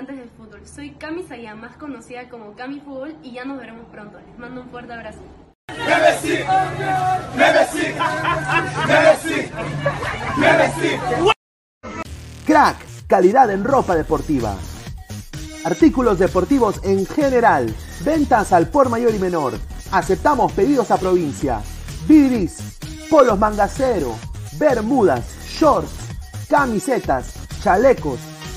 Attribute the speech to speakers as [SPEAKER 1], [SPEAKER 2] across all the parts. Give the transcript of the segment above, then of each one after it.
[SPEAKER 1] Del fútbol, soy Cami Sayá, más conocida como Cami Fútbol y ya nos veremos pronto. Les mando un fuerte abrazo.
[SPEAKER 2] Crack, calidad en ropa deportiva. Artículos deportivos en general. Ventas al por mayor y menor. Aceptamos pedidos a provincia. Bidris, polos mangacero, bermudas, shorts, camisetas, chalecos,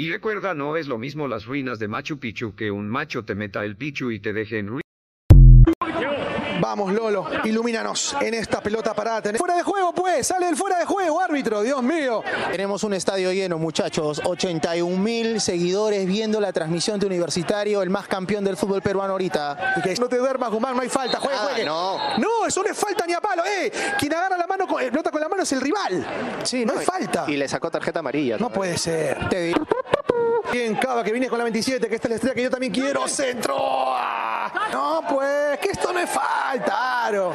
[SPEAKER 3] Y recuerda, no es lo mismo las ruinas de Machu Picchu que un macho te meta el pichu y te deje en ruinas.
[SPEAKER 4] Vamos, Lolo, ilumínanos en esta pelota parada. Fuera de juego, pues, sale el fuera de juego, árbitro, Dios mío.
[SPEAKER 5] Tenemos un estadio lleno, muchachos. 81 mil seguidores viendo la transmisión de Universitario, el más campeón del fútbol peruano ahorita.
[SPEAKER 4] Y que no te duermas, Guzmán, no hay falta, juegue,
[SPEAKER 5] Ah,
[SPEAKER 4] juegue.
[SPEAKER 5] no.
[SPEAKER 4] No, eso no es falta ni a palo, eh. Quien agarra la mano, con, eh, pelota con la mano es el rival.
[SPEAKER 5] Sí,
[SPEAKER 4] no, es falta.
[SPEAKER 5] Y le sacó tarjeta amarilla.
[SPEAKER 4] No puede ser.
[SPEAKER 5] Te digo.
[SPEAKER 4] Bien, Cava, que vienes con la 27, que esta es la estrella que yo también quiero. ¡Centro! No, pues, que esto no es falta, Aro.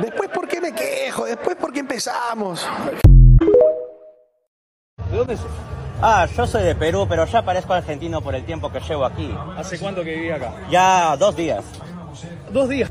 [SPEAKER 4] Después, ¿por qué me quejo? Después, ¿por qué empezamos?
[SPEAKER 6] ¿De dónde sos?
[SPEAKER 7] Ah, yo soy de Perú, pero ya parezco argentino por el tiempo que llevo aquí.
[SPEAKER 6] ¿Hace cuánto que viví acá?
[SPEAKER 7] Ya dos días.
[SPEAKER 6] Dos días.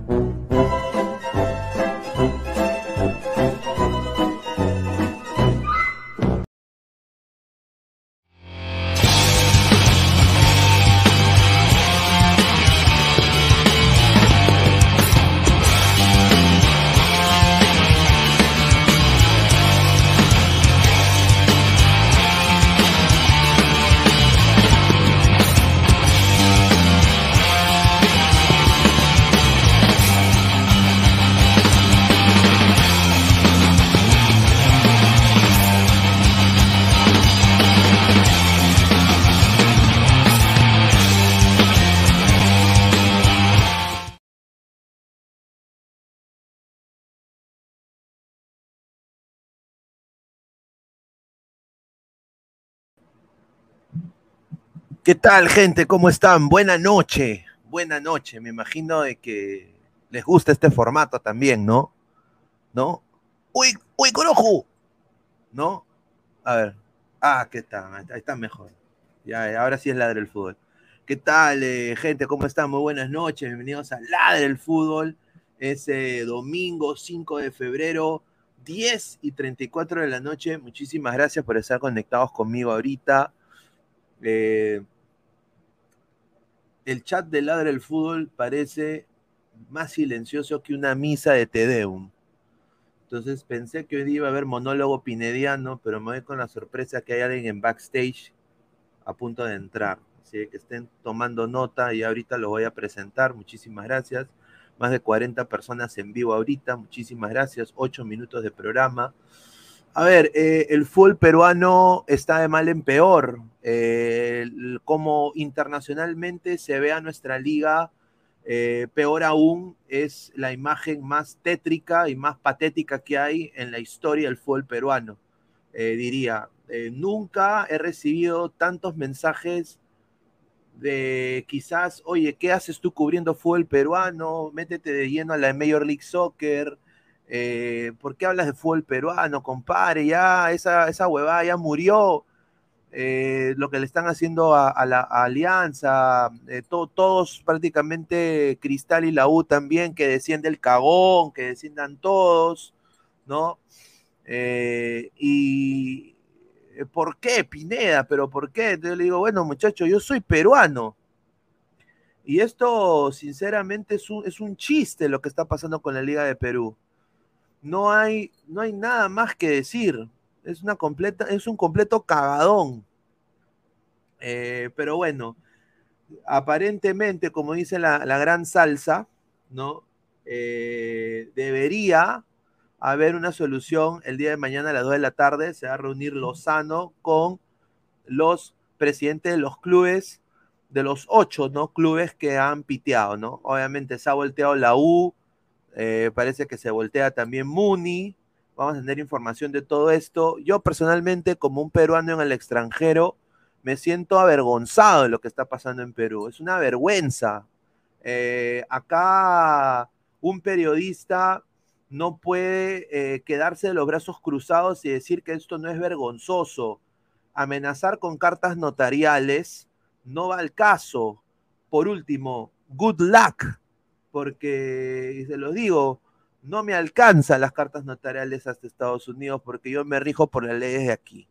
[SPEAKER 2] ¿Qué tal, gente? ¿Cómo están? Buena noche. Buena noche. Me imagino de que les gusta este formato también, ¿no? ¿No? ¡Uy, uy, corojo! ¿No? A ver. Ah, ¿qué tal? Ahí está- mejor. Ya, ahora sí es Ladre el Fútbol. ¿Qué tal, eh, gente? ¿Cómo están? Muy buenas noches. Bienvenidos a Ladre el Fútbol. Es eh, domingo 5 de febrero, 10 y 34 de la noche. Muchísimas gracias por estar conectados conmigo ahorita. Eh, el chat de Ladre el Fútbol parece más silencioso que una misa de Tedeum. Entonces pensé que hoy iba a haber monólogo pinediano, pero me voy con la sorpresa que hay alguien en backstage a punto de entrar. Así que estén tomando nota y ahorita lo voy a presentar. Muchísimas gracias. Más de 40 personas en vivo ahorita. Muchísimas gracias. 8 minutos de programa. A ver, eh, el fútbol peruano está de mal en peor. Eh, como internacionalmente se ve a nuestra liga, eh, peor aún es la imagen más tétrica y más patética que hay en la historia del fútbol peruano. Diría, nunca he recibido tantos mensajes de quizás, oye, ¿qué haces tú cubriendo fútbol peruano? Métete de lleno a la Major League Soccer. Eh, ¿Por qué hablas de fútbol peruano, compadre? Ya, esa, esa ya murió. Eh, lo que le están haciendo a, la Alianza, eh, to- todos prácticamente Cristal y la U también, que desciende el cagón, que desciendan todos, ¿no? Y ¿por qué Pineda? ¿Pero por qué? Entonces le digo, bueno, muchacho, yo soy peruano. Y esto, sinceramente, es un, es un chiste lo que está pasando con la Liga de Perú. No hay, no hay nada más que decir. Es, una completa, es un completo cagadón. Eh, pero bueno, aparentemente, como dice la, la gran salsa, ¿no? Eh, debería haber una solución el día de mañana a las 2 de la tarde. Se va a reunir Lozano con los presidentes de los clubes, de los ocho ¿no? clubes que han piteado. ¿no? Obviamente se ha volteado la U, eh, parece que se voltea también Muni. Vamos a tener información de todo esto. Yo personalmente, como un peruano en el extranjero, me siento avergonzado de lo que está pasando en Perú. Es una vergüenza. Eh, acá un periodista no puede eh, quedarse de los brazos cruzados y decir que esto no es vergonzoso. Amenazar con cartas notariales no va al caso. Por último, good luck, porque, y se los digo, no me alcanzan las cartas notariales hasta Estados Unidos porque yo me rijo por las leyes de aquí.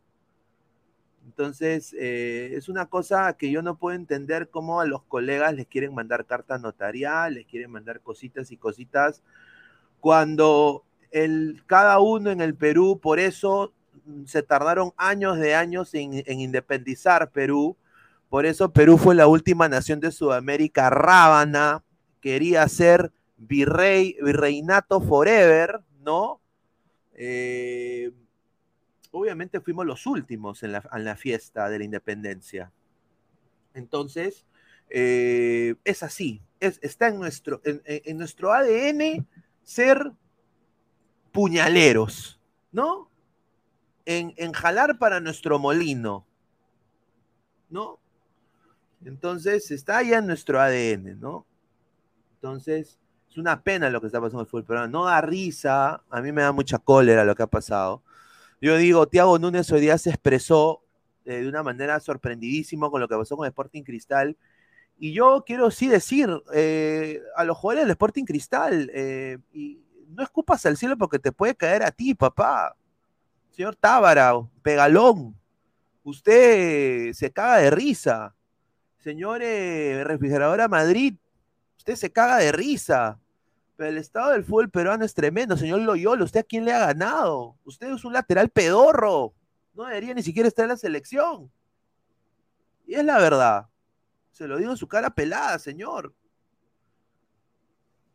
[SPEAKER 2] Entonces, eh, es una cosa que yo no puedo entender cómo a los colegas les quieren mandar cartas notariales, les quieren mandar cositas y cositas, cuando cada uno en el Perú, por eso mm, se tardaron años de años en, en independizar Perú, por eso Perú fue la última nación de Sudamérica rábana, quería ser virrey, virreinato forever, ¿no? Eh, obviamente fuimos los últimos en la, en la, fiesta de la independencia. Entonces, eh, es así, es, está en nuestro, en, en nuestro ADN ser puñaleros, ¿no? En, en, jalar para nuestro molino, ¿no? Entonces, está ya en nuestro ADN, ¿no? Entonces, es una pena lo que está pasando en el fútbol pero No da risa, a mí me da mucha cólera lo que ha pasado. Yo digo, Tiago Núñez hoy día se expresó eh, de una manera sorprendidísima con lo que pasó con Sporting Cristal. Y yo quiero sí decir eh, a los jugadores del Sporting Cristal, eh, y no escupas al cielo porque te puede caer a ti, papá. Señor Tábara, Pegalón, usted se caga de risa. Señor Refrigeradora Madrid, usted se caga de risa. Pero el estado del fútbol peruano es tremendo, señor Loyola. ¿Usted a quién le ha ganado? Usted es un lateral pedorro. No debería ni siquiera estar en la selección. Y es la verdad. Se lo digo en su cara pelada, señor.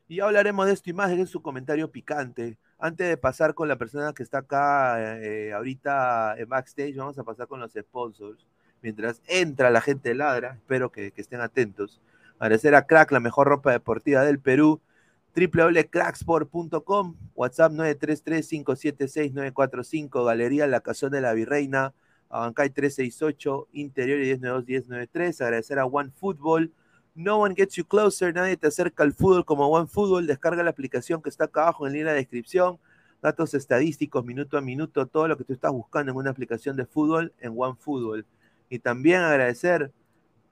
[SPEAKER 2] Y hablaremos de esto y más en su comentario picante. Antes de pasar con la persona que está acá eh, ahorita en backstage, vamos a pasar con los sponsors. Mientras entra la gente Ladra, espero que estén atentos. Agradecer a Crack, la mejor ropa deportiva del Perú www.cracksport.com, WhatsApp 933-576-945, Galería La Cazón de la Virreina, Abancay 368, Interior y 1092-1093. Agradecer a One Football. No one gets you closer, nadie te acerca al fútbol como One Football. Descarga la aplicación que está acá abajo en la descripción. Datos estadísticos, minuto a minuto, todo lo que tú estás buscando en una aplicación de fútbol en One Football. Y también agradecer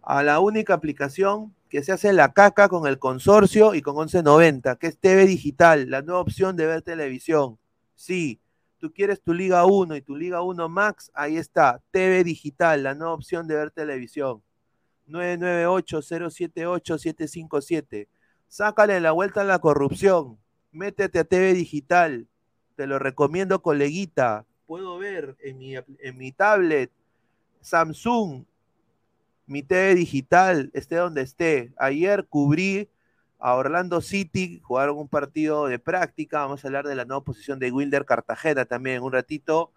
[SPEAKER 2] a la única aplicación que se hace la caca con el consorcio y con 1190, que es TV Digital, la nueva opción de ver televisión. Sí, tú quieres tu Liga 1 y tu Liga 1 Max, ahí está, TV Digital, la nueva opción de ver televisión. 998-078-757. Sácale la vuelta a la corrupción. Métete a TV Digital. Te lo recomiendo, coleguita. Puedo ver en mi, en mi tablet Samsung mi TV digital, esté donde esté. Ayer cubrí a Orlando City, jugaron un partido de práctica, vamos a hablar de la nueva posición de Wilder Cartagena también en un ratito.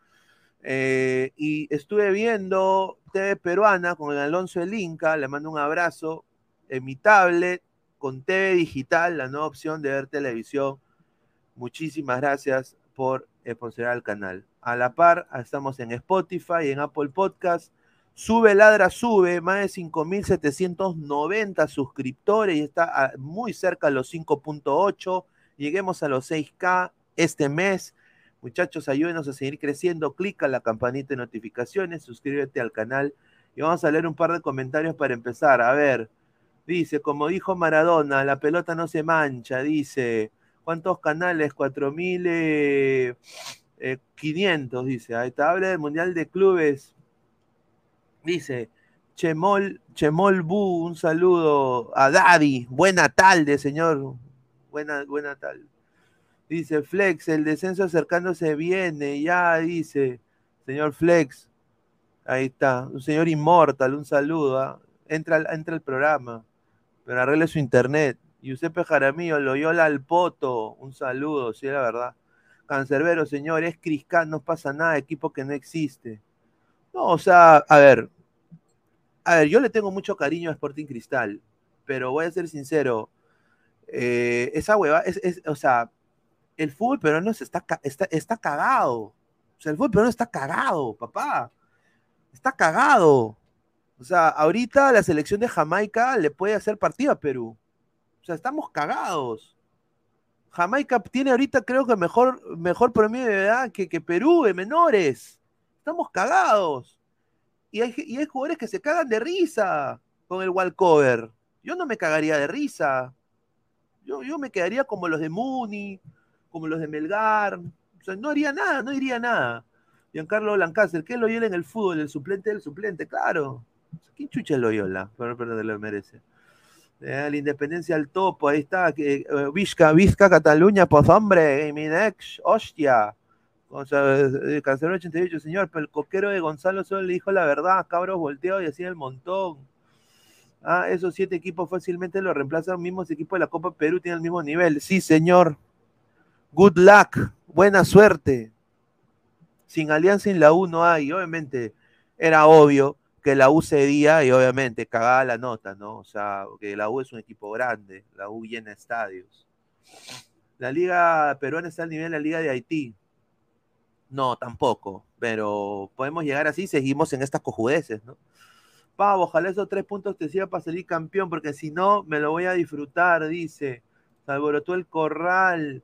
[SPEAKER 2] Eh, y estuve viendo TV peruana con el Alonso El Inca, le mando un abrazo en mi tablet con TV digital, la nueva opción de ver televisión. Muchísimas gracias por sponsorar el canal. A la par, estamos en Spotify, en Apple Podcast Sube Ladra Sube, más de 5.790 suscriptores y está muy cerca de los 5.8. Lleguemos a los 6K este mes. Muchachos, ayúdenos a seguir creciendo. Clica la campanita de notificaciones, suscríbete al canal y vamos a leer un par de comentarios para empezar. A ver, dice, como dijo Maradona, la pelota no se mancha. Dice, ¿cuántos canales? 4.000. Eh... Eh, 500, dice. Ahí está, habla del Mundial de Clubes. Dice, Chemol, Chemol Bu, un saludo a Daddy. Buena tarde, señor. Buena, buena tarde. Dice Flex, el descenso acercándose viene, ya dice, señor Flex. Ahí está, un señor inmortal, un saludo. ¿ah? Entra, entra al programa, pero arregle su internet. Giuseppe Jaramillo, Loyola al Poto, un saludo, sí, la verdad. Cancerbero, señor, es Criscan, no pasa nada, equipo que no existe. No, o sea, a ver, a ver, yo le tengo mucho cariño a Sporting Cristal, pero voy a ser sincero, eh, esa hueva, es, es- o sea, el fútbol peruano está, está, está cagado. O sea, el fútbol peruano está cagado, papá. Está cagado. O sea, ahorita la selección de Jamaica le puede hacer partido a Perú. O sea, estamos cagados. Jamaica tiene ahorita, creo que mejor, mejor promedio de edad que, que Perú de menores. Estamos cagados. Y hay, jugadores que se cagan de risa con el walkover. Yo no me cagaría de risa. Yo, yo me quedaría como los de Muni, como los de Melgar. O sea, no haría nada, no diría nada. Giancarlo Lancaster, ¿qué es Loyola en el fútbol? El suplente del suplente, claro. ¿Quién chucha es Loyola? Pero, pero lo merece. Eh, la independencia al topo, ahí está. eh, Vizca, Vizca, Cataluña, pues hombre, Minex, hostia. O sea, eh, Cancelero 88, señor, pero el coquero de Gonzalo solo le dijo la verdad, cabros volteados y así el montón. Ah, esos siete equipos fácilmente lo reemplazan mismos equipos de la Copa Perú, tienen el mismo nivel. Sí, señor. Good luck, buena suerte. Sin alianza en la U no hay, obviamente era obvio que la U cedía y obviamente cagaba la nota, ¿no? O sea, que la U es un equipo grande, la U llena estadios. La liga peruana está al nivel de la liga de Haití. No, tampoco, pero podemos llegar así, seguimos en estas cojudeces, ¿no? Pavo, ojalá esos tres puntos te sirvan para salir campeón, porque si no, me lo voy a disfrutar, dice. Se el corral.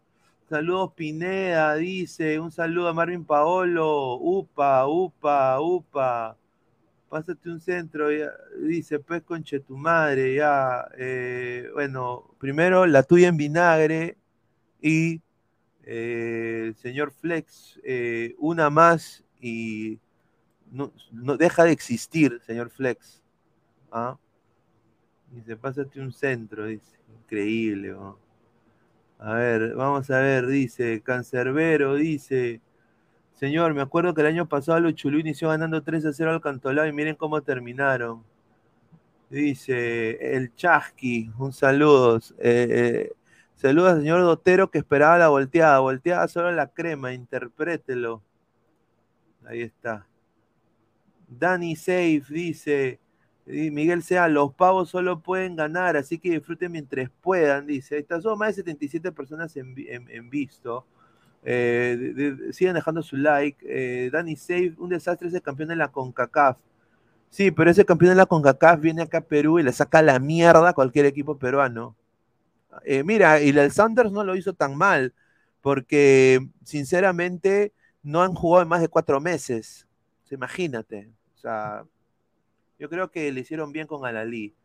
[SPEAKER 2] Saludos Pineda, dice. Un saludo a Marvin Paolo. Upa, upa, upa. Pásate un centro, ya, dice, pues conche tu madre, ya. eh, bueno, primero la tuya en vinagre y eh, el señor Flex, eh, una más y no, deja de existir, señor Flex. ¿Ah? Dice, pásate un centro, dice. Increíble. A ver, vamos a ver, dice, Cancerbero, dice. Señor, me acuerdo que el año pasado los Chulú inició ganando 3 a 0 al Cantolao y miren cómo terminaron. Dice el Chasqui, un saludo. Eh, saludos al señor Dotero que esperaba la volteada. Volteada solo la crema, interprételo. Ahí está. Danny Safe dice, Miguel Sea, los pavos solo pueden ganar, así que disfruten mientras puedan, dice. Ahí está, son más de 77 personas en, vi- en- en visto. Eh, sigan dejando su like. Eh, Danny Safe, un desastre ese campeón de la CONCACAF. Sí, pero ese campeón de la CONCACAF viene acá a Perú y le saca la mierda a cualquier equipo peruano. Eh, mira, y el Sanders no lo hizo tan mal, porque sinceramente no han jugado en más de cuatro meses. Imagínate. O sea, yo creo que le hicieron bien con Alalí.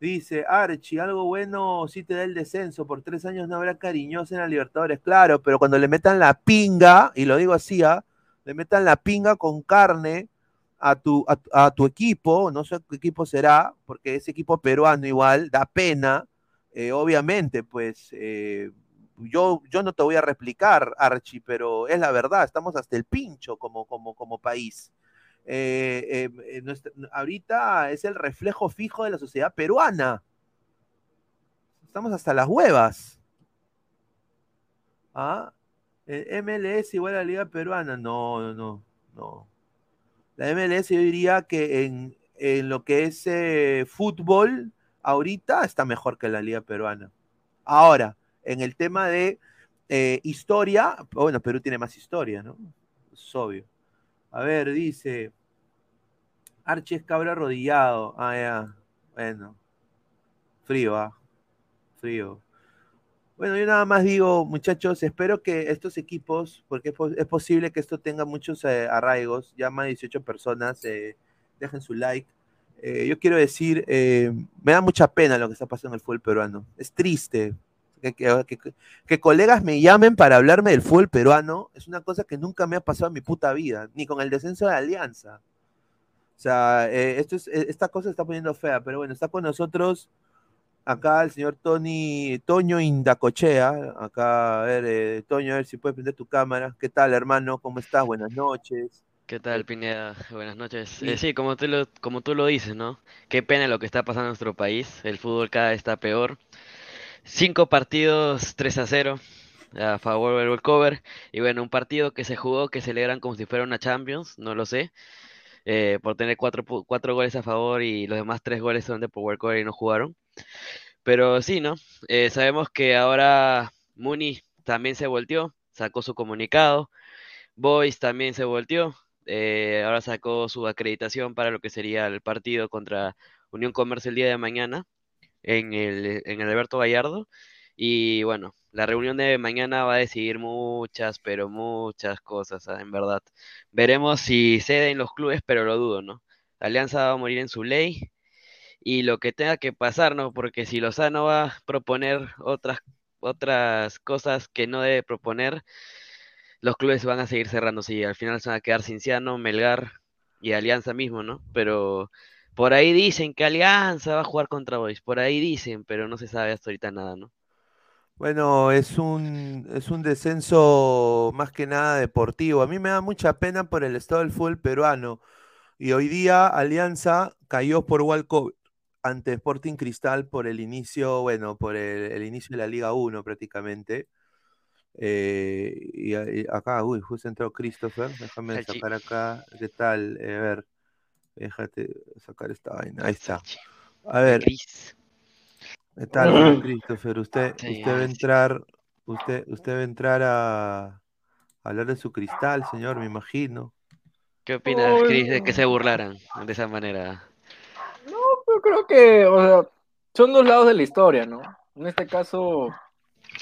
[SPEAKER 2] Dice Archie, algo bueno sí te da el descenso. Por tres años no habrá cariñosa en la Libertadores. Claro, pero cuando le metan la pinga, y lo digo así, ¿ah? le metan la pinga con carne a tu, a, a tu equipo, no sé qué equipo será, porque ese equipo peruano igual da pena. Eh, obviamente, pues eh, yo, yo no te voy a replicar, Archie, pero es la verdad, estamos hasta el pincho como, como, como país. Eh, ahorita es el reflejo fijo de la sociedad peruana. Estamos hasta las huevas. ¿Ah? El MLS igual a la Liga Peruana. No, no, no. La MLS yo diría que en, en lo que es fútbol, ahorita está mejor que la Liga Peruana. Ahora, en el tema de eh, historia, bueno, Perú tiene más historia, ¿no? Es obvio. A ver, dice. Archie es cabra arrodillado. Ah, ya. Bueno. Frío, ah. Frío. Bueno, yo nada más digo, muchachos, espero que estos equipos, porque es posible que esto tenga muchos eh, arraigos, ya más de 18 personas, eh, dejen su like. Eh, yo quiero decir, eh, me da mucha pena lo que está pasando en el fútbol peruano. Es triste. que, colegas me llamen para hablarme del fútbol peruano es una cosa que nunca me ha pasado en mi puta vida, ni con el descenso de Alianza. O sea, eh, esto es, esta cosa se está poniendo fea, pero bueno, está con nosotros acá el señor Tony, Toño Indacochea. Acá, a ver, Toño, a ver si puedes prender tu cámara. ¿Qué tal, hermano? ¿Cómo estás? Buenas noches.
[SPEAKER 8] ¿Qué tal, Pineda? Buenas noches.
[SPEAKER 2] Sí.
[SPEAKER 8] Eh, sí, como tú lo, como tú lo dices, ¿no? Qué pena lo que está pasando en nuestro país. El fútbol cada vez está peor. Cinco partidos, 3 a 0 a favor del Cover. Y bueno, un partido que se jugó que celebran como si fuera una Champions, no lo sé. eh, por tener cuatro, cuatro goles a favor y los demás tres goles son de Power Cover y no jugaron. Pero sí, ¿no? Eh, sabemos que ahora Muni también se volteó, sacó su comunicado. Boys también se volteó. Eh, ahora sacó su acreditación para lo que sería el partido contra Unión Comercio el día de mañana en el, en el Alberto Gallardo. Y bueno, la reunión de mañana va a decidir muchas, pero muchas cosas, ah, en verdad. Veremos si ceden los clubes, pero lo dudo, ¿no? Alianza va a morir en su ley y lo que tenga que pasar, ¿no? Porque si Lozano va a proponer otras, otras cosas que no debe proponer, los clubes van a seguir cerrándose y al final se van a quedar Cinciano, Melgar y Alianza mismo, ¿no? Pero por ahí dicen que Alianza va a jugar contra Boys, por ahí dicen, pero no se sabe hasta ahorita nada, ¿no?
[SPEAKER 2] Bueno, es un, es un descenso más que nada deportivo. A mí me da mucha pena por el estado del fútbol peruano. Y hoy día Alianza cayó por Walco ante Sporting Cristal por el inicio, bueno, por el, el inicio de la Liga 1 prácticamente. Eh, y, acá, uy, justo entró Christopher. Déjame
[SPEAKER 8] Salchi.
[SPEAKER 2] sacar acá. ¿Qué tal? Eh, a ver, déjate sacar esta vaina. Ahí está. A ver. ¿Qué tal, Christopher? Usted,
[SPEAKER 8] Sí,
[SPEAKER 2] usted va a
[SPEAKER 8] ah,
[SPEAKER 2] entrar, usted, usted va a entrar a, a hablar de su cristal, señor, me imagino.
[SPEAKER 8] ¿Qué opinas, Chris, de que se burlaran de esa manera?
[SPEAKER 6] No, yo creo que, o sea, son dos lados de la historia, ¿no? En este caso,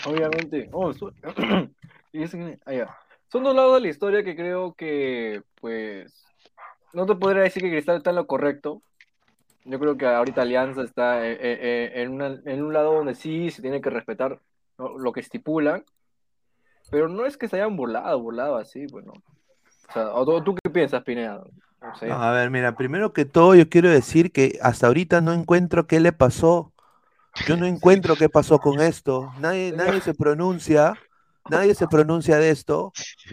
[SPEAKER 6] obviamente. Oh, ah. Son dos lados de la historia que creo que, pues, no te podría decir que Cristal está en lo correcto. Yo creo que ahorita Alianza está eh, eh, eh, en, una- en un lado donde sí se tiene que respetar lo que estipulan, pero no es que se hayan burlado, burlado así, bueno. O sea, ¿o tú, qué piensas, Pineda? No,
[SPEAKER 2] a ver, mira, primero que todo yo quiero decir que hasta ahorita no encuentro qué le pasó. Yo no encuentro qué pasó con esto. Nadie, nadie se pronuncia, nadie se pronuncia de esto,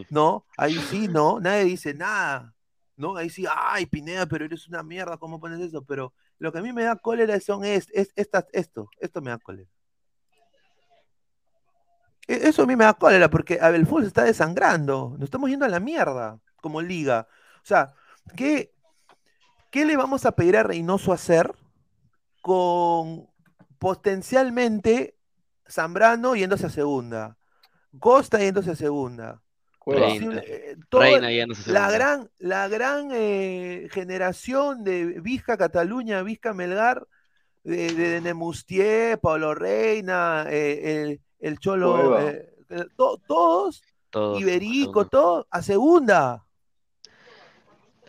[SPEAKER 2] ¿no? Ahí sí, ¿no? Nadie dice nada, ¿no? Ahí sí, ay, Pineda, pero eres una mierda, ¿cómo pones eso? Pero lo que a mí me da cólera son es, es, estas- esto, esto me da cólera. E- Eso a mí me da cólera porque a ver, el fútbol se está desangrando. Nos estamos yendo a la mierda como liga. O sea, ¿qué, qué le vamos a pedir a Reynoso hacer con potencialmente Zambrano yéndose a segunda? Costa yéndose a segunda.
[SPEAKER 8] Reina.
[SPEAKER 2] Eh, todo-
[SPEAKER 8] Reina se
[SPEAKER 2] la gran, la gran eh, generación de Vizca Cataluña, Vizca Melgar, de, de Nemustier, Pablo Reina, eh, el, el Cholo, eh, eh, to- todos,
[SPEAKER 8] Todos,
[SPEAKER 2] Iberico,
[SPEAKER 8] segunda.
[SPEAKER 2] todo, a segunda.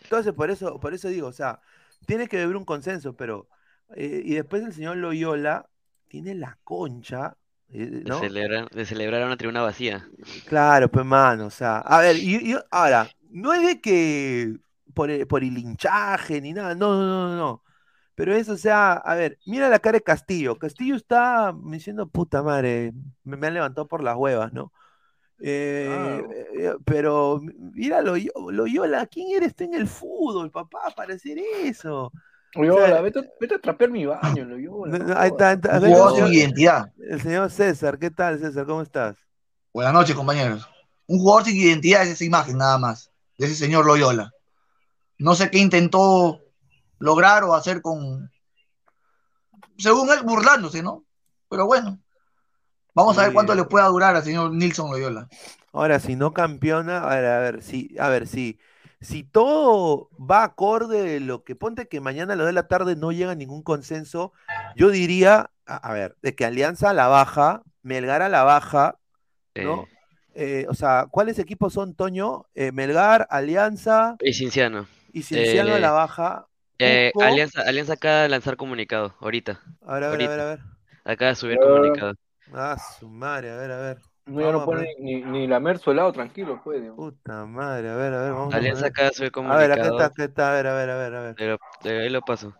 [SPEAKER 2] Entonces, por eso, por eso digo, o sea, tiene que haber un consenso, pero, eh, y después el señor Loyola tiene la concha, eh,
[SPEAKER 8] De
[SPEAKER 2] ¿no?
[SPEAKER 8] celebrar, de celebrar una tribuna vacía.
[SPEAKER 2] Claro, pues mano, o sea, a ver, y, y- ahora, no es de que por el, por el hinchaje ni nada, no, no, no, no, no. Pero eso, o sea, a ver, mira la cara de Castillo. Castillo está diciendo, puta madre, me, me han levantado por las huevas, ¿no? Eh, eh, pero mira Loyo- Loyola, ¿quién eres tú en el fútbol, papá, para hacer eso?
[SPEAKER 6] Loyola,
[SPEAKER 2] O sea,
[SPEAKER 6] vete, vete a trapear mi baño, Loyola.
[SPEAKER 2] No, ahí está, está, está el
[SPEAKER 9] identidad.
[SPEAKER 2] el señor César, ¿qué tal, César? ¿Cómo estás?
[SPEAKER 9] Buenas noches, compañeros. Un jugador sin identidad es esa imagen nada más, de ese señor Loyola. No sé qué intentó lograr o hacer con, según él, burlándose, ¿no? Pero bueno, vamos a ver cuánto le pueda durar al señor Nilson Loyola.
[SPEAKER 2] Ahora, si no campeona, a ver, a ver, si, a ver, si, si todo va acorde de lo que ponte que mañana a las de la tarde no llega a ningún consenso, yo diría, a, a ver, de que Alianza a la baja, Melgar a la baja, ¿no?
[SPEAKER 8] Eh,
[SPEAKER 2] Eh, o sea, ¿cuáles equipos son, Toño? Eh, Melgar, Alianza
[SPEAKER 8] y Cinciano.
[SPEAKER 2] y Cienciano a
[SPEAKER 8] Eh,
[SPEAKER 2] la baja.
[SPEAKER 8] Eh, Alianza, Alianza acaba de lanzar comunicado, ahorita.
[SPEAKER 2] a ver, a ver, a ver, a ver.
[SPEAKER 8] Acaba de subir comunicado.
[SPEAKER 2] Ah, su madre, a ver, a ver.
[SPEAKER 6] No, ya no
[SPEAKER 2] ver.
[SPEAKER 6] ni, ni lamer su helado tranquilo, puede.
[SPEAKER 2] Puta madre, a ver, a ver, vamos
[SPEAKER 8] Alianza
[SPEAKER 2] a ver.
[SPEAKER 8] acá
[SPEAKER 2] A ver, acá está, acá está, a ver, a ver, a ver, a ver.
[SPEAKER 8] Pero, pero ahí lo paso.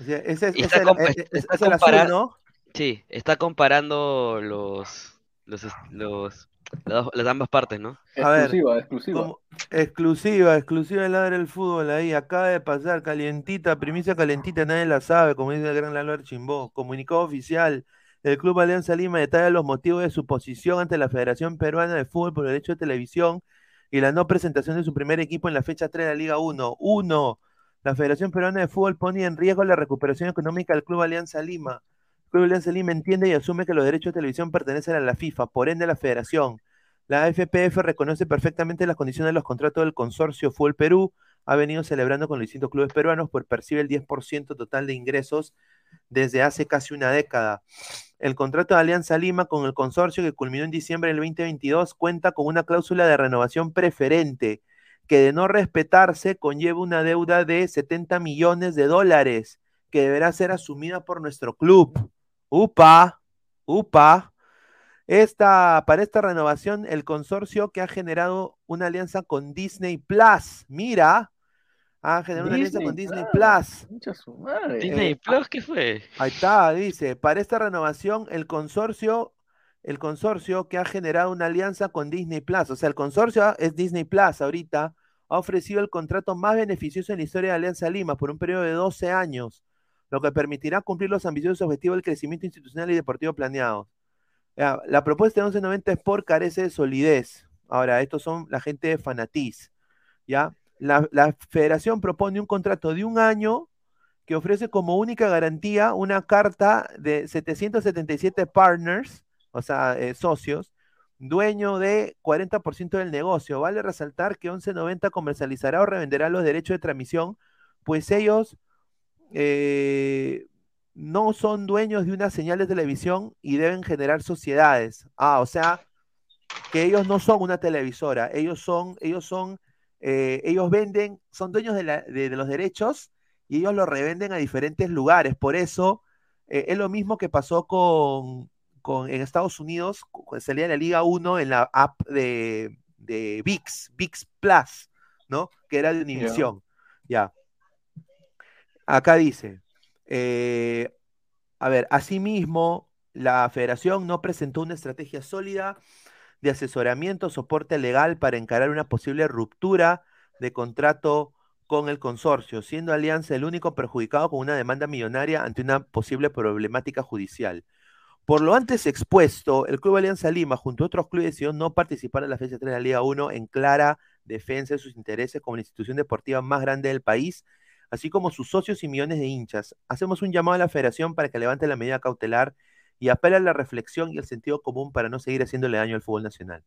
[SPEAKER 2] O sea, ese es, ese el- eh, eh,
[SPEAKER 8] está
[SPEAKER 2] es el azul,
[SPEAKER 8] comparar-
[SPEAKER 2] ¿no?
[SPEAKER 8] Sí, está comparando los, los, los, las, las ambas partes, ¿no?
[SPEAKER 2] A ver,
[SPEAKER 6] Exclusiva, exclusiva.
[SPEAKER 2] como- exclusiva, exclusiva del lado del fútbol ahí, acaba de pasar, calientita, primicia calentita, nadie la sabe, como dice el gran Lalo Archimbó. Comunicado oficial, el Club Alianza Lima detalla los motivos de su posición ante la Federación Peruana de Fútbol por el derecho de televisión y la no presentación de su primer equipo en la fecha 3 de la Liga 1. 1. La Federación Peruana de Fútbol pone en riesgo la recuperación económica del Club Alianza Lima. El Club Alianza Lima entiende y asume que los derechos de televisión pertenecen a la FIFA, por ende a la Federación. La FPF reconoce perfectamente las condiciones de los contratos del consorcio Fútbol Perú. Ha venido celebrando con los distintos clubes peruanos, pues percibe el 10% total de ingresos desde hace casi una década. El contrato de Alianza Lima con el consorcio que culminó en diciembre del 2022 cuenta con una cláusula de renovación preferente que de no respetarse conlleva una deuda de 70 millones de dólares que deberá ser asumida por nuestro club. Upa, upa. Esta, para esta renovación, el consorcio que ha generado una alianza con Disney Plus, mira, ha generado una alianza con Disney Plus.
[SPEAKER 6] Mucha su madre.
[SPEAKER 8] Disney
[SPEAKER 2] Eh,
[SPEAKER 8] Plus, ¿qué fue?
[SPEAKER 2] Ahí está, dice, para esta renovación, el consorcio, el consorcio que ha generado una alianza con Disney Plus, o sea, el consorcio es Disney Plus ahorita, ha ofrecido el contrato más beneficioso en la historia de Alianza Lima por un periodo de 12 años, lo que permitirá cumplir los ambiciosos objetivos del crecimiento institucional y deportivo planeados. La propuesta de 1190 Sport carece de solidez. Ahora, estos son la gente de Fanatiz. ¿ya? La, la federación propone un contrato de un año que ofrece como única garantía una carta de 777 partners, o sea, eh, socios, dueño de 40% del negocio. Vale resaltar que 1190 comercializará o revenderá los derechos de transmisión, pues ellos eh, no son dueños de una señal de televisión y deben generar sociedades. Ah, o sea, que ellos no son una televisora, ellos son, ellos son, eh, ellos venden, son dueños de, la- de- de los derechos y ellos los revenden a diferentes lugares. Por eso eh, es lo mismo que pasó con, con en Estados Unidos, salía la Liga 1 en la app de, de VIX, VIX Plus, ¿no? Que era de Univision. Ya. Acá dice, eh, a ver, asimismo, la federación no presentó una estrategia sólida de asesoramiento, soporte legal para encarar una posible ruptura de contrato con el consorcio, siendo Alianza el único perjudicado con una demanda millonaria ante una posible problemática judicial. Por lo antes expuesto, el Club Alianza Lima, junto a otros clubes, decidió no participar en la fecha 3 de la Liga 1 en clara defensa de sus intereses como la institución deportiva más grande del país, así como sus socios y millones de hinchas. Hacemos un llamado a la federación para que levante la medida cautelar y apela a la reflexión y el sentido común para no seguir haciéndole daño al fútbol nacional.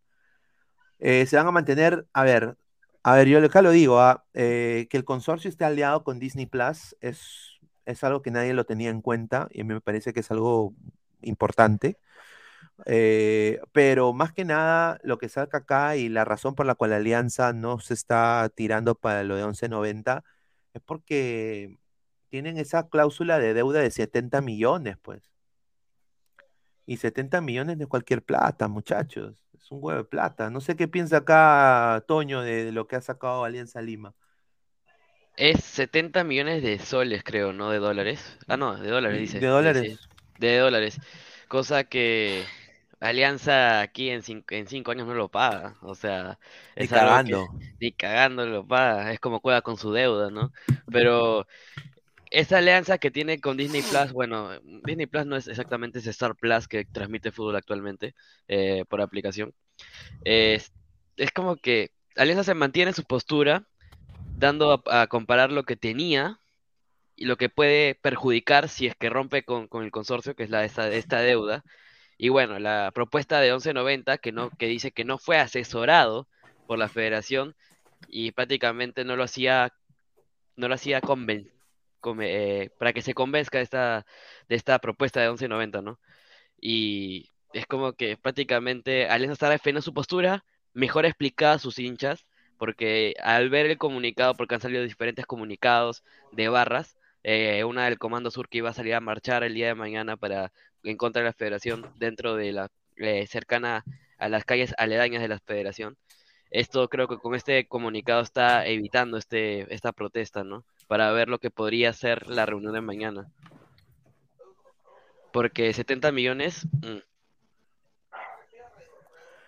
[SPEAKER 2] Eh, se van a mantener, a ver, a ver, yo acá lo digo, ah, eh, que el consorcio esté aliado con Disney Plus es, es algo que nadie lo tenía en cuenta y me parece que es algo importante. Eh, pero más que nada, lo que saca acá y la razón por la cual la alianza no se está tirando para lo de 1190 es porque tienen esa cláusula de deuda de 70 millones, pues. Y 70 millones de cualquier plata, muchachos. Es un huevo de plata. No sé qué piensa acá Toño de, de lo que ha sacado Alianza Lima.
[SPEAKER 8] Es 70 millones de soles, creo, no de dólares. Ah, no, de dólares, dice.
[SPEAKER 2] de dólares.
[SPEAKER 8] de dólares. Cosa que Alianza aquí en cinco, en cinco años no lo paga. O sea,
[SPEAKER 2] Ni
[SPEAKER 8] es que
[SPEAKER 2] cagando.
[SPEAKER 8] ni cagando lo paga. Es como juega con su deuda, ¿no? Pero esa alianza que tiene con Disney Plus, bueno, Disney Plus no es exactamente ese Star Plus que transmite fútbol actualmente eh, por aplicación. Es, es como que Alianza se mantiene en su postura, dando a, a comparar lo que tenía y lo que puede perjudicar si es que rompe con, con el consorcio, que es la, esta, esta deuda. Y bueno, la propuesta de 1190, que, no, que dice que no fue asesorado por la federación y prácticamente no lo hacía, no lo hacía conven- eh, para que se convenzca de esta, de esta propuesta de 1190, ¿no? Y es como que prácticamente Alianza está defendiendo su postura, mejor explicada a sus hinchas, porque al ver el comunicado, porque han salido diferentes comunicados de barras, eh, una del Comando Sur que iba a salir a marchar el día de mañana para en contra de la federación dentro de la eh, cercana a las calles aledañas de la federación. Esto creo que con este comunicado está evitando este, esta protesta, ¿no? Para ver lo que podría ser la reunión de mañana. Porque 70 millones... mm.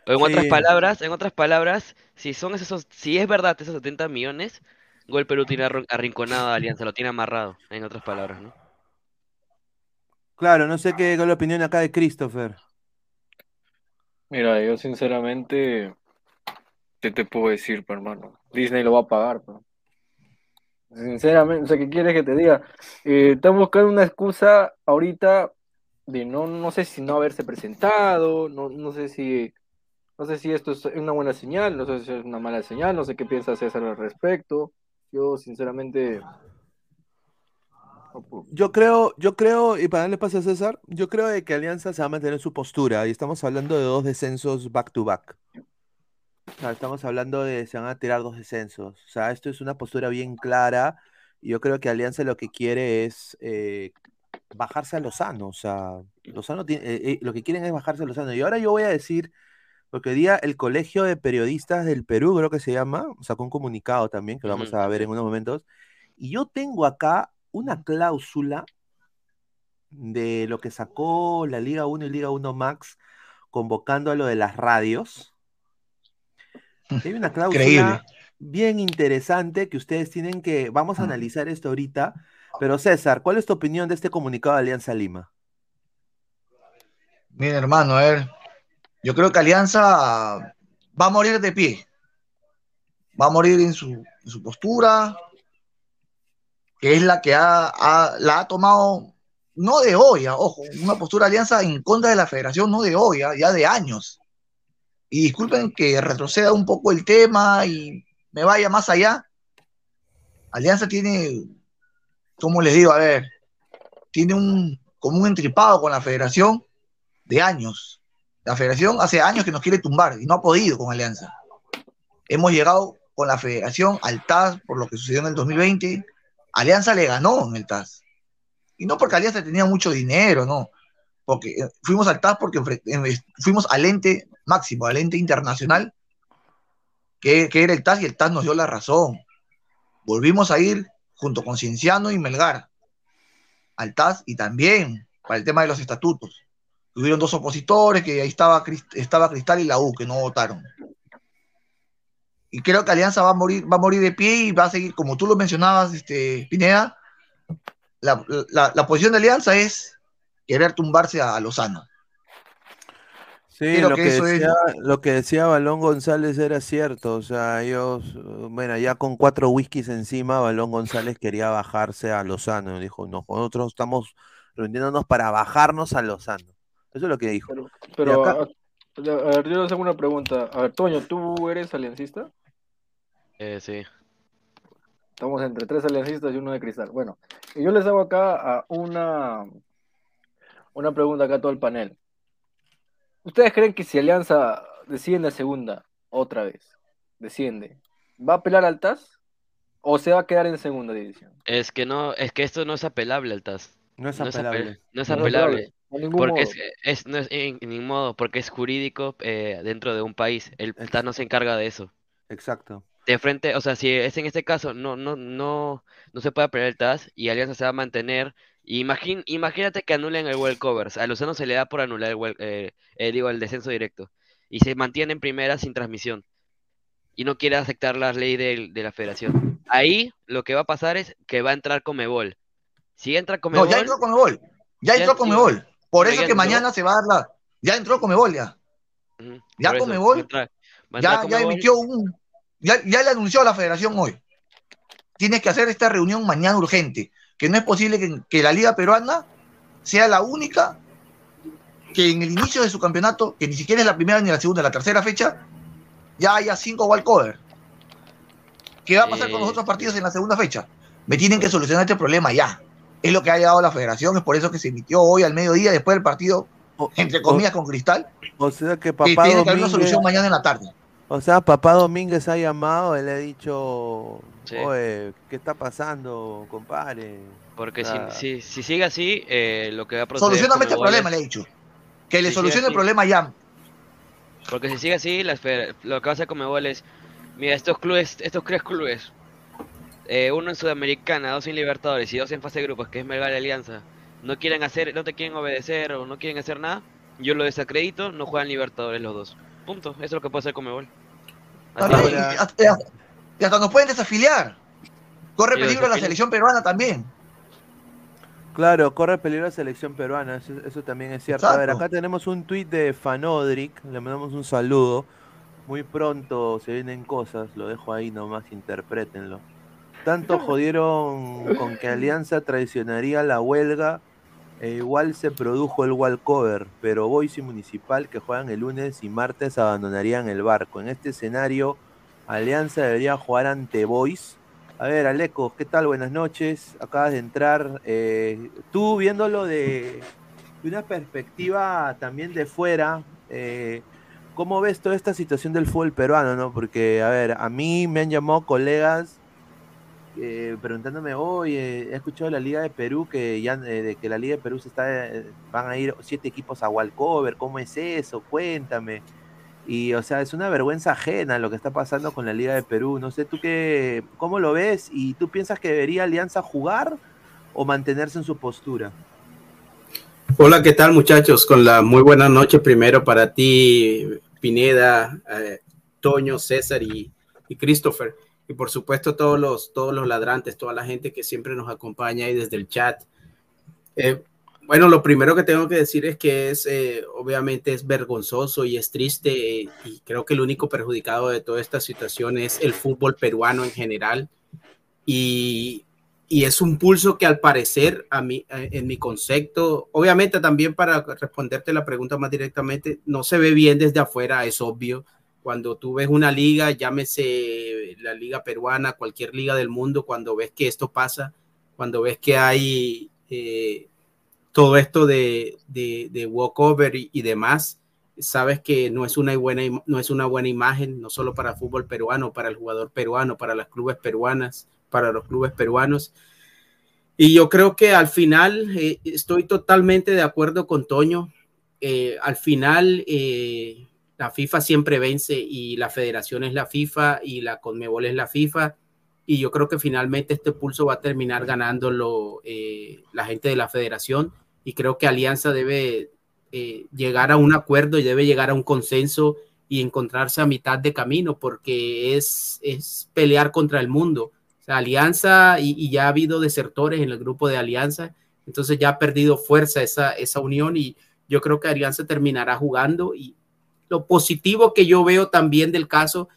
[SPEAKER 8] En otras palabras, en otras palabras, si son esos, si es verdad esos 70 millones, Gol Perú tiene arrin- arrinconado a Alianza, lo tiene amarrado, en otras palabras, ¿no?
[SPEAKER 2] Claro, no sé qué es la opinión acá de Christopher.
[SPEAKER 6] Mira, yo sinceramente, ¿qué te puedo decir, pe, hermano? Disney lo va a pagar, pe. Sinceramente, o sea, ¿qué quieres que te diga? Eh, están buscando una excusa ahorita de no, no sé si no haberse presentado, no, no sé si, no sé si esto es una buena señal, no sé si es una mala señal, no sé qué piensa César al respecto. Yo, sinceramente,
[SPEAKER 2] Yo creo, yo creo, y para darle paso a César, yo creo de que Alianza se va a mantener su postura, y estamos hablando de dos descensos back to back. O sea, estamos hablando de se van a tirar dos descensos. O sea, esto es una postura bien clara, y yo creo que Alianza lo que quiere es eh, bajarse a Lozano. O sea, Lozano tiene, eh, eh, lo que quieren es bajarse a Lozano. Y ahora yo voy a decir, porque hoy día el Colegio de Periodistas del Perú, creo que se llama, sacó un comunicado también, que lo vamos a ver en unos momentos, y yo tengo acá una cláusula de lo que sacó la Liga 1 y Liga 1 Max convocando a lo de las radios. Hay una cláusula
[SPEAKER 9] Increíble.
[SPEAKER 2] bien interesante que ustedes tienen que, vamos a analizar esto ahorita, pero César, ¿cuál es tu opinión de este comunicado de Alianza Lima?
[SPEAKER 9] Mira, hermano, a ver. Yo creo que Alianza va a morir de pie. Va a morir en su, en su postura, que es la que ha, ha- la ha tomado, no de hoy, ojo, una postura de Alianza en contra de la federación, no de hoy, ya de años. Y disculpen que retroceda un poco el tema y me vaya más allá. Alianza tiene, como les digo, a ver, tiene un, como un entripado con la federación de años. La federación hace años que nos quiere tumbar y no ha podido con Alianza. Hemos llegado con la federación al TAS por lo que sucedió en el 2020. Alianza le ganó en el TAS. Y no porque Alianza tenía mucho dinero, no. Porque eh, fuimos al TAS porque fuimos al ente máximo, al ente internacional, que, que era el TAS y el TAS nos dio la razón. Volvimos a ir junto con Cienciano y Melgar al TAS y también para el tema de los estatutos. Tuvieron dos opositores, que ahí estaba, estaba Cristal y la U, que no votaron. Y creo que Alianza va a morir, va a morir de pie y va a seguir, como tú lo mencionabas, este, Pineda, la, la- la posición de Alianza es querer tumbarse a, a Lozano.
[SPEAKER 2] Sí, lo
[SPEAKER 9] que
[SPEAKER 2] que,
[SPEAKER 9] eso es-
[SPEAKER 2] decía, lo que decía Balón González era cierto. O sea, ellos, eh, bueno, ya con cuatro whiskies encima, Balón González quería bajarse a Lozano. Dijo, no, nosotros estamos reuniéndonos para bajarnos a Lozano. Eso es lo que dijo.
[SPEAKER 6] Pero,
[SPEAKER 2] Y
[SPEAKER 6] pero
[SPEAKER 2] acá-
[SPEAKER 6] a, a ver, yo les hago una pregunta. A ver, Toño, ¿tú eres aliancista?
[SPEAKER 8] Eh, sí.
[SPEAKER 6] Estamos entre tres aliancistas y uno de cristal. Bueno, yo les hago acá a una, una pregunta acá a todo el panel. ¿Ustedes creen que si Alianza desciende a segunda otra vez, desciende, ¿va a apelar al TAS o se va a quedar en segunda división?
[SPEAKER 8] Es que no, es que esto no es apelable al TAS.
[SPEAKER 2] No es
[SPEAKER 8] No es ape-
[SPEAKER 2] apelable.
[SPEAKER 8] no es
[SPEAKER 6] No
[SPEAKER 8] apelable.
[SPEAKER 6] ningún
[SPEAKER 8] Porque
[SPEAKER 6] modo.
[SPEAKER 8] es, es- no es en en ningún modo, porque es jurídico eh, dentro de un país. El TAS no se encarga de eso.
[SPEAKER 2] Exacto.
[SPEAKER 8] De frente, o sea, si es en este caso, no, no, no, no se puede apelar el TAS y Alianza se va a mantener. Imagín, imagínate que anulen el World Covers. A Lozano se le da por anular el, eh, eh, digo, el descenso directo. Y se mantiene en primera sin transmisión. Y no quiere aceptar la ley del- de, la federación. Ahí lo que va a pasar es que va a entrar Comebol. Si entra
[SPEAKER 9] No,
[SPEAKER 8] Comebol,
[SPEAKER 9] ya entró Comebol. Ya
[SPEAKER 8] Ya
[SPEAKER 9] entró. Comebol. Por
[SPEAKER 8] No,
[SPEAKER 9] eso que mañana se va a dar la. Ya entró Comebol ya. Ya
[SPEAKER 8] eso,
[SPEAKER 9] Comebol,
[SPEAKER 8] va a entrar- va a
[SPEAKER 9] Ya, ya emitió un. Ya, ya le anunció a la federación hoy. Tienes que hacer esta reunión mañana urgente. Que no es posible que, que la Liga Peruana sea la única que en el inicio de su campeonato, que ni siquiera es la primera ni la segunda, la tercera fecha, ya haya cinco walkover. ¿Qué va a pasar con los
[SPEAKER 8] Eh,
[SPEAKER 9] otros partidos en la segunda fecha? Me tienen que solucionar este problema ya. Es lo que ha llegado la federación, es por eso que se emitió hoy al mediodía después del partido, entre comillas, con Cristal,
[SPEAKER 2] o sea que
[SPEAKER 9] que
[SPEAKER 2] papá
[SPEAKER 9] tiene que haber una solución mañana en la tarde.
[SPEAKER 2] o sea, papá Domínguez ha llamado le ha dicho,
[SPEAKER 8] Sí.
[SPEAKER 2] oye, ¿qué está pasando, compadre?
[SPEAKER 8] Porque si- si, si, sigue así, eh, lo que va a proceder.
[SPEAKER 9] Solucioname este problema,
[SPEAKER 8] es-
[SPEAKER 9] le he dicho. Que le solucione el problema ya.
[SPEAKER 8] Porque si sigue así, la esfera- lo que va a hacer Conmebol es, mira, estos clubes, estos tres clubes, eh, uno en Sudamericana, dos en Libertadores y dos en fase de grupos, que es Melgar y Alianza, no quieren hacer, no te quieren obedecer o no quieren hacer nada, yo lo desacredito, no juegan Libertadores los dos. Punto. Eso es lo que puede hacer Conmebol. Así.
[SPEAKER 9] Y, hasta, nos pueden desafiliar. Corre peligro la selección peruana también.
[SPEAKER 2] Claro, corre peligro la selección peruana, eso, eso también es cierto. A ver, acá tenemos un tuit de Fanodric, le mandamos un saludo. Muy pronto se vienen cosas, lo dejo ahí nomás, interprétenlo. Tanto jodieron con que Alianza traicionaría la huelga, e igual se produjo el walkover, pero Boys y Municipal que juegan el lunes y martes abandonarían el barco. En este escenario, Alianza debería jugar ante Boys. A ver, Aleco, ¿qué tal? Buenas noches. Acabas de entrar. eh, tú viéndolo de, una perspectiva también de fuera, eh, ¿cómo ves toda esta situación del fútbol peruano? No? Porque, a ver, a mí me han llamado colegas eh, preguntándome, oye, he escuchado la Liga de Perú que ya eh, que la Liga de Perú se está, eh, van a ir siete equipos a Walcover, ¿cómo es eso? Cuéntame. Y, o sea, es una vergüenza ajena lo que está pasando con la Liga de Perú. No sé, ¿tú qué, cómo lo ves? ¿Y tú piensas que debería Alianza jugar o mantenerse en su postura?
[SPEAKER 10] Hola, ¿qué tal muchachos? Con la muy buena noche primero para ti, Pineda, eh, Toño, César y, y Christopher. Y por supuesto todos los, todos los ladrantes, toda la gente que siempre nos acompaña ahí desde el chat. Eh, bueno, lo primero que tengo que decir es que es, eh, obviamente es vergonzoso y es triste eh, y creo que el único perjudicado de toda esta situación es el fútbol peruano en general. Y, y es un pulso que al parecer, a mí, eh, en mi concepto, obviamente también para responderte la pregunta más directamente, no se ve bien desde afuera, es obvio. Cuando tú ves una liga, llámese la liga peruana, cualquier liga del mundo, cuando ves que esto pasa, cuando ves que hay eh, todo esto de, de, de walkover y, y demás, sabes que no es una buena no es una buena imagen no solo para el fútbol peruano para el jugador peruano para las clubes peruanas para los clubes peruanos. Y yo creo que al final eh, estoy totalmente de acuerdo con Toño Eh, al final eh, la FIFA siempre vence y la federación es la FIFA y la Conmebol es la FIFA y yo creo que finalmente este pulso va a terminar ganándolo eh, la gente de la federación y creo que Alianza debe eh, llegar a un acuerdo y debe llegar a un consenso y encontrarse a mitad de camino porque es, es pelear contra el mundo. O sea, Alianza y, y ya ha habido desertores en el grupo de Alianza, entonces ya ha perdido fuerza esa, esa unión y yo creo que Alianza terminará jugando y lo positivo que yo veo también del caso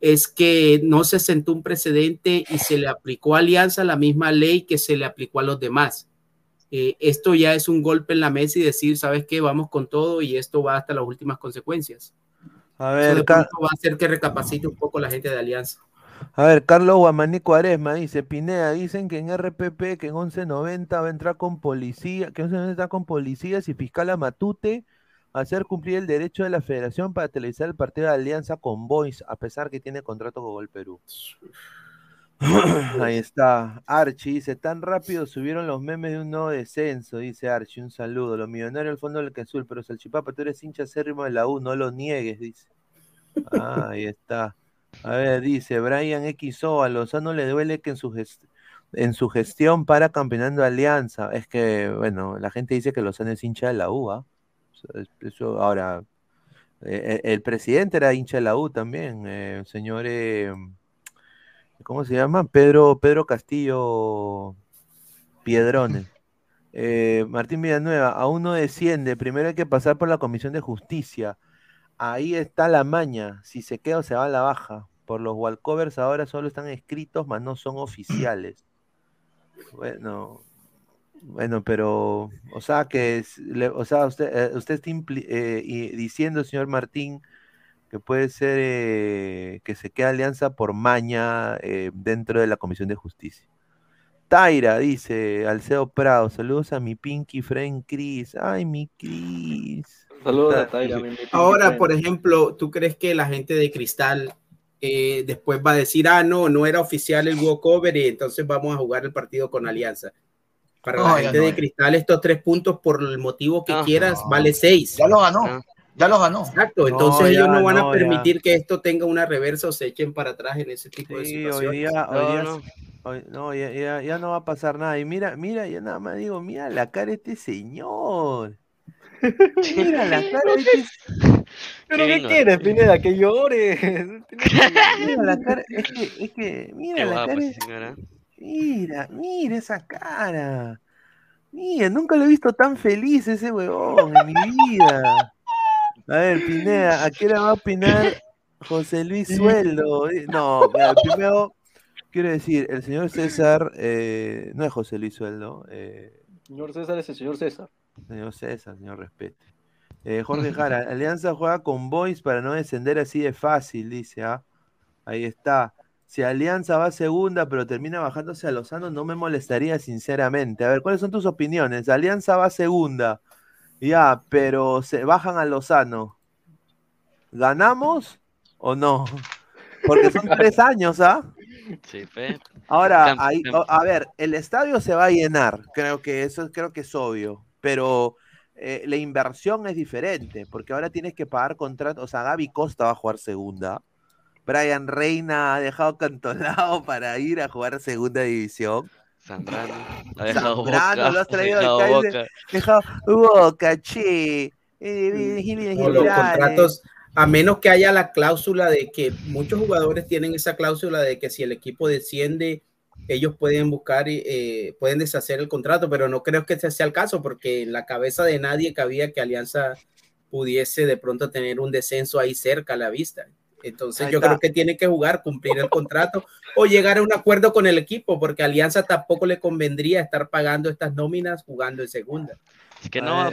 [SPEAKER 10] es que no se sentó un precedente y se le aplicó a Alianza la misma ley que se le aplicó a los demás. Eh, esto ya es un golpe en la mesa y decir, ¿sabes qué? Vamos con todo y esto va hasta las últimas consecuencias.
[SPEAKER 2] A
[SPEAKER 10] Eso
[SPEAKER 2] ver,
[SPEAKER 10] pronto va a hacer que recapacite un poco la gente de Alianza.
[SPEAKER 2] a ver, Carlos Guamaní Cuaresma dice, Pineda, dicen que en RPP, que en 1190 va a entrar con policía, que en 1190 está con policías y fiscal a Matute a hacer cumplir el derecho de la federación para televisar el partido de alianza con Boys, a pesar que tiene contrato con Gol Perú. Ahí está. Archie dice, tan rápido subieron los memes de un nuevo descenso, dice Archie, un saludo. Los millonarios al fondo del que azul, pero Salchipapa, tú eres hincha acérrimo de la U, no lo niegues, dice. Ah, ahí está. A ver, dice Brian XO, a Lozano le duele que en su, en su gestión para campeonando Alianza. Es que, bueno, la gente dice que Lozano es hincha de la U, ¿ah? Eso, ahora, eh, el, el presidente era hincha de la U también, eh, señor, eh, ¿cómo se llama? Pedro, Pedro Castillo Piedrones. Eh, Martín Villanueva, aún no desciende, primero hay que pasar por la Comisión de Justicia. Ahí está la maña, si se queda o se va a la baja. Por los walkovers ahora solo están escritos, mas no son oficiales. Bueno, bueno, pero, o sea, que, es- le- o sea, usted, eh, usted está eh, diciendo, señor Martín, que puede ser eh, que se quede alianza por maña eh, dentro de la Comisión de Justicia. Taira dice, Alceo Prado, saludos a mi Pinky Friend Chris. Ay, mi Chris.
[SPEAKER 6] Saludos a Taira, mi- mi pinky
[SPEAKER 10] Ahora,
[SPEAKER 6] friend.
[SPEAKER 10] por ejemplo, ¿tú crees que la gente de Cristal eh, después va a decir, ah, no, no era oficial el walkover y entonces vamos a jugar el partido con Alianza? Para
[SPEAKER 9] No,
[SPEAKER 10] la gente
[SPEAKER 9] no,
[SPEAKER 10] de. Cristal, estos tres puntos, por el motivo que
[SPEAKER 8] No.
[SPEAKER 10] quieras,
[SPEAKER 2] No.
[SPEAKER 10] vale seis.
[SPEAKER 9] Ya lo ganó. Ya lo ganó.
[SPEAKER 10] Exacto, entonces ellos no van a
[SPEAKER 2] ya.
[SPEAKER 10] permitir que esto tenga una reversa o se echen para atrás en ese tipo de
[SPEAKER 2] Sí,
[SPEAKER 10] situaciones.
[SPEAKER 2] hoy día, hoy
[SPEAKER 8] No,
[SPEAKER 2] día,
[SPEAKER 8] no.
[SPEAKER 2] hoy- no, ya, ya- ya no va a pasar nada. Y mira, mira, yo nada más digo, mira la cara de este señor. Mira la cara de este
[SPEAKER 6] ¿Pero qué quieres, Pineda? Que llore.
[SPEAKER 2] Mira la cara, es que, es que, mira la cara,
[SPEAKER 8] ¿ah?
[SPEAKER 2] mira, mira esa cara. Mira, nunca lo he visto tan feliz ese huevón en mi vida. A ver, Pineda, ¿a qué hora va a opinar José Luis Sueldo? Eh, No, mira, primero quiero decir, el señor César eh, no es José Luis Sueldo, eh,
[SPEAKER 6] Señor César es el señor César.
[SPEAKER 2] señor César, señor respete. Eh, Jorge Jara, Alianza juega con Boys para no descender así de fácil, dice, ¿ah? Ahí está. Si Alianza va segunda, pero termina bajándose a Lozano, no me molestaría sinceramente. A ver, ¿cuáles son tus opiniones? Alianza va segunda, ya, pero se bajan a Lozano. ¿Ganamos o no? Porque son tres años, ¿ah?
[SPEAKER 8] Sí, fe.
[SPEAKER 2] Ahora, ahí, a ver, el estadio se va a llenar, creo que eso creo que es obvio, pero eh, la inversión es diferente, porque ahora tienes que pagar contratos, o sea, Gaby Costa va a jugar segunda, Brian Reina ha dejado cantonado para ir a jugar segunda división,
[SPEAKER 8] Zambrano. Ha dejado
[SPEAKER 2] Zambrano
[SPEAKER 8] boca.
[SPEAKER 2] lo has
[SPEAKER 8] ha dejado boca.
[SPEAKER 2] dice, dejado boca, che, eh, eh, Gil-
[SPEAKER 10] No, los
[SPEAKER 2] Gilberales.
[SPEAKER 10] contratos, a menos que haya la cláusula de que muchos jugadores tienen esa cláusula de que si el equipo desciende, ellos pueden buscar, eh, pueden deshacer el contrato, pero no creo que ese sea el caso, porque en la cabeza de nadie cabía que Alianza pudiese de pronto tener un descenso ahí cerca a la vista. Entonces
[SPEAKER 2] Ahí
[SPEAKER 10] yo
[SPEAKER 2] está.
[SPEAKER 10] creo que tiene que jugar, cumplir el contrato o llegar a un acuerdo con el equipo, porque a Alianza tampoco le convendría estar pagando estas nóminas jugando en segunda.
[SPEAKER 8] Es que no,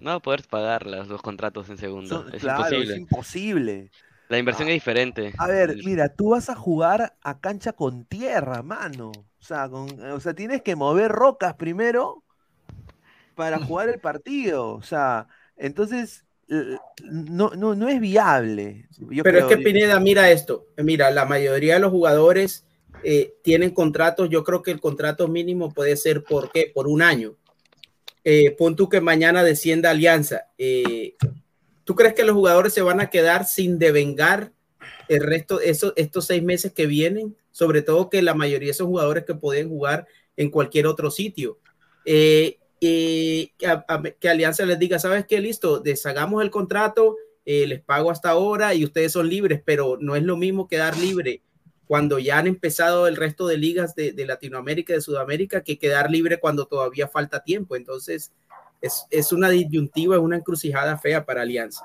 [SPEAKER 8] no va a poder pagar las- los contratos en segundo.
[SPEAKER 2] Son-
[SPEAKER 8] es
[SPEAKER 2] claro,
[SPEAKER 8] imposible.
[SPEAKER 2] es imposible.
[SPEAKER 8] La inversión es diferente.
[SPEAKER 2] A ver, mira, tú vas a jugar a cancha con tierra, mano. O sea, con, o sea, tienes que mover rocas primero para jugar el partido. O sea, entonces no, no, no es viable. Yo
[SPEAKER 10] Pero es que Pineda, mira esto, mira, la mayoría de los jugadores eh, tienen contratos, yo creo que el contrato mínimo puede ser por qué, por un año. Eh, pon tú que mañana descienda Alianza. eh, ¿Tú crees que los jugadores se van a quedar sin devengar el resto, eso, estos seis meses que vienen? Sobre todo que la mayoría son jugadores que pueden jugar en cualquier otro sitio. Eh, eh, que, a- a- que Alianza les diga, ¿sabes qué? Listo, deshagamos el contrato, eh, les pago hasta ahora y ustedes son libres, pero no es lo mismo quedar libre cuando ya han empezado el resto de ligas de, de Latinoamérica y de Sudamérica que quedar libre cuando todavía falta tiempo. Entonces, es, es una disyuntiva, es una encrucijada fea para Alianza.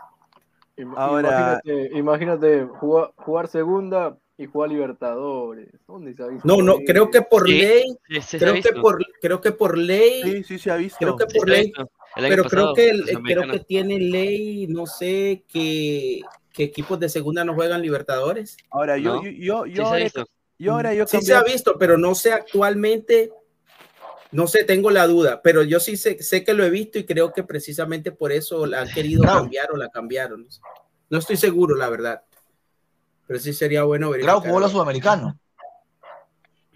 [SPEAKER 2] Ahora-
[SPEAKER 6] Imagínate, imagínate jugar, jugar segunda y jugar Libertadores. ¿Dónde se ha visto
[SPEAKER 10] No, no, creo que por
[SPEAKER 8] Sí,
[SPEAKER 10] ley,
[SPEAKER 8] sí,
[SPEAKER 10] creo que por, creo que por ley,
[SPEAKER 2] Sí, sí, se ha visto.
[SPEAKER 10] creo que por ley, pero
[SPEAKER 8] pasado,
[SPEAKER 10] creo que, el- creo que tiene ley, no sé, que, que equipos de segunda no juegan Libertadores.
[SPEAKER 2] Ahora, yo,
[SPEAKER 8] ¿No?
[SPEAKER 2] yo, yo,
[SPEAKER 8] Sí
[SPEAKER 2] yo
[SPEAKER 8] se ha
[SPEAKER 2] ahora-
[SPEAKER 8] visto.
[SPEAKER 2] yo ahora yo
[SPEAKER 10] Sí
[SPEAKER 2] cambié-
[SPEAKER 10] se ha visto, pero no sé actualmente, no sé, tengo la duda, pero yo sí sé, sé que lo he visto y creo que precisamente por eso la han querido cambiar o la cambiaron. No estoy seguro, la verdad. Pero sí sería bueno
[SPEAKER 9] Grau
[SPEAKER 10] verificar.
[SPEAKER 9] jugó la Sudamericana.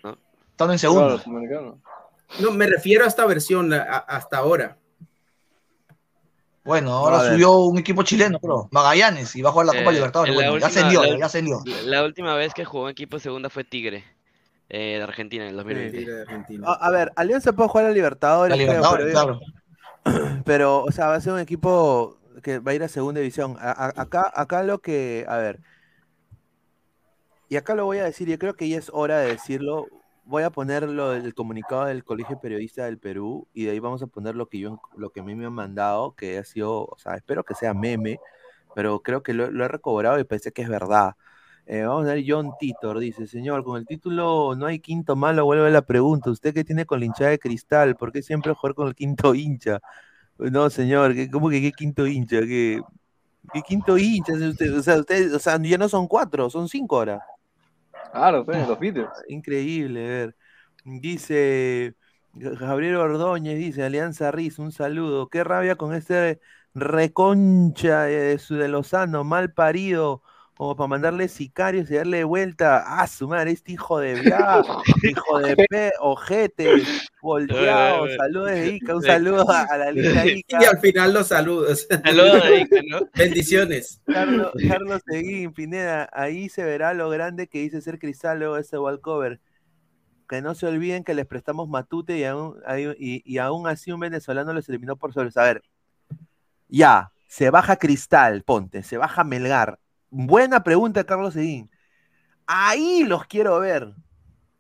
[SPEAKER 8] ¿No?
[SPEAKER 9] Estando en
[SPEAKER 6] Claro, los americanos.
[SPEAKER 10] No, me refiero a esta versión, a- hasta ahora.
[SPEAKER 9] Bueno, ahora
[SPEAKER 2] A ver.
[SPEAKER 9] subió un equipo chileno, creo. Magallanes, y va a jugar la Copa
[SPEAKER 8] Eh,
[SPEAKER 9] Libertadores. Bueno, ya ascendió,
[SPEAKER 8] la-
[SPEAKER 9] ya ascendió.
[SPEAKER 8] La, la última vez que jugó en equipo de segunda fue Tigre, eh, de Argentina, en el 2020.
[SPEAKER 10] Tigre de Argentina.
[SPEAKER 2] A, a ver, Alianza puede jugar a Libertadores,
[SPEAKER 9] La
[SPEAKER 2] creo,
[SPEAKER 9] Libertadores,
[SPEAKER 2] pero,
[SPEAKER 9] claro.
[SPEAKER 2] pero, o sea, va a ser un equipo que va a ir a segunda división. A- a- acá, acá lo que, a ver, y acá lo voy a decir, yo creo que ya es hora de decirlo. Voy a poner lo del comunicado del Colegio Periodista del Perú y de ahí vamos a poner lo que yo, lo que a mí me han mandado, que ha sido, o sea, espero que sea meme, pero creo que lo, he recobrado y pensé que es verdad. Eh, vamos a ver, John Titor dice, señor, con el título no hay quinto malo, vuelve la pregunta, ¿usted qué tiene con la hinchada de cristal? ¿Por qué siempre jugar con el quinto hincha? No, señor, ¿qué- ¿cómo que qué quinto hincha? ¿Qué, qué quinto hincha? O sea, usted, o sea, ya no son cuatro, son cinco ahora.
[SPEAKER 6] Claro, pues, los Beatles.
[SPEAKER 2] Increíble, ver. Dice Gabriel Ordóñez, dice Alianza Riz, un saludo. Qué rabia con este reconcha de, de Lozano, mal parido. Como para mandarle sicarios y darle vuelta. Ah, su madre, este hijo de bla, hijo de pe, ojete, volteado, saludos de Ica, un saludo a, a la linda Ica.
[SPEAKER 10] Y al final los saludos.
[SPEAKER 8] Saludos de Ica, ¿no?
[SPEAKER 10] Bendiciones.
[SPEAKER 2] Carlos, Carlos Seguín, Pineda, ahí se verá lo grande que dice ser Cristal luego de ese wallcover. Que no se olviden que les prestamos Matute y aún, ahí- y, y aún así un venezolano los eliminó por sobre. A ver, ya, se baja Cristal, ponte, se baja Melgar. Buena pregunta, Carlos Seguín. Ahí los quiero ver.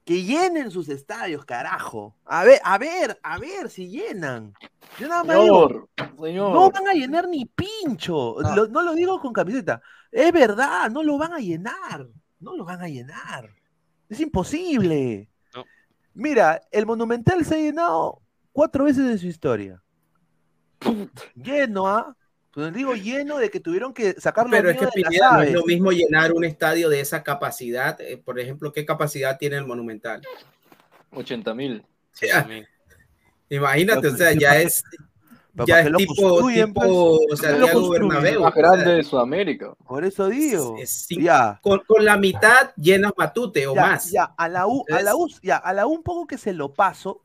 [SPEAKER 2] Que llenen sus estadios, carajo. A ver, a ver, a ver si llenan. Yo nada más digo,
[SPEAKER 6] Señor, señor.
[SPEAKER 2] no van a llenar ni pincho.
[SPEAKER 9] No.
[SPEAKER 2] Lo- no lo digo con camiseta. Es verdad, no lo van a llenar. No lo van a llenar. Es imposible.
[SPEAKER 8] No.
[SPEAKER 2] Mira, el Monumental se ha llenado cuatro veces en su historia. Lleno, ¿ah? Pues digo lleno de que tuvieron que sacarlo
[SPEAKER 10] Pero es que
[SPEAKER 2] de las
[SPEAKER 10] Pineda no es lo mismo llenar un estadio de esa capacidad. eh, por ejemplo, ¿qué capacidad tiene el Monumental?
[SPEAKER 6] 80 mil.
[SPEAKER 10] Imagínate, o sea, ya es, ya
[SPEAKER 2] ¿para
[SPEAKER 10] es tipo,
[SPEAKER 2] pues?
[SPEAKER 10] tipo
[SPEAKER 2] ¿Para qué lo
[SPEAKER 10] Santiago
[SPEAKER 2] construyen?
[SPEAKER 10] Bernabéu.
[SPEAKER 6] Más
[SPEAKER 10] o sea,
[SPEAKER 6] grande de Sudamérica.
[SPEAKER 2] Por eso digo.
[SPEAKER 10] es cinco-
[SPEAKER 2] Ya.
[SPEAKER 10] con, con la mitad llenas Matute o
[SPEAKER 2] ya,
[SPEAKER 10] más.
[SPEAKER 2] Ya, a la U, a la U, ya, a la U un poco que se lo paso,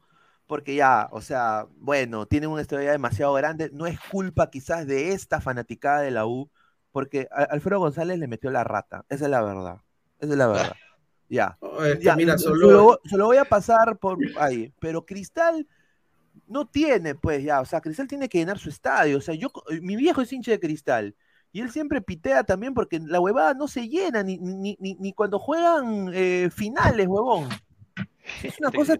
[SPEAKER 2] porque ya, o sea, bueno, tienen una historia demasiado grande. No es culpa quizás de esta fanaticada de la U, porque a- Alfredo González le metió la rata. Esa es la verdad. Esa es la verdad. Ya.
[SPEAKER 10] Oh, es que
[SPEAKER 2] Ya,
[SPEAKER 10] mira,
[SPEAKER 2] se
[SPEAKER 10] solo
[SPEAKER 2] lo, se lo voy a pasar por ahí. Pero Cristal no tiene, pues ya, o sea, Cristal tiene que llenar su estadio. O sea, yo, mi viejo es hincha de Cristal. Y él siempre pitea también porque la huevada no se llena ni, ni, ni, ni cuando juegan eh, finales, huevón. Es una cosa.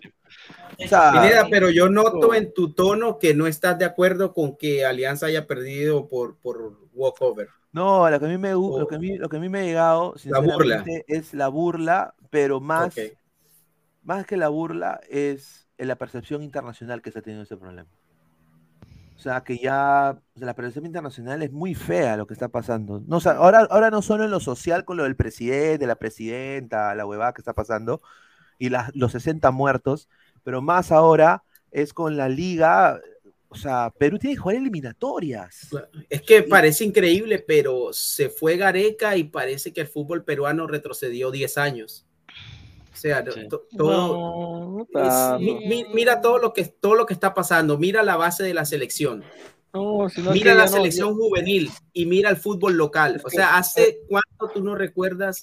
[SPEAKER 2] O sea,
[SPEAKER 10] Pineda, pero yo noto en tu tono que no estás de acuerdo con que Alianza haya perdido por, por walkover.
[SPEAKER 2] no, lo que a mí me, gu- lo
[SPEAKER 10] Oh.
[SPEAKER 2] que a mí, lo que a mí me ha llegado,
[SPEAKER 10] La burla.
[SPEAKER 2] es la burla, pero más,
[SPEAKER 10] Ok.
[SPEAKER 2] más que la burla es en la percepción internacional que está teniendo ese problema. O sea, que ya o sea, la percepción internacional es muy fea lo que está pasando. No, o sea, ahora, ahora no solo en lo social con lo del presidente, la presidenta, la huevada que está pasando, y las- los 60 muertos, pero más ahora es con la liga. O sea, Perú tiene que jugar eliminatorias.
[SPEAKER 10] Es que parece increíble, pero se fue Gareca y parece que el fútbol peruano retrocedió 10 años. O sea,
[SPEAKER 8] Sí.
[SPEAKER 10] todo,
[SPEAKER 6] No,
[SPEAKER 10] es- mira todo lo que todo lo que está pasando, mira la base de la selección,
[SPEAKER 6] No,
[SPEAKER 10] mira la
[SPEAKER 6] no-
[SPEAKER 10] selección juvenil y mira el fútbol local. O sea, ¿hace cuánto tú no recuerdas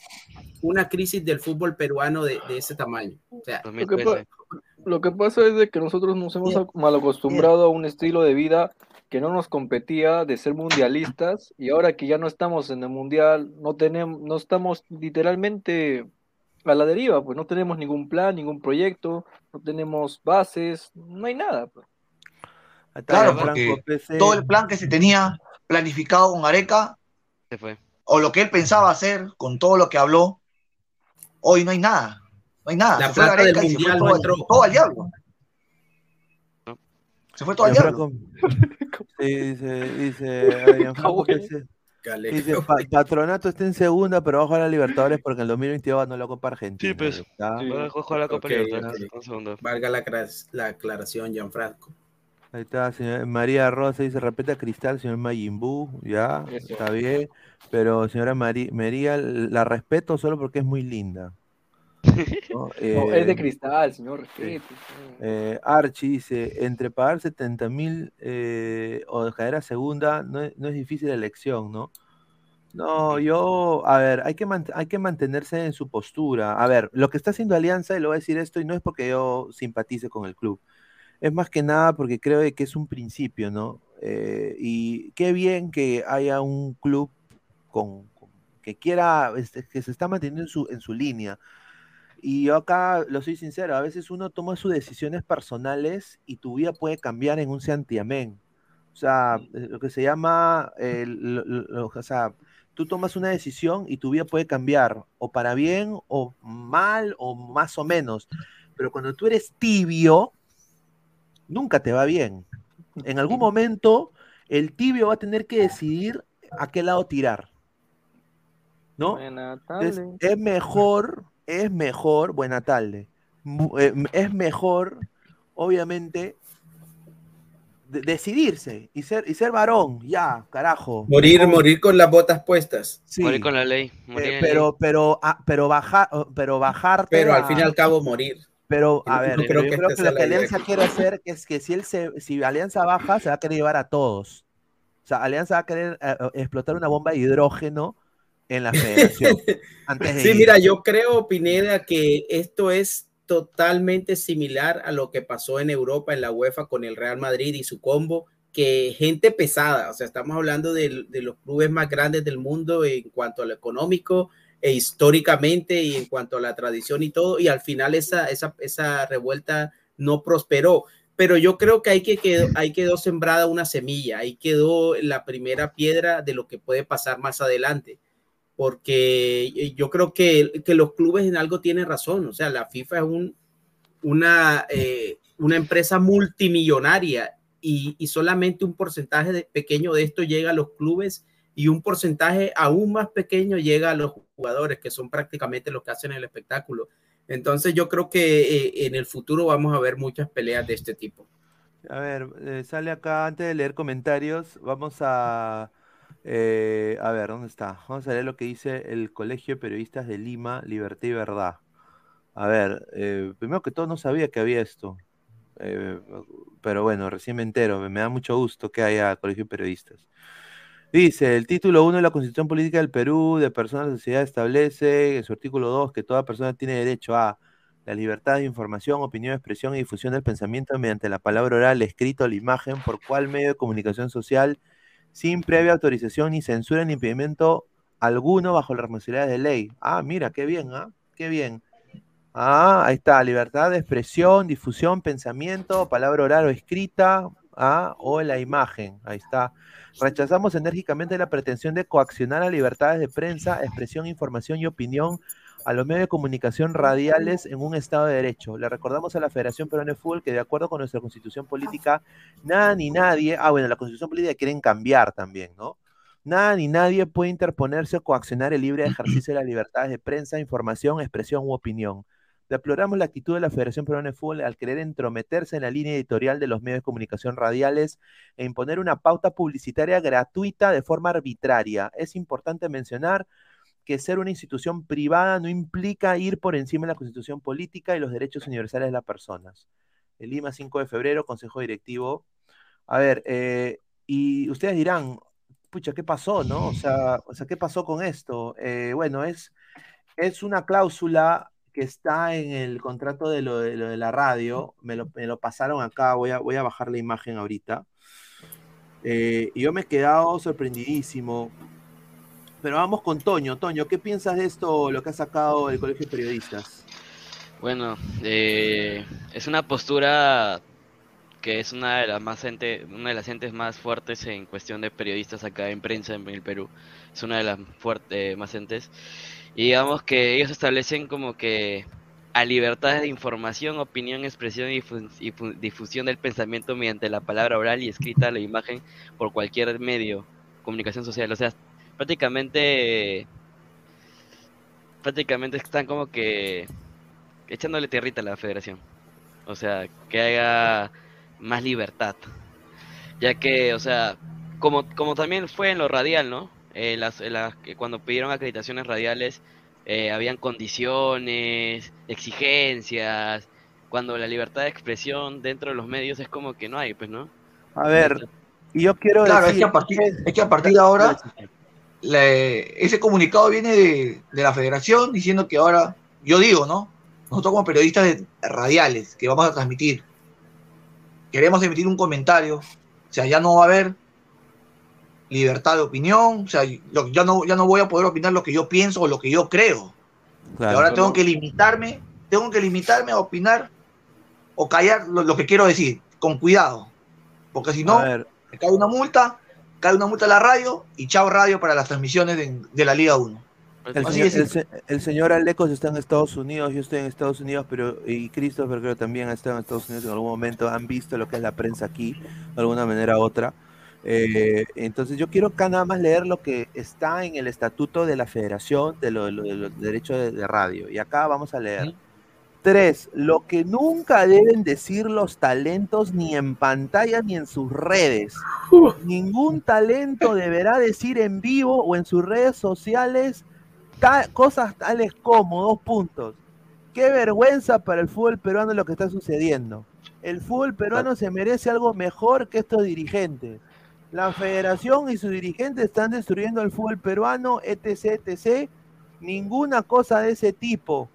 [SPEAKER 10] una crisis del fútbol peruano de, de ese tamaño? O sea,
[SPEAKER 6] Lo que, pa- lo que pasa es de que nosotros nos hemos ac- mal acostumbrado a un estilo de vida que no nos competía de ser mundialistas y ahora que ya no estamos en el mundial, no tenemos, no estamos literalmente a la deriva, pues no tenemos ningún plan, ningún proyecto, no tenemos bases, no hay nada. pues.
[SPEAKER 9] Claro, porque
[SPEAKER 2] PC.
[SPEAKER 9] todo el plan que se tenía planificado con Areca,
[SPEAKER 8] Se fue.
[SPEAKER 9] o lo que él pensaba hacer, con todo lo que habló, hoy no hay nada. No hay nada.
[SPEAKER 10] La
[SPEAKER 9] se fue
[SPEAKER 10] plata del
[SPEAKER 9] Gareca y se fue
[SPEAKER 10] no
[SPEAKER 9] todo,
[SPEAKER 10] entró.
[SPEAKER 9] todo al diablo. Se fue todo al diablo.
[SPEAKER 2] Dice, dice Adrián. Dice, "Pa- Patronato está en segunda, pero va a jugar a Libertadores porque en el 2022 ganó la Copa Argentina.
[SPEAKER 8] Sí, pues.
[SPEAKER 6] Sí.
[SPEAKER 8] Ahora juega la Copa Libertadores.
[SPEAKER 10] valga la, la aclaración, Gianfranco.
[SPEAKER 2] Ahí está, señor- María Rosa dice, respeta a Cristal, señor Mayimbu, ya,
[SPEAKER 6] Eso.
[SPEAKER 2] está bien, pero señora María, la respeto solo porque es muy linda. ¿no?
[SPEAKER 6] No, es de
[SPEAKER 2] Eh,
[SPEAKER 6] cristal, señor, respete.
[SPEAKER 2] eh, Archie dice, entre pagar 70 mil eh, o caer a segunda, no es, no es difícil la elección, ¿no? No, yo, a ver, hay que, hay que mantenerse en su postura. A ver, lo que está haciendo Alianza, y lo voy a decir esto, y no es porque yo simpatice con el club, es más que nada porque creo que es un principio, ¿no? Eh, y qué bien que haya un club con, con- que quiera, este, que se está manteniendo en su, en su línea. Y yo acá lo soy sincero, a veces uno toma sus decisiones personales y tu vida puede cambiar en un santiamén. O sea, eh, lo que se llama, eh, lo- lo- lo- o sea, tú tomas una decisión y tu vida puede cambiar, o para bien, o mal, o más o menos. Pero cuando tú eres tibio, nunca te va bien. En algún momento, el tibio va a tener que decidir a qué lado tirar. ¿no? Entonces, es mejor, es mejor, buena tarde, eh, es mejor, obviamente, de- decidirse y ser, y ser varón, ya, carajo.
[SPEAKER 10] Morir,
[SPEAKER 2] Mejor-
[SPEAKER 10] morir con las botas puestas.
[SPEAKER 2] Sí.
[SPEAKER 8] Morir con la ley. morir
[SPEAKER 2] Eh, pero,
[SPEAKER 8] ley.
[SPEAKER 2] pero, ah, pero bajar, pero bajarte.
[SPEAKER 10] Pero al
[SPEAKER 2] a-
[SPEAKER 10] fin y al cabo morir.
[SPEAKER 2] Pero,
[SPEAKER 10] Yo
[SPEAKER 2] a
[SPEAKER 10] no
[SPEAKER 2] ver,
[SPEAKER 10] creo
[SPEAKER 2] yo
[SPEAKER 10] que
[SPEAKER 2] creo
[SPEAKER 10] esta
[SPEAKER 2] que lo que Alianza quiere hacer es que si él se, si Alianza baja, se va a querer llevar a todos. O sea, Alianza va a querer eh, explotar una bomba de hidrógeno en la federación. antes de
[SPEAKER 10] Sí,
[SPEAKER 2] ir.
[SPEAKER 10] mira, yo creo, Pineda, que esto es totalmente similar a lo que pasó en Europa en la UEFA con el Real Madrid y su combo, que gente pesada, o sea, estamos hablando de, de los clubes más grandes del mundo en cuanto a lo económico e históricamente y en cuanto a la tradición y todo, y al final esa, esa, esa revuelta no prosperó. Pero yo creo que ahí, que quedó, ahí quedó sembrada una semilla, ahí quedó la primera piedra de lo que puede pasar más adelante porque eh, yo creo que, que los clubes en algo tienen razón, o sea, la FIFA es un, una, eh, una empresa multimillonaria y, y solamente un porcentaje pequeño de esto llega a los clubes y un porcentaje aún más pequeño llega a los jugadores, que son prácticamente los que hacen el espectáculo. Entonces yo creo que eh, en el futuro vamos a ver muchas peleas de este tipo.
[SPEAKER 2] A ver, eh, sale acá antes de leer comentarios. Vamos a. eh, a ver, ¿dónde está? Vamos a leer lo que dice el Colegio de Periodistas de Lima, Libertad y Verdad. A ver, eh, primero que todo no sabía que había esto. Eh, pero bueno, recién me entero. Me da mucho gusto que haya Colegio de Periodistas. Dice, el título 1 de la Constitución Política del Perú, de personas de la sociedad, establece en su artículo 2 que toda persona tiene derecho a la libertad de información, opinión, expresión y difusión del pensamiento mediante la palabra oral, escrito la imagen, por cual medio de comunicación social, sin previa autorización ni censura ni impedimento alguno bajo las responsabilidades de ley. Ah, mira, qué bien, ¿ah? Qué bien. Ah, ahí está, libertad de expresión, difusión, pensamiento, palabra oral o escrita, ah, o la imagen. Ahí está. Rechazamos enérgicamente la pretensión de coaccionar a libertades de prensa, expresión, información y opinión a los medios de comunicación radiales en un Estado de Derecho. Le recordamos a la Federación Peruana de Fútbol que de acuerdo con nuestra constitución política, nada ni nadie, ah bueno, la constitución política quieren cambiar también, ¿no? Nada ni nadie puede interponerse o coaccionar el libre ejercicio de las libertades de prensa, información, expresión u opinión. Deploramos la actitud de la Federación Peruana de Fútbol al querer entrometerse en la línea editorial de los medios de comunicación radiales e imponer una pauta publicitaria gratuita de forma arbitraria. Es importante mencionar que ser una institución privada no implica ir por encima de la constitución política y los derechos universales de las personas. El Lima, 5 de febrero, Consejo Directivo. A ver, eh, y ustedes dirán, pucha, ¿qué pasó, no? O sea, o sea ¿qué pasó con esto? Eh, bueno, es, es una cláusula que está en el contrato de lo de, la radio, me lo, me lo, pasaron acá, voy a, voy a bajar la imagen ahorita. Eh, y yo me he quedado sorprendidísimo. Pero vamos con Toño. Toño, ¿qué piensas de esto, lo que ha sacado el Colegio de Periodistas?
[SPEAKER 8] Bueno, eh, es una postura que es una de las más ente, una de las entes más fuertes en cuestión de periodistas acá en prensa en el Perú. Es una de las fuertes más entes. Y digamos que ellos establecen como que a libertades de información, opinión, expresión y difu difu difusión del pensamiento mediante la palabra oral y escrita, la imagen, por cualquier medio, comunicación social. O sea, prácticamente prácticamente están como que echándole tierrita a la federación. O sea, que haya más libertad. Ya que, o sea, como, como también fue en lo radial, ¿no? Eh, las, las, cuando pidieron acreditaciones radiales, eh, habían condiciones, exigencias. Cuando la libertad de expresión dentro de los medios es como que no hay, pues, ¿no?
[SPEAKER 2] A ver, y yo quiero
[SPEAKER 9] claro,
[SPEAKER 2] decir...
[SPEAKER 9] es, que a partir, es que a partir de ahora la, ese comunicado viene de, de, la federación diciendo que ahora, yo digo, ¿no? Nosotros como periodistas de radiales que vamos a transmitir, queremos emitir un comentario, o sea, ya no va a haber libertad de opinión, o sea, yo, ya, no, ya no voy a poder opinar lo que yo pienso o lo que yo creo. Claro, y ahora tengo que limitarme, tengo que limitarme a opinar o callar lo, lo que quiero decir, con cuidado, porque si no, me cae una multa, cae una multa a la radio y chao radio para las transmisiones de, de la Liga 1.
[SPEAKER 2] El señor, el, el señor, Alecos está en Estados Unidos, yo estoy en Estados Unidos, pero y Christopher creo también ha estado en Estados Unidos en algún momento, han visto lo que es la prensa aquí, de alguna manera u otra. Eh, entonces yo quiero acá nada más leer lo que está en el estatuto de la Federación de, lo, de, lo, de los Derechos de, de, Radio. Y acá vamos a leer. Tres, lo que nunca deben decir los talentos ni en pantalla ni en sus redes. Ningún talento deberá decir en vivo o en sus redes sociales ta- cosas tales como, dos puntos. Qué vergüenza para el fútbol peruano lo que está sucediendo. El fútbol peruano se merece algo mejor que estos dirigentes. La federación y sus dirigentes están destruyendo el fútbol peruano, etc, etc. Ninguna cosa de ese tipo.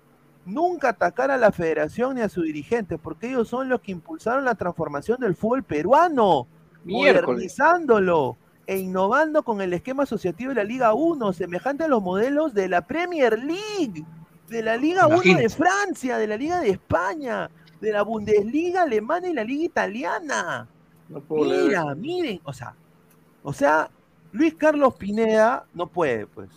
[SPEAKER 2] Nunca atacar a la federación ni a sus dirigentes, porque ellos son los que impulsaron la transformación del fútbol peruano,
[SPEAKER 6] Miércoles.
[SPEAKER 2] modernizándolo e innovando con el esquema asociativo de la Liga 1, semejante a los modelos de la Premier League, de la Liga 1 de
[SPEAKER 9] Imagínate.
[SPEAKER 2] Francia, de la Liga de España, de la Bundesliga alemana y la Liga italiana.
[SPEAKER 6] No puedo leer
[SPEAKER 2] Mira, miren, o sea, o sea, Luis Carlos Pineda no puede, pues.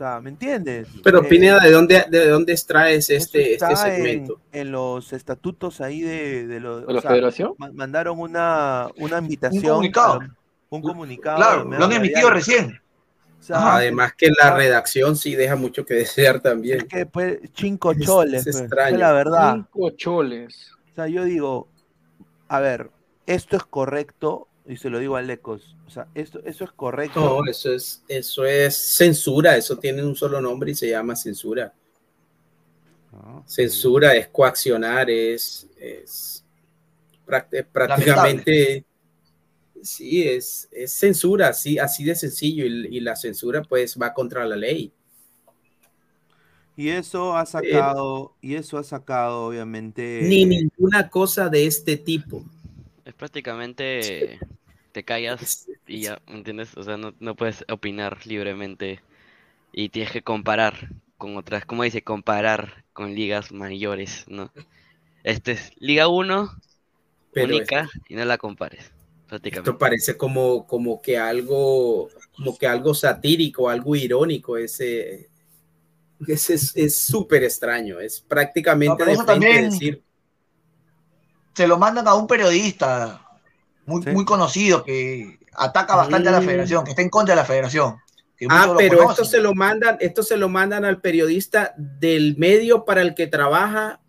[SPEAKER 2] O sea, ¿me entiendes?
[SPEAKER 10] Pero
[SPEAKER 2] Eh,
[SPEAKER 10] Pineda, ¿de dónde, de dónde extraes este, este
[SPEAKER 2] en-
[SPEAKER 10] segmento?
[SPEAKER 2] En, los estatutos ahí de, de, lo-
[SPEAKER 6] ¿De
[SPEAKER 2] o
[SPEAKER 6] la
[SPEAKER 2] sea,
[SPEAKER 6] federación?
[SPEAKER 2] ma- mandaron una, una invitación.
[SPEAKER 9] comunicado.
[SPEAKER 2] a- un comunicado.
[SPEAKER 9] Claro, lo han emitido recién.
[SPEAKER 2] O sea,
[SPEAKER 10] Además que la redacción sí deja mucho que desear también.
[SPEAKER 2] es que pues, cinco
[SPEAKER 10] Es-
[SPEAKER 2] choles,
[SPEAKER 10] es
[SPEAKER 2] pues,
[SPEAKER 10] extraño.
[SPEAKER 2] es la verdad.
[SPEAKER 6] Cinco choles.
[SPEAKER 2] O sea, yo digo, a ver, esto es correcto, y se lo digo a Lecos, o sea, esto, eso es correcto.
[SPEAKER 10] No, eso es, eso es censura, eso tiene un solo nombre y se llama censura. Censura es coaccionar, es, es práct- prácticamente, sí, es, es censura, así, así de sencillo, y, y la censura pues va contra la ley.
[SPEAKER 2] Y eso ha sacado, y eso ha sacado, obviamente.
[SPEAKER 10] Ni ninguna cosa de este tipo.
[SPEAKER 8] Es prácticamente te callas y ya, ¿me entiendes? O sea, no, no puedes opinar libremente y tienes que comparar con otras, como dice, comparar con ligas mayores, ¿no? Este es Liga 1,
[SPEAKER 10] Pero
[SPEAKER 8] única, y no la compares, prácticamente.
[SPEAKER 10] Esto parece como, como que algo, como que algo satírico, algo irónico, ese, ese es es súper extraño, es prácticamente
[SPEAKER 9] No,
[SPEAKER 10] de decir,
[SPEAKER 9] Se lo mandan a un periodista muy, muy conocido que ataca bastante a la
[SPEAKER 10] Mm.
[SPEAKER 9] federación, que está en contra de la federación.
[SPEAKER 10] ah, pero esto se lo mandan, esto se lo mandan al periodista del medio para el que trabaja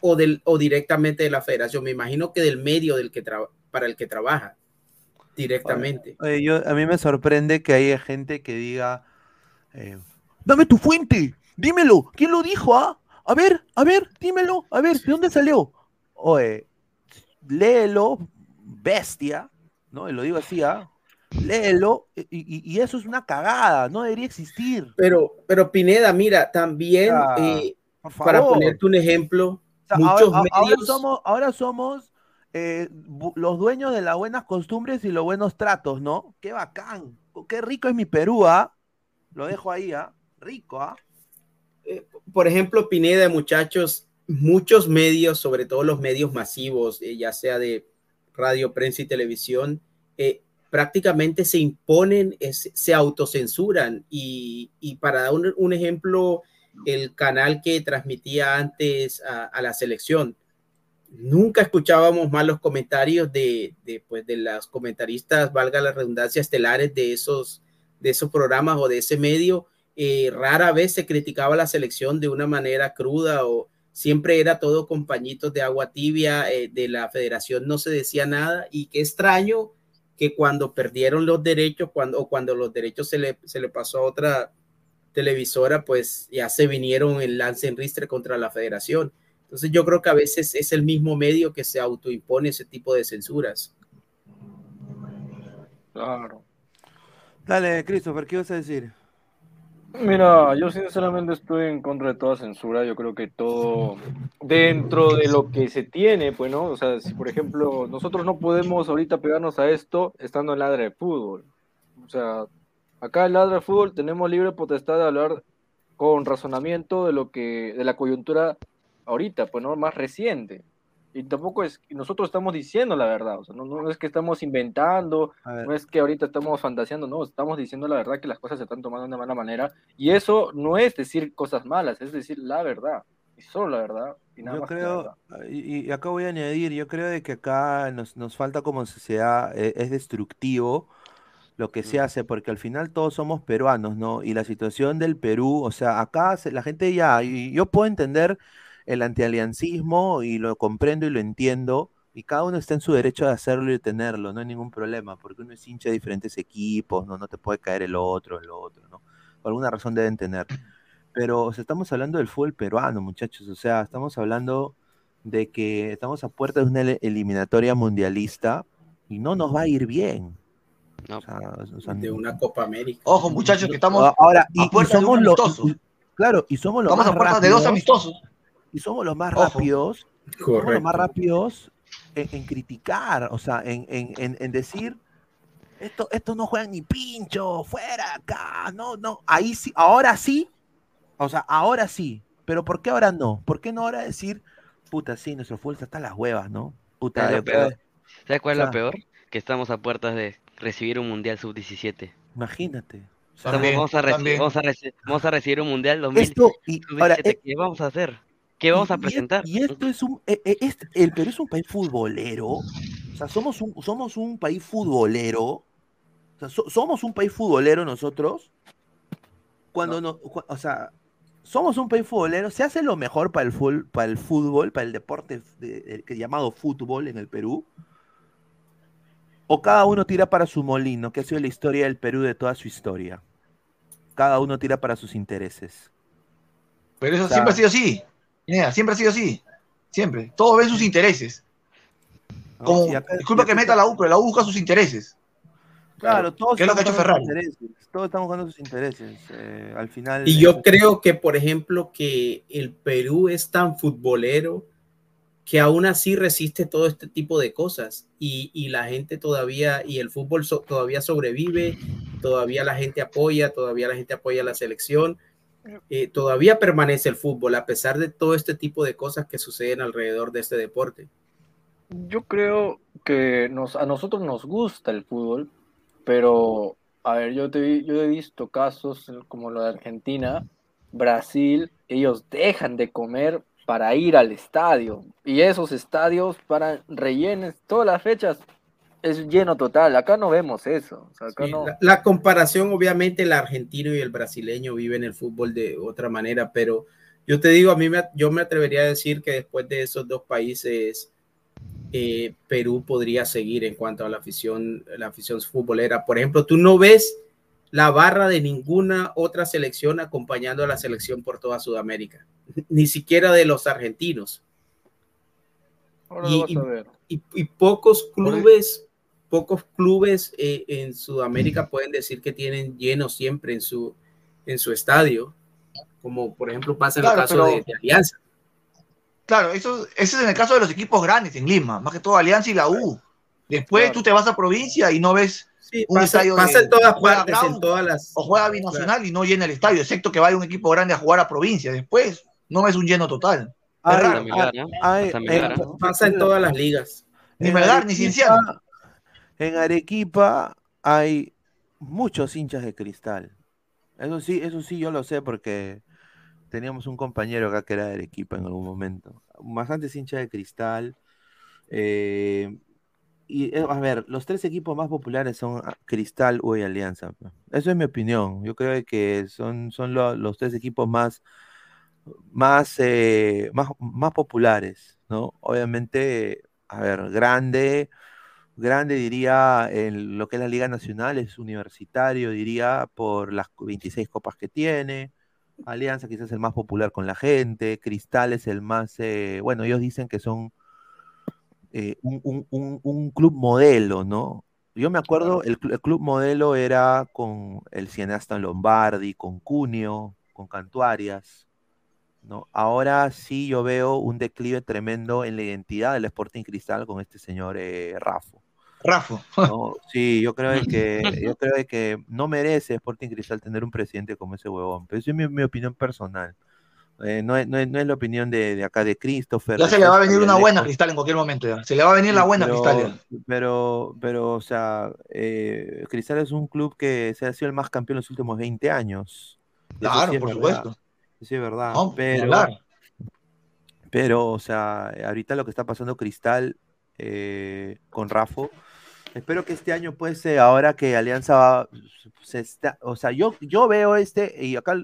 [SPEAKER 10] o del o directamente de la federación. Me imagino que del medio del que tra- para el que trabaja directamente.
[SPEAKER 2] Oye, yo, a mí me sorprende que haya gente que diga, eh, dame tu fuente, dímelo, ¿quién lo dijo? ah? A ver, a ver, dímelo, a ver, ¿de dónde salió? Oye, léelo, bestia, ¿no? Y lo digo así, ¿ah? Léelo, y, y- y eso es una cagada, no debería existir.
[SPEAKER 10] Pero, pero Pineda, mira, también
[SPEAKER 2] Ah,
[SPEAKER 10] eh, para ponerte un ejemplo,
[SPEAKER 2] O sea,
[SPEAKER 10] muchos
[SPEAKER 2] ahora, a- ahora
[SPEAKER 10] medios,
[SPEAKER 2] somos, ahora somos eh, los dueños de las buenas costumbres y los buenos tratos, ¿no? Qué bacán, qué rico es mi Perú, ¿ah? Lo dejo ahí, ¿ah? Rico, ¿ah?
[SPEAKER 10] por ejemplo, Pineda, muchachos, muchos medios, sobre todo los medios masivos, eh, ya sea de radio, prensa y televisión, eh, prácticamente se imponen, se autocensuran. Y, y para dar un, ejemplo, el canal que transmitía antes a, la selección, nunca escuchábamos más los comentarios de, de, pues, de las comentaristas, valga la redundancia, estelares de esos, de esos programas o de ese medio. Eh, rara vez se criticaba la selección de una manera cruda o siempre era todo con pañitos de agua tibia, eh, de la federación no se decía nada y qué extraño que cuando perdieron los derechos cuando, o cuando los derechos se le, se le pasó a otra televisora, pues ya se vinieron en lance en ristre contra la federación. Entonces yo creo que a veces es el mismo medio que se autoimpone ese tipo de censuras.
[SPEAKER 6] Claro.
[SPEAKER 2] Dale, Christopher, ¿qué ibas a decir?
[SPEAKER 6] Mira, yo sinceramente estoy en contra de toda censura. Yo creo que todo dentro de lo que se tiene, pues, ¿no? O sea, si por ejemplo nosotros no podemos ahorita pegarnos a esto estando en ladra de fútbol. O sea, acá en ladra de fútbol tenemos libre potestad de hablar con razonamiento de lo que, de la coyuntura ahorita, pues, ¿no? Más reciente. Y tampoco es, nosotros estamos diciendo la verdad, o sea, no, no es que estamos inventando, no es que ahorita estamos fantaseando, no, estamos diciendo la verdad que las cosas se están tomando de una mala manera. Y eso no es decir cosas malas, es decir la verdad, y solo la verdad, y nada
[SPEAKER 2] Yo
[SPEAKER 6] más que la verdad.
[SPEAKER 2] creo, y, y acá voy a añadir, yo creo de que acá nos, nos falta como sociedad, eh, es destructivo lo que se hace, porque al final todos somos peruanos, ¿no? Y la situación del Perú, o sea, acá se- la gente ya, y yo puedo entender el antialiancismo y lo comprendo y lo entiendo. Y cada uno está en su derecho de hacerlo y de tenerlo, no hay ningún problema, porque uno es hincha de diferentes equipos, no, no te puede caer el otro, el otro, ¿no? Por alguna razón deben tener. Pero o sea, estamos hablando del fútbol peruano, muchachos, o sea, estamos hablando de que estamos a puerta de una eliminatoria mundialista y no nos va a ir bien.
[SPEAKER 8] No.
[SPEAKER 2] O sea, o sea,
[SPEAKER 10] de una Copa América.
[SPEAKER 9] Ojo, muchachos, que estamos
[SPEAKER 2] a- ahora, y,
[SPEAKER 9] a
[SPEAKER 2] y
[SPEAKER 9] puerta de
[SPEAKER 2] somos
[SPEAKER 9] un
[SPEAKER 2] los claro, y somos los
[SPEAKER 9] Estamos
[SPEAKER 2] más
[SPEAKER 9] a puerta de dos amistosos.
[SPEAKER 2] Y somos los más
[SPEAKER 9] Ojo.
[SPEAKER 2] rápidos, somos los
[SPEAKER 10] Correcto.
[SPEAKER 2] más rápidos en, en criticar, o sea, en, en- en- en decir esto, esto no juegan ni pincho, fuera acá, no, no, ahí sí, ahora sí, o sea, ahora sí, pero ¿por qué ahora no? ¿Por qué no ahora decir, puta, sí, nuestro fútbol está las huevas, ¿no? Puta,
[SPEAKER 8] ¿Sabes lo
[SPEAKER 2] de-
[SPEAKER 8] peor? ¿Sabes cuál es
[SPEAKER 2] o
[SPEAKER 8] lo peor? Que estamos a puertas de recibir un Mundial Sub-17.
[SPEAKER 2] Imagínate.
[SPEAKER 9] También,
[SPEAKER 8] vamos, a reci-
[SPEAKER 9] también.
[SPEAKER 8] vamos, a reci- vamos a recibir un Mundial 2000
[SPEAKER 2] Esto, y ahora,
[SPEAKER 8] Sub-17.
[SPEAKER 2] eh,
[SPEAKER 8] ¿Qué vamos a hacer? ¿Qué vamos
[SPEAKER 2] y-
[SPEAKER 8] a presentar?
[SPEAKER 2] Y, esto es un, eh, eh, este- el Perú es un país futbolero, o sea, somos un, somos un país futbolero, o sea, so- somos un país futbolero nosotros, cuando no, o sea, somos un país futbolero, se hace lo mejor para el fútbol, para el fútbol, para el deporte de- llamado fútbol en el Perú, o cada uno tira para su molino, que ha sido la historia del Perú de toda su historia. Cada uno tira para sus intereses.
[SPEAKER 9] Pero eso
[SPEAKER 2] O sea,
[SPEAKER 9] siempre ha sido así. Mira, siempre ha sido así. Siempre. Todos ven sus intereses. Como,
[SPEAKER 2] acá-
[SPEAKER 9] disculpa que meta la U, pero la U busca sus intereses.
[SPEAKER 2] Claro, todos
[SPEAKER 9] ¿Qué es lo que ha hecho
[SPEAKER 2] buscando sus
[SPEAKER 9] Ferrari?
[SPEAKER 2] intereses, Todos estamos buscando sus intereses. eh, al final.
[SPEAKER 10] Y
[SPEAKER 2] eh,
[SPEAKER 10] yo creo que, por ejemplo, que el Perú es tan futbolero que aún así resiste todo este tipo de cosas y, y la gente todavía, y el fútbol so- todavía sobrevive, todavía la gente apoya, todavía la gente apoya la selección, eh, todavía permanece el fútbol a pesar de todo este tipo de cosas que suceden alrededor de este deporte.
[SPEAKER 6] Yo creo que nos, a nosotros nos gusta el fútbol, pero, a ver, yo, te, yo he visto casos como lo de Argentina, Brasil, ellos dejan de comer para ir al estadio. Y esos estadios para rellenes, todas las fechas, es lleno total. Acá no vemos eso. O sea, acá
[SPEAKER 10] Sí,
[SPEAKER 6] no...
[SPEAKER 10] la, la comparación, obviamente, el argentino y el brasileño viven el fútbol de otra manera, pero yo te digo, a mí me, yo me atrevería a decir que después de esos dos países, eh, Perú podría seguir en cuanto a la afición, la afición futbolera. Por ejemplo, tú no ves la barra de ninguna otra selección acompañando a la selección por toda Sudamérica, ni siquiera de los argentinos.
[SPEAKER 6] Ahora
[SPEAKER 10] y-
[SPEAKER 6] lo vas
[SPEAKER 10] y-
[SPEAKER 6] a ver.
[SPEAKER 10] y, y pocos clubes, pocos clubes eh, en Sudamérica pueden decir que tienen lleno siempre en su, en su estadio, como por ejemplo pasa en
[SPEAKER 9] Claro,
[SPEAKER 10] el caso
[SPEAKER 9] pero-
[SPEAKER 10] de, de Alianza.
[SPEAKER 9] Claro, eso, ese es en el caso de los equipos grandes en Lima, más que todo Alianza y la U. Después
[SPEAKER 6] Claro.
[SPEAKER 9] tú te vas a provincia y no ves
[SPEAKER 10] Sí,
[SPEAKER 9] un
[SPEAKER 10] pasa,
[SPEAKER 9] estadio
[SPEAKER 10] pasa
[SPEAKER 9] de-
[SPEAKER 10] en todas partes,
[SPEAKER 9] Brown
[SPEAKER 10] en todas las...
[SPEAKER 9] o juega binacional y no llena el estadio, excepto que vaya un equipo grande a jugar a provincia. Después no ves un lleno total.
[SPEAKER 2] hay-
[SPEAKER 9] raro.
[SPEAKER 2] En-
[SPEAKER 8] Melgar, ¿no?
[SPEAKER 10] Pasa en todas las ligas.
[SPEAKER 9] Ni Melgar ni Cienciano.
[SPEAKER 2] En Arequipa hay muchos hinchas de cristal. Eso sí, eso sí yo lo sé porque teníamos un compañero acá que era de Arequipa en algún momento. Bastantes hinchas de cristal. eh, y eh, a ver, los tres equipos más populares son Cristal, U y Alianza. pues. Eso es mi opinión. Yo creo que son, son lo- los tres equipos más, más, eh, más, más populares, ¿no? Obviamente, a ver, grande, grande diría en lo que es la Liga Nacional, es universitario, diría, por las 26 copas que tiene. Alianza quizás el más popular con la gente, Cristal es el más, eh, bueno, ellos dicen que son eh, un, un- un- un club modelo, ¿no? Yo me acuerdo, el, cl- el club modelo era con el cineasta Lombardi, con Cunio, con Cantuarias, ¿no? Ahora sí yo veo un declive tremendo en la identidad del Sporting Cristal con este señor eh, Rafo.
[SPEAKER 9] Rafa.
[SPEAKER 2] ¿no? Sí, yo creo que, yo creo que no merece Sporting Cristal tener un presidente como ese huevón, pero esa es mi, mi opinión personal. Eh, no, es, no es- no es la opinión de, de acá de Christopher.
[SPEAKER 9] Ya se le va a venir una buena cristal en cualquier momento. ya. Se le va a venir la buena
[SPEAKER 2] pero,
[SPEAKER 9] cristal. ya.
[SPEAKER 2] Pero, pero, o sea, eh, Cristal es un club que se ha sido el más campeón los últimos 20 años. Eso
[SPEAKER 9] Claro,
[SPEAKER 2] sí
[SPEAKER 9] por supuesto.
[SPEAKER 2] eso sí es verdad.
[SPEAKER 9] No,
[SPEAKER 2] pero, pero, o sea, ahorita lo que está pasando Cristal eh, con Rafo, espero que este año, pues, eh, ahora que Alianza va, se está, o sea, yo, yo veo este, y acá,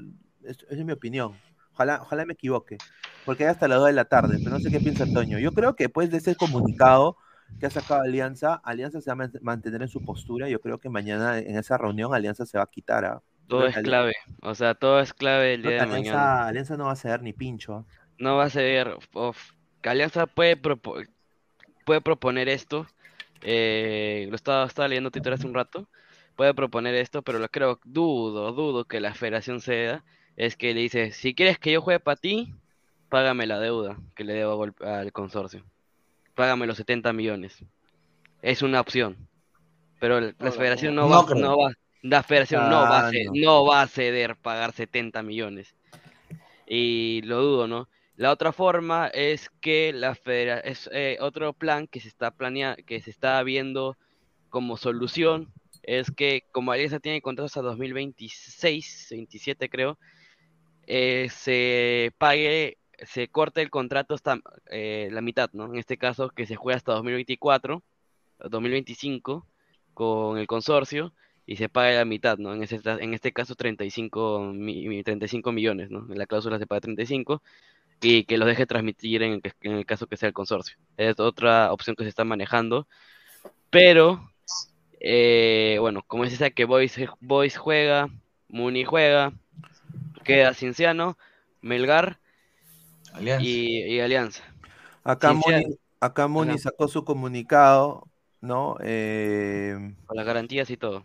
[SPEAKER 2] es, es mi opinión, ojalá, ojalá me equivoque, porque hay hasta las 2 de la tarde, pero no sé qué piensa Toño. Yo creo que después de ese comunicado que ha sacado Alianza, Alianza se va a man- mantener en su postura. Yo creo que mañana en esa reunión Alianza se va a quitar.
[SPEAKER 8] Todo es clave. O sea, todo es clave el día de
[SPEAKER 2] Alianza,
[SPEAKER 8] mañana.
[SPEAKER 2] Alianza no va a ceder ni pincho. ¿ah?
[SPEAKER 8] No va a of- que Alianza puede, propo- puede proponer esto. Eh, lo estaba, estaba leyendo Twitter hace un rato. Puede proponer esto, pero lo creo, dudo, dudo que la federación ceda. Es que le dice: si quieres que yo juegue para ti, págame la deuda que le debo al, consorcio. Págame los 70 millones. Es una opción. Pero la la federación no
[SPEAKER 9] no
[SPEAKER 8] va,
[SPEAKER 9] creo.
[SPEAKER 8] no va, la federación no va a
[SPEAKER 2] Ah,
[SPEAKER 8] ce-
[SPEAKER 2] no.
[SPEAKER 8] no va a ceder pagar 70 millones. Y lo dudo, ¿no? La otra forma es que la federa es eh, otro plan que se está planea que se está viendo como solución es que como Alianza tiene contratos hasta 2026, 27 creo, eh, se pague, se corte el contrato hasta eh, la mitad, ¿no? En este caso que se juegue hasta 2024, 2025 con el consorcio y se pague la mitad, ¿no? En, ese, en este caso 35, mi- mi- 35 millones, ¿no? En la cláusula se paga 35 y que los deje transmitir en el, que- en el caso que sea el consorcio. Es otra opción que se está manejando, pero eh, bueno, como es esa que Boys, Boys juega, Muni juega, queda Cinciano, Melgar
[SPEAKER 9] Alianza.
[SPEAKER 8] y, y Alianza.
[SPEAKER 2] Acá
[SPEAKER 8] Cinciano,
[SPEAKER 2] Muni, acá Muni sacó su comunicado, ¿no? Eh,
[SPEAKER 8] con las garantías y todo,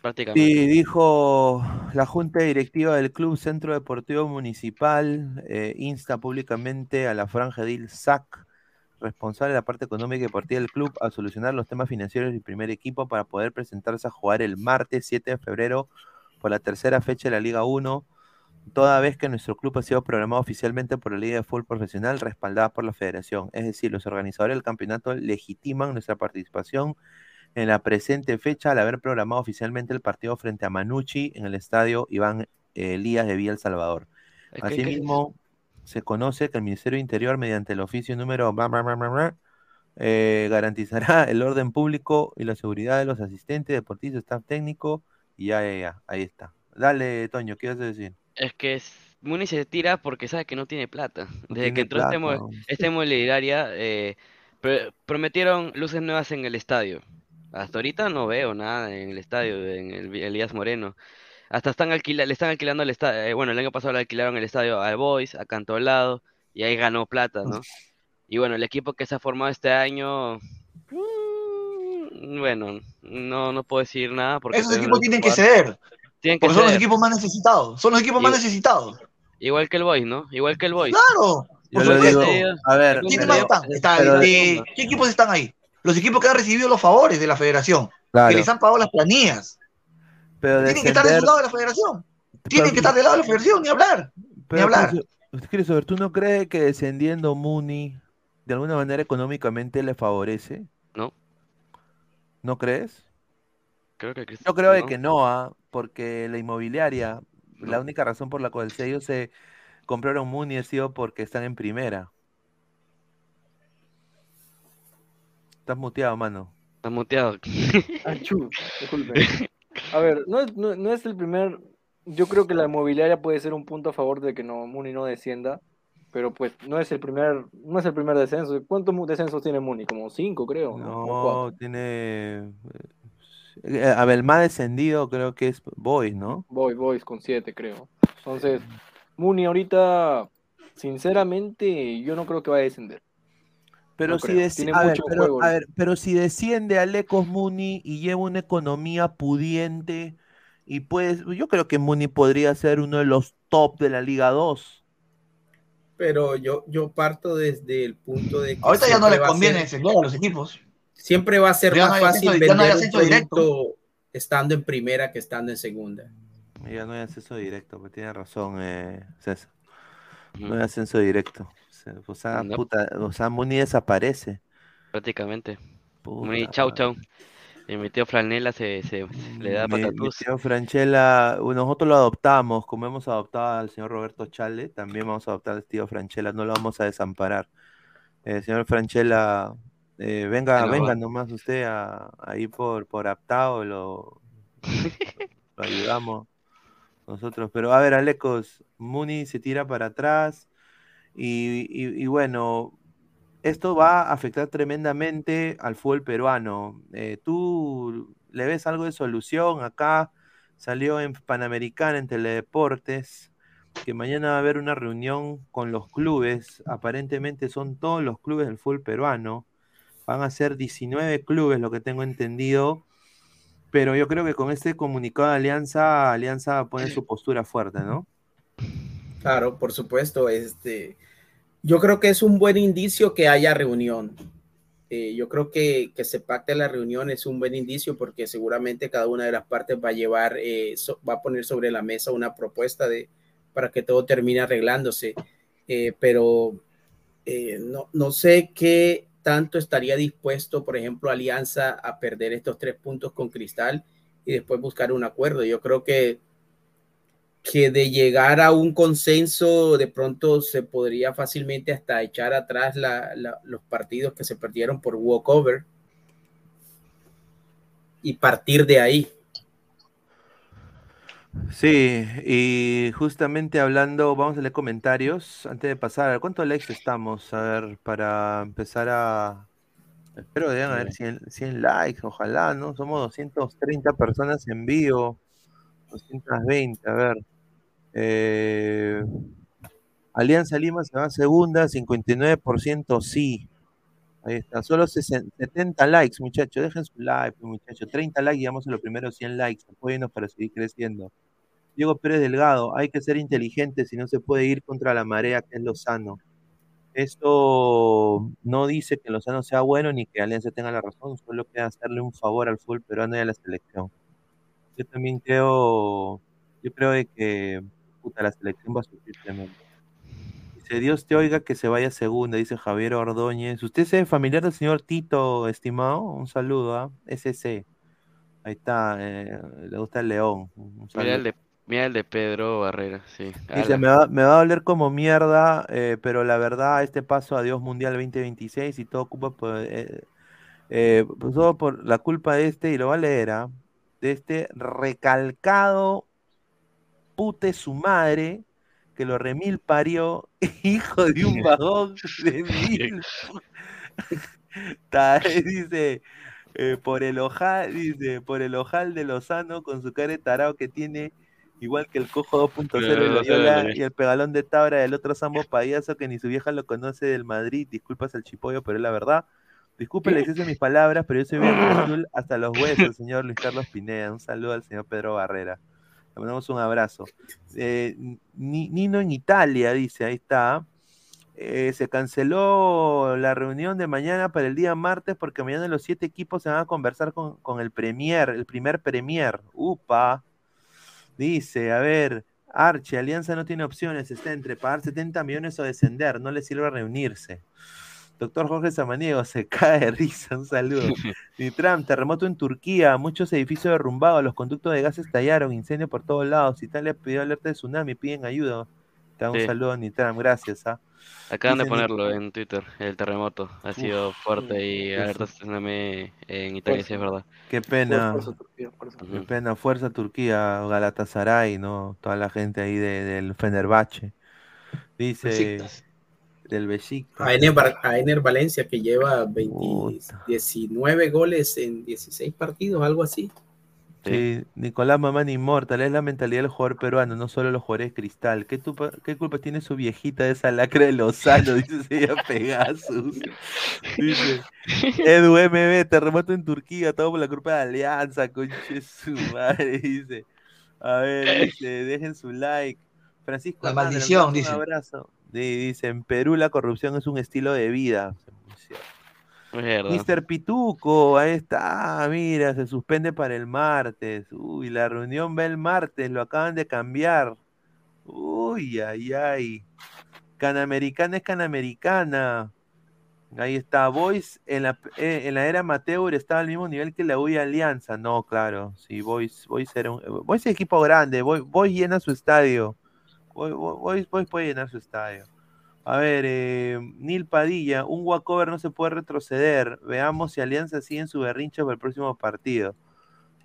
[SPEAKER 8] prácticamente.
[SPEAKER 2] Sí, dijo la Junta Directiva del Club Centro Deportivo Municipal eh, insta públicamente a la Franja Edil SAC, responsable de la parte económica y deportiva del club, a solucionar los temas financieros del primer equipo para poder presentarse a jugar el martes 7 de febrero por la tercera fecha de la Liga 1, toda vez que nuestro club ha sido programado oficialmente por la Liga de Fútbol Profesional respaldada por la Federación. Es decir, los organizadores del campeonato legitiman nuestra participación en la presente fecha al haber programado oficialmente el partido frente a Manucci en el estadio Iván eh, Elías de Villa El Salvador. Asimismo, se conoce que el Ministerio de Interior, mediante el oficio número bla, bla, bla, bla, bla, eh, garantizará el orden público y la seguridad de los asistentes, deportistas, staff técnico, y ya, ya, ya, ahí está. Dale, Toño, ¿qué vas a decir?
[SPEAKER 8] Es que es- Muni se tira porque sabe que no tiene plata.
[SPEAKER 2] No
[SPEAKER 8] Desde que entró este,
[SPEAKER 2] plata,
[SPEAKER 8] inmobiliaria, eh, pr- prometieron luces nuevas en el estadio. Hasta ahorita no veo nada en el estadio, en el Elías Moreno. Hasta están alquila le están alquilando el estadio. bueno, el año pasado le alquilaron el estadio al Boys, a Cantolado, y ahí ganó plata, ¿no? Y bueno, el equipo que se ha formado este año, mm, bueno, no, no puedo decir nada porque
[SPEAKER 9] Esos equipos tienen que ceder.
[SPEAKER 8] Tienen que
[SPEAKER 9] Porque son los equipos más necesitados. Son los equipos más
[SPEAKER 8] Igual-
[SPEAKER 9] necesitados.
[SPEAKER 8] Igual que el Boys, ¿no? Igual que el Boys.
[SPEAKER 9] Claro.
[SPEAKER 2] Yo
[SPEAKER 9] Por
[SPEAKER 2] lo digo, a ver,
[SPEAKER 9] de- ¿Qué equipos están ahí? Los equipos que han recibido los favores de la federación.
[SPEAKER 2] Claro.
[SPEAKER 9] Que les han pagado las planillas.
[SPEAKER 2] pero
[SPEAKER 9] Tienen que estar de su lado de la federación. Tienen que estar del lado de la federación, ni hablar. Ni
[SPEAKER 2] Pero,
[SPEAKER 9] hablar.
[SPEAKER 2] Cristo- Christopher, ¿tú no crees que descendiendo Muni de alguna manera económicamente le favorece?
[SPEAKER 8] No.
[SPEAKER 2] ¿No crees?
[SPEAKER 8] Creo que
[SPEAKER 2] Yo creo de
[SPEAKER 8] no.
[SPEAKER 2] que no, ah, porque la inmobiliaria, la única razón por la cual ellos se compraron Muni ha sido porque están en primera. Estás muteado, mano.
[SPEAKER 8] Está muteado.
[SPEAKER 6] Achú, disculpe. A ver, no es, no, no es el primer. Yo creo que la inmobiliaria puede ser un punto a favor de que no Muni no descienda, pero pues no es el primer, no es el primer descenso. ¿Cuántos descensos tiene Muni? Como cinco, creo. No,
[SPEAKER 2] tiene... eh, A ver, el más descendido creo que es Boys, ¿no?
[SPEAKER 6] Boys, Boys con siete, creo. Entonces, Muni ahorita, sinceramente, yo no creo que vaya a descender.
[SPEAKER 2] Pero
[SPEAKER 6] No
[SPEAKER 2] si,
[SPEAKER 6] Tiene
[SPEAKER 2] a ver,
[SPEAKER 6] mucho
[SPEAKER 2] pero,
[SPEAKER 6] juego
[SPEAKER 2] a
[SPEAKER 6] ahorita.
[SPEAKER 2] ver, pero si desciende Alecos Muni y lleva una economía pudiente, y pues yo creo que Muni podría ser uno de los top de la Liga 2.
[SPEAKER 10] Pero yo, yo parto desde el punto de que
[SPEAKER 9] Ahorita ya no les
[SPEAKER 10] a
[SPEAKER 9] conviene
[SPEAKER 10] ser-
[SPEAKER 9] a los equipos.
[SPEAKER 10] Siempre va a ser
[SPEAKER 9] Ya
[SPEAKER 10] más fácil vender un
[SPEAKER 9] ascenso directo.
[SPEAKER 10] estando en primera que estando en segunda.
[SPEAKER 2] Ya no hay ascenso directo, pues tiene razón eh, César. No hay ascenso directo. O sea,
[SPEAKER 8] No.
[SPEAKER 2] puta, o sea, Muni desaparece.
[SPEAKER 8] Prácticamente.
[SPEAKER 2] Puta
[SPEAKER 8] Muni, chau, chau. Y mi tío Flanela se, se le da
[SPEAKER 2] Mi, mi
[SPEAKER 8] patatús.
[SPEAKER 2] tío Franchella, nosotros lo adoptamos, como hemos adoptado al señor Roberto Chale, también vamos a adoptar al tío Franchella, no lo vamos a desamparar. Eh, señor Franchella, eh, venga,
[SPEAKER 8] no
[SPEAKER 2] venga
[SPEAKER 8] va.
[SPEAKER 2] nomás usted a- ahí por, por Aptao, lo, lo ayudamos nosotros. Pero a ver, Alecos, Muni se tira para atrás Y, y- y bueno, esto va a afectar tremendamente al fútbol peruano. Eh, ¿Tú le ves algo de solución? Acá salió en Panamericana, en Teledeportes, que mañana va a haber una reunión con los clubes. Aparentemente son todos los clubes del fútbol peruano. Van a ser 19 clubes, lo que tengo entendido. Pero yo creo que con este comunicado de Alianza, Alianza pone su postura fuerte, ¿no?
[SPEAKER 10] Claro, por supuesto. Este, yo creo que es un buen indicio que haya reunión. Eh, yo creo que, que se pacte la reunión es un buen indicio porque seguramente cada una de las partes va a llevar, eh, so- va a poner sobre la mesa una propuesta de, para que todo termine arreglándose. Eh, pero eh, no, no sé qué tanto estaría dispuesto, por ejemplo, Alianza a perder estos tres puntos con Cristal y después buscar un acuerdo. Yo creo que que de llegar a un consenso de pronto se podría fácilmente hasta echar atrás la- la- los partidos que se perdieron por walkover y partir de ahí.
[SPEAKER 2] Sí, y justamente hablando, vamos a leer comentarios antes de pasar. ¿Cuántos likes estamos? A ver, para empezar a... Espero que deben haber 100, 100 likes, ojalá, ¿no? Somos 230 personas en vivo, 220, a ver. Eh, Alianza Lima se va a segunda, 59% sí. Ahí está, solo 60 70 likes, muchachos. Dejen su like, muchachos. 30 likes y vamos a los primeros 100 likes. Apóyennos para seguir creciendo. Diego Pérez Delgado, hay que ser inteligente si no se puede ir contra la marea, que es Lozano. Esto no dice que Lozano sea bueno ni que Alianza tenga la razón, solo queda hacerle un favor al fútbol peruano y a la selección. Yo también creo, yo creo de que puta, la selección va a sufrir tremendo. Dice, Dios te oiga que se vaya a segunda, dice Javier Ordóñez. ¿Usted es familiar del señor Tito, estimado? Un saludo, ¿ah? SC. Ahí está, eh, le gusta el león. Un
[SPEAKER 8] Mira el de, mira el de Pedro Barrera, sí.
[SPEAKER 2] Dice, me va, me va a doler como mierda, eh, pero la verdad, a este paso a Dios Mundial 2026 y todo ocupa por, eh, eh, pues todo por la culpa de este, y lo va a leer, ¿ah? De este recalcado pute su madre, que lo remil parió, hijo de un vagón de mil. Dice, eh, por el ojal, dice, por el ojal de Lozano con su cara de tarao que tiene, igual que el cojo 2.0 de Loyola y el pegalón de Tabra del otro Sambo payaso que ni su vieja lo conoce del Madrid. Disculpas al chipollo, pero es la verdad. Disculpe el exceso de mis palabras, pero yo soy bien azul hasta los huesos, señor Luis Carlos Pineda. Un saludo al señor Pedro Barrera. Le mandamos un abrazo. Eh, Ni- Nino en Italia, dice, ahí está. Eh, se canceló la reunión de mañana para el día martes porque mañana los siete equipos se van a conversar con, con el Premier, el primer Premier. Upa. Dice, a ver, Archie, Alianza no tiene opciones, está entre pagar 70 millones o descender, no le sirve reunirse. Doctor Jorge Samaniego se cae de risa, un saludo. Nitram, terremoto en Turquía, muchos edificios derrumbados, los conductos de gas estallaron, incendio por todos lados. Italia pidió alerta de tsunami, piden ayuda. Te da un
[SPEAKER 8] Sí.
[SPEAKER 2] saludo, Nitram, gracias. ¿ah?
[SPEAKER 8] Acaban de ponerlo en Twitter, el terremoto. Ha sido fuerte y alerta tsunami en Italia, sí es verdad.
[SPEAKER 2] Qué pena,
[SPEAKER 6] Fuerza Turquía, fuerza.
[SPEAKER 2] qué pena, fuerza Turquía, Galatasaray, ¿no? Toda la gente ahí de- del Fenerbahce. Dice,
[SPEAKER 10] Besiktas.
[SPEAKER 2] Del Besiktas.
[SPEAKER 10] A Ener, Bar- a Ener Valencia que lleva 20
[SPEAKER 2] Puta.
[SPEAKER 10] 19 goles en 16 partidos, algo así.
[SPEAKER 2] Sí, Nicolás Mamán Inmortal, es la mentalidad del jugador peruano, no solo los jugadores de cristal. ¿Qué, culpa tiene su viejita de esa lacra de Lozano? Dice señor Pegasus. Dice, Edu MB, terremoto en Turquía, todo por la culpa de Alianza, conche su madre, dice. A ver, dice, dejen su like. Francisco
[SPEAKER 9] La
[SPEAKER 2] Hernández,
[SPEAKER 9] maldición,
[SPEAKER 2] mandamos
[SPEAKER 9] dice.
[SPEAKER 2] Un abrazo. Dice, en Perú la corrupción es un estilo de vida. Mr. Pituco, ahí está, mira, se suspende para el martes. Uy, la reunión va el martes, lo acaban de cambiar. Uy, ay, ay. Canamericana es Canamericana. Ahí está, Boys en la, eh, en la era Amateur estaba al mismo nivel que la UI Alianza. No, claro, sí, Boys, Boys era un, Boys es equipo grande, Boys, Boys llena su estadio. Puede llenar su estadio. A ver, eh, Nil Padilla, un walkover no se puede retroceder. Veamos si Alianza sigue en su berrinche para el próximo partido.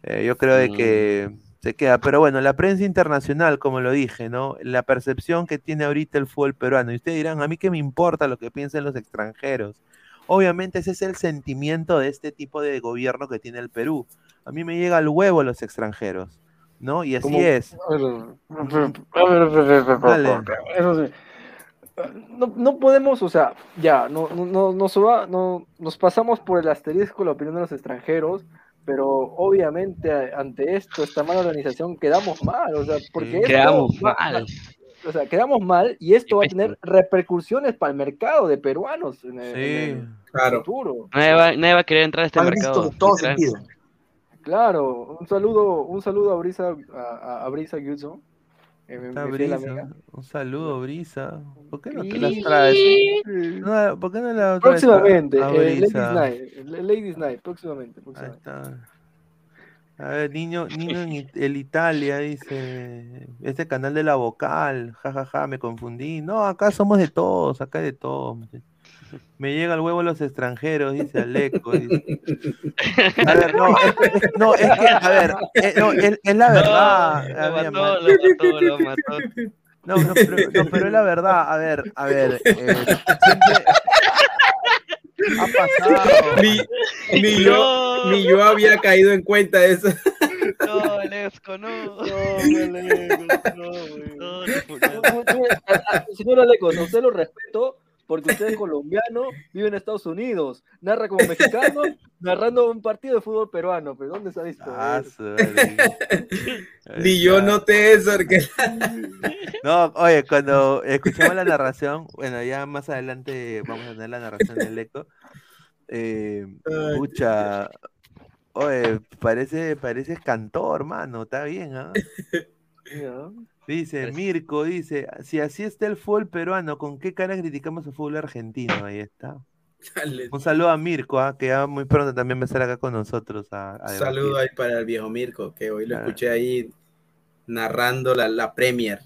[SPEAKER 2] Eh, yo creo de que Se queda, pero bueno, la prensa internacional, como lo dije, ¿no? La percepción que tiene ahorita el fútbol peruano. Y ustedes dirán, a mí qué me importa lo que piensen los extranjeros. Obviamente ese es el sentimiento de este tipo de gobierno que tiene el Perú. A mí me llega al huevo los extranjeros, ¿no? Y así
[SPEAKER 6] Como-
[SPEAKER 2] es. Dale.
[SPEAKER 6] eso sí. No, no podemos, o sea, ya, no, no, no, nos va- no- nos pasamos por el asterisco la opinión de los extranjeros, pero obviamente ante esto, esta mala organización, quedamos mal, o sea, porque esto
[SPEAKER 8] Quedamos
[SPEAKER 6] va-
[SPEAKER 8] mal.
[SPEAKER 6] o sea, quedamos mal y esto va a tener repercusiones para el mercado de peruanos en el, en el
[SPEAKER 10] Claro.
[SPEAKER 6] futuro.
[SPEAKER 8] Nadie va, nadie va a querer entrar a este mercado.
[SPEAKER 9] visto en todo sentido.
[SPEAKER 6] Claro, un saludo, un saludo a Brisa, a, Brisa Guzzo, eh,
[SPEAKER 2] Brisa. Un saludo, Brisa. ¿Por qué no te las traes? No, ¿Por qué no la traes a-
[SPEAKER 6] Próximamente,
[SPEAKER 2] a
[SPEAKER 6] eh, Ladies? Night, eh, Ladies Night, próximamente.
[SPEAKER 2] Ahí
[SPEAKER 6] próximamente.
[SPEAKER 2] está. A ver, niño, niño en el Italia, dice, este canal de la vocal, jajaja, me confundí. No, acá somos de todos, acá de todos. Me llega el huevo los extranjeros, dice Aleco. dice. A ver, no, es, es- no, es que, a ver, eh, no, es, es la verdad.
[SPEAKER 8] No,
[SPEAKER 2] a
[SPEAKER 8] lo
[SPEAKER 2] ver,
[SPEAKER 8] mató,
[SPEAKER 2] man.
[SPEAKER 8] lo mató, lo mató.
[SPEAKER 2] No, no, pero, no, pero es la verdad. A ver, a ver. eh, siempre ha pasado.
[SPEAKER 10] Ni, ni yo, ni yo había caído en cuenta de eso.
[SPEAKER 8] No, Lesco, no.
[SPEAKER 6] Señor Alecos, a usted lo respeto porque usted es colombiano, vive en Estados Unidos, narra como mexicano, narrando un partido de fútbol peruano. ¿Pero dónde se ha visto?
[SPEAKER 2] Ah.
[SPEAKER 10] Ni yo noté eso. porque-
[SPEAKER 2] No, oye, cuando escuchamos la narración, bueno, ya más adelante vamos a tener la narración del eco. Eh, pucha, oye, parece, parece cantor, mano, está bien, ¿ah?
[SPEAKER 6] Ya.
[SPEAKER 2] Dice, Mirko, dice, si así está el fútbol peruano, ¿con qué cara criticamos el fútbol argentino? Ahí está.
[SPEAKER 10] Dale.
[SPEAKER 2] Un saludo a Mirko, ¿ah? que ya muy pronto también va a estar acá con nosotros. A, a
[SPEAKER 10] Un saludo ahí para el viejo Mirko, que hoy lo escuché ahí narrando la, la Premier.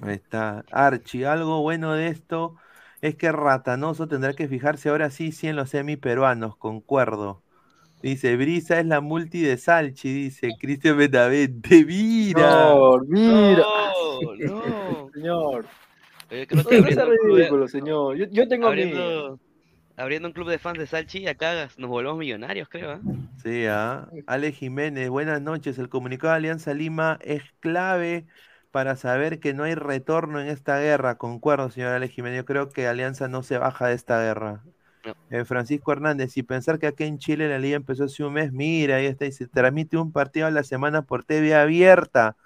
[SPEAKER 2] Ahí está. Archie, algo bueno de esto es que Ratanoso tendrá que fijarse ahora sí, sí en los semi-peruanos, concuerdo. Dice, Brisa es la multi de Salchi, dice Cristian Benavente, mira.
[SPEAKER 6] Señor, mira.
[SPEAKER 8] No, no.
[SPEAKER 6] Señor.
[SPEAKER 8] Creo
[SPEAKER 6] No,
[SPEAKER 8] que
[SPEAKER 6] no sea
[SPEAKER 8] abriendo un club de-
[SPEAKER 6] ridículo, señor. Yo, yo tengo
[SPEAKER 8] abriendo, abriendo un club de fans de Salchi, acá nos volvemos millonarios, creo. ¿ah?
[SPEAKER 2] Sí, ¿ah? Ale Jiménez, buenas noches. El comunicado de Alianza Lima es clave para saber que no hay retorno en esta guerra. Concuerdo, señor Ale Jiménez. Yo creo que Alianza no se baja de esta guerra.
[SPEAKER 8] No.
[SPEAKER 2] Eh, Francisco Hernández, y pensar que aquí en Chile la liga empezó hace un mes, mira, ahí está, y se transmite un partido a la semana por TV abierta.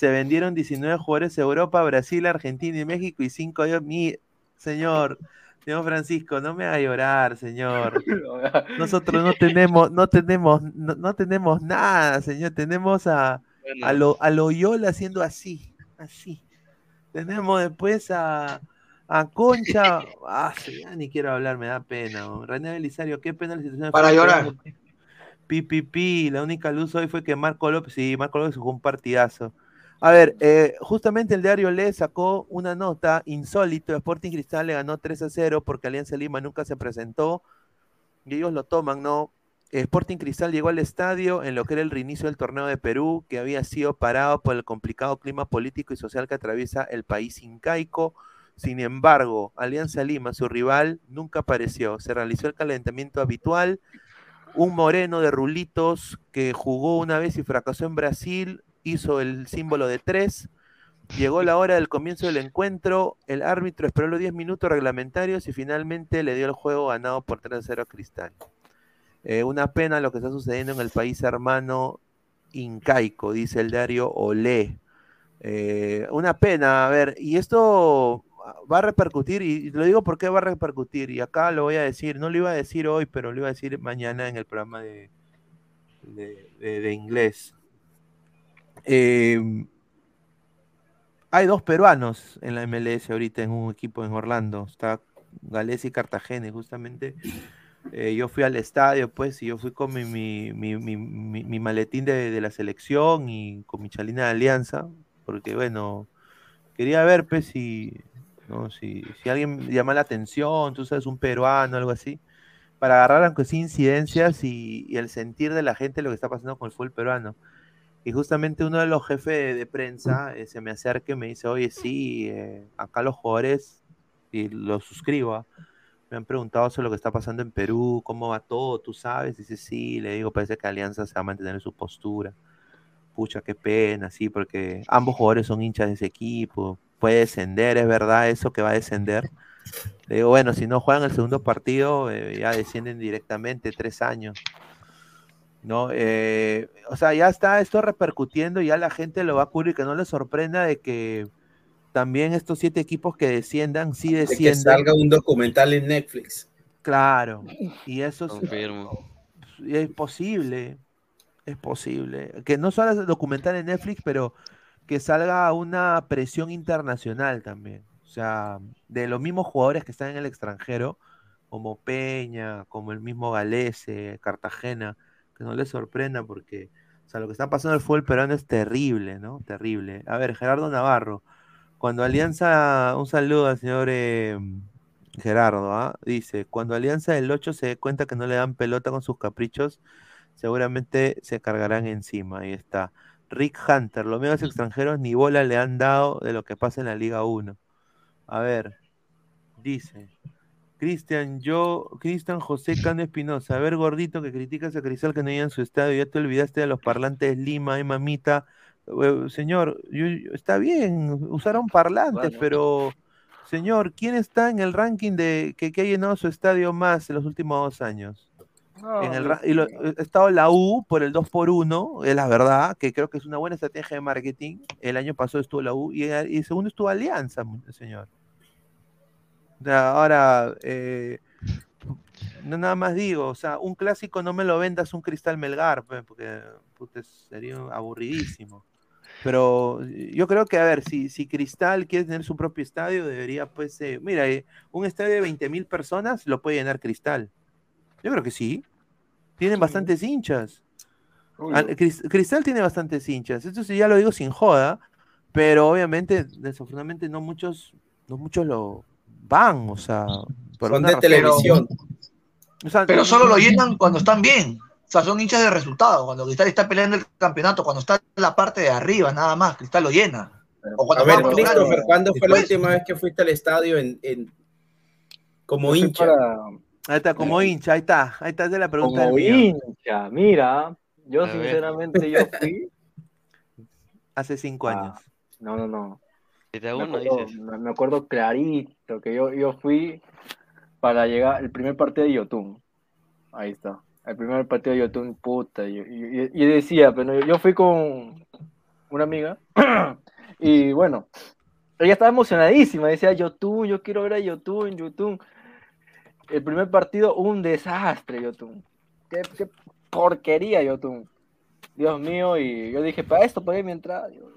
[SPEAKER 2] Se vendieron 19 jugadores a Europa, Brasil, Argentina y México y 5 años. Mi señor, señor Francisco, no me haga llorar, señor. Nosotros no tenemos, no tenemos, no, no tenemos nada, señor. Tenemos a, a, lo, a Loyola haciendo así, así. Tenemos después a, a Concha. Ah, sí, ya ni quiero hablar, me da pena. ¿no? René Belisario, qué pena la situación. de
[SPEAKER 9] Para llorar.
[SPEAKER 2] peruano. Pi, pi, pi, la única luz hoy fue que Marco López, sí, Marco López jugó un partidazo. A ver, eh, justamente el diario Le sacó una nota insólito. Sporting Cristal le ganó 3 a 0 porque Alianza Lima nunca se presentó y ellos lo toman, ¿no? Sporting Cristal llegó al estadio en lo que era el reinicio del torneo de Perú, que había sido parado por el complicado clima político y social que atraviesa el país incaico. Sin embargo, Alianza Lima, su rival, nunca apareció. Se realizó el calentamiento habitual. Un moreno de rulitos que jugó una vez y fracasó en Brasil, hizo el símbolo de tres. Llegó la hora del comienzo del encuentro, el árbitro esperó los 10 minutos reglamentarios y finalmente le dio el juego ganado por 3 a 0 a Cristal. Eh, una pena lo que está sucediendo en el país hermano incaico, dice el diario Olé. Eh, una pena, a ver, y esto va a repercutir, y lo digo porque va a repercutir, y acá lo voy a decir, no lo iba a decir hoy, pero lo iba a decir mañana en el programa de- de inglés. Eh, hay dos peruanos en la MLS ahorita en un equipo en Orlando. Está Gales y Cartagena. justamente eh, yo fui al estadio, pues, y yo fui con mi- mi- mi- mi maletín de, de la selección y con mi chalina de alianza, porque bueno, quería ver, pues, si, ¿no? si, si alguien llama la atención, tú sabes, un peruano, algo así, para agarrar aunque sí incidencias y, y el sentir de la gente lo que está pasando con el fútbol peruano. Y justamente uno de los jefes de, de prensa eh, se me acerca y me dice, oye, sí, eh, acá los jugadores, y lo suscribo, ¿ah? me han preguntado sobre lo que está pasando en Perú, cómo va todo, tú sabes, dice, sí, le digo, parece que Alianza se va a mantener en su postura. Pucha, qué pena, sí, porque ambos jugadores son hinchas de ese equipo, puede descender, es verdad eso que va a descender. Le digo, bueno, si no juegan el segundo partido, eh, ya descienden directamente, tres años. ¿No? Eh, o sea, ya está esto repercutiendo, ya la gente lo va a cubrir, que no le sorprenda de que también estos siete equipos que desciendan, sí
[SPEAKER 10] De que salga un documental en Netflix.
[SPEAKER 2] Claro, y eso es,
[SPEAKER 8] Confirmo.
[SPEAKER 2] es posible, es posible. Que no solo es documental en Netflix, pero que salga una presión internacional también. O sea, de los mismos jugadores que están en el extranjero, como Peña, como el mismo Galese, Cartagena, que no les sorprenda porque, o sea, lo que está pasando en el fútbol peruano es terrible, ¿no? Terrible. A ver, Gerardo Navarro, cuando Alianza, un saludo al señor eh, Gerardo, ¿ah? Dice, cuando Alianza del 8 se dé cuenta que no le dan pelota con sus caprichos, seguramente se cargarán encima. Ahí está. Rick Hunter, los medios extranjeros ni bola le han dado de lo que pasa en la Liga 1. A ver, dice. Cristian, yo, Cristian José Cano Espinosa, a ver gordito que criticas a Cristal que no llega en su estadio, ya te olvidaste de los parlantes Lima, ay mamita. Eh, Señor, yo- yo- está bien, usaron parlantes,
[SPEAKER 6] Bueno.
[SPEAKER 2] pero señor, ¿quién está en el ranking de que, que ha llenado su estadio más en los últimos dos años?
[SPEAKER 6] No,
[SPEAKER 2] En el, y lo- ha estado la U por el 2 por 1 es la verdad, que creo que es una buena estrategia de marketing. El año pasado estuvo la U y, y el segundo estuvo Alianza, señor. Ahora, eh, no nada más digo, o sea, un clásico no me lo vendas un Cristal Melgar, porque sería aburridísimo. Pero yo creo que, a ver, si, si Cristal quiere tener su propio estadio, debería, pues, eh, mira, eh, un estadio de 20 mil personas lo puede llenar Cristal. Yo creo que sí. Tienen bastantes hinchas. Ah, Cris- Cristal tiene bastantes hinchas. Esto sí ya lo digo sin joda, pero obviamente, desafortunadamente, no muchos, no muchos lo van, o sea, por
[SPEAKER 10] Son de
[SPEAKER 2] razón.
[SPEAKER 10] televisión.
[SPEAKER 2] O sea,
[SPEAKER 9] Pero solo lo llenan cuando están bien. O sea, son hinchas de resultado. Cuando Cristal está peleando el campeonato, cuando está en la parte de arriba, nada más, Cristal lo llena. O cuando
[SPEAKER 10] A ver, Christopher. ¿cuándo fue la última vez que fuiste al estadio en, en- como hincha?
[SPEAKER 6] para-
[SPEAKER 2] Ahí está, como hincha, ahí está, ahí está, es la pregunta
[SPEAKER 6] Como
[SPEAKER 2] del mío.
[SPEAKER 6] hincha, mira, yo
[SPEAKER 2] A ver.
[SPEAKER 6] sinceramente yo fui.
[SPEAKER 2] Hace cinco
[SPEAKER 6] Ah,
[SPEAKER 2] años.
[SPEAKER 6] No, no, no.
[SPEAKER 8] Desde
[SPEAKER 6] Me
[SPEAKER 8] uno
[SPEAKER 6] acuerdo,
[SPEAKER 8] dices.
[SPEAKER 6] me me acuerdo clarito que yo, yo fui para llegar el primer partido de Yotun. Ahí está. El primer partido de Yotun, puta. Y, y- y decía, pero yo, fui con una amiga y bueno, ella estaba emocionadísima. Decía, Yotun, yo quiero ver a Yotun, Yotun. El primer partido, un desastre, Yotun. Qué, qué porquería, Yotun. Dios mío, y yo dije, para esto pagué mi entrada. Yo-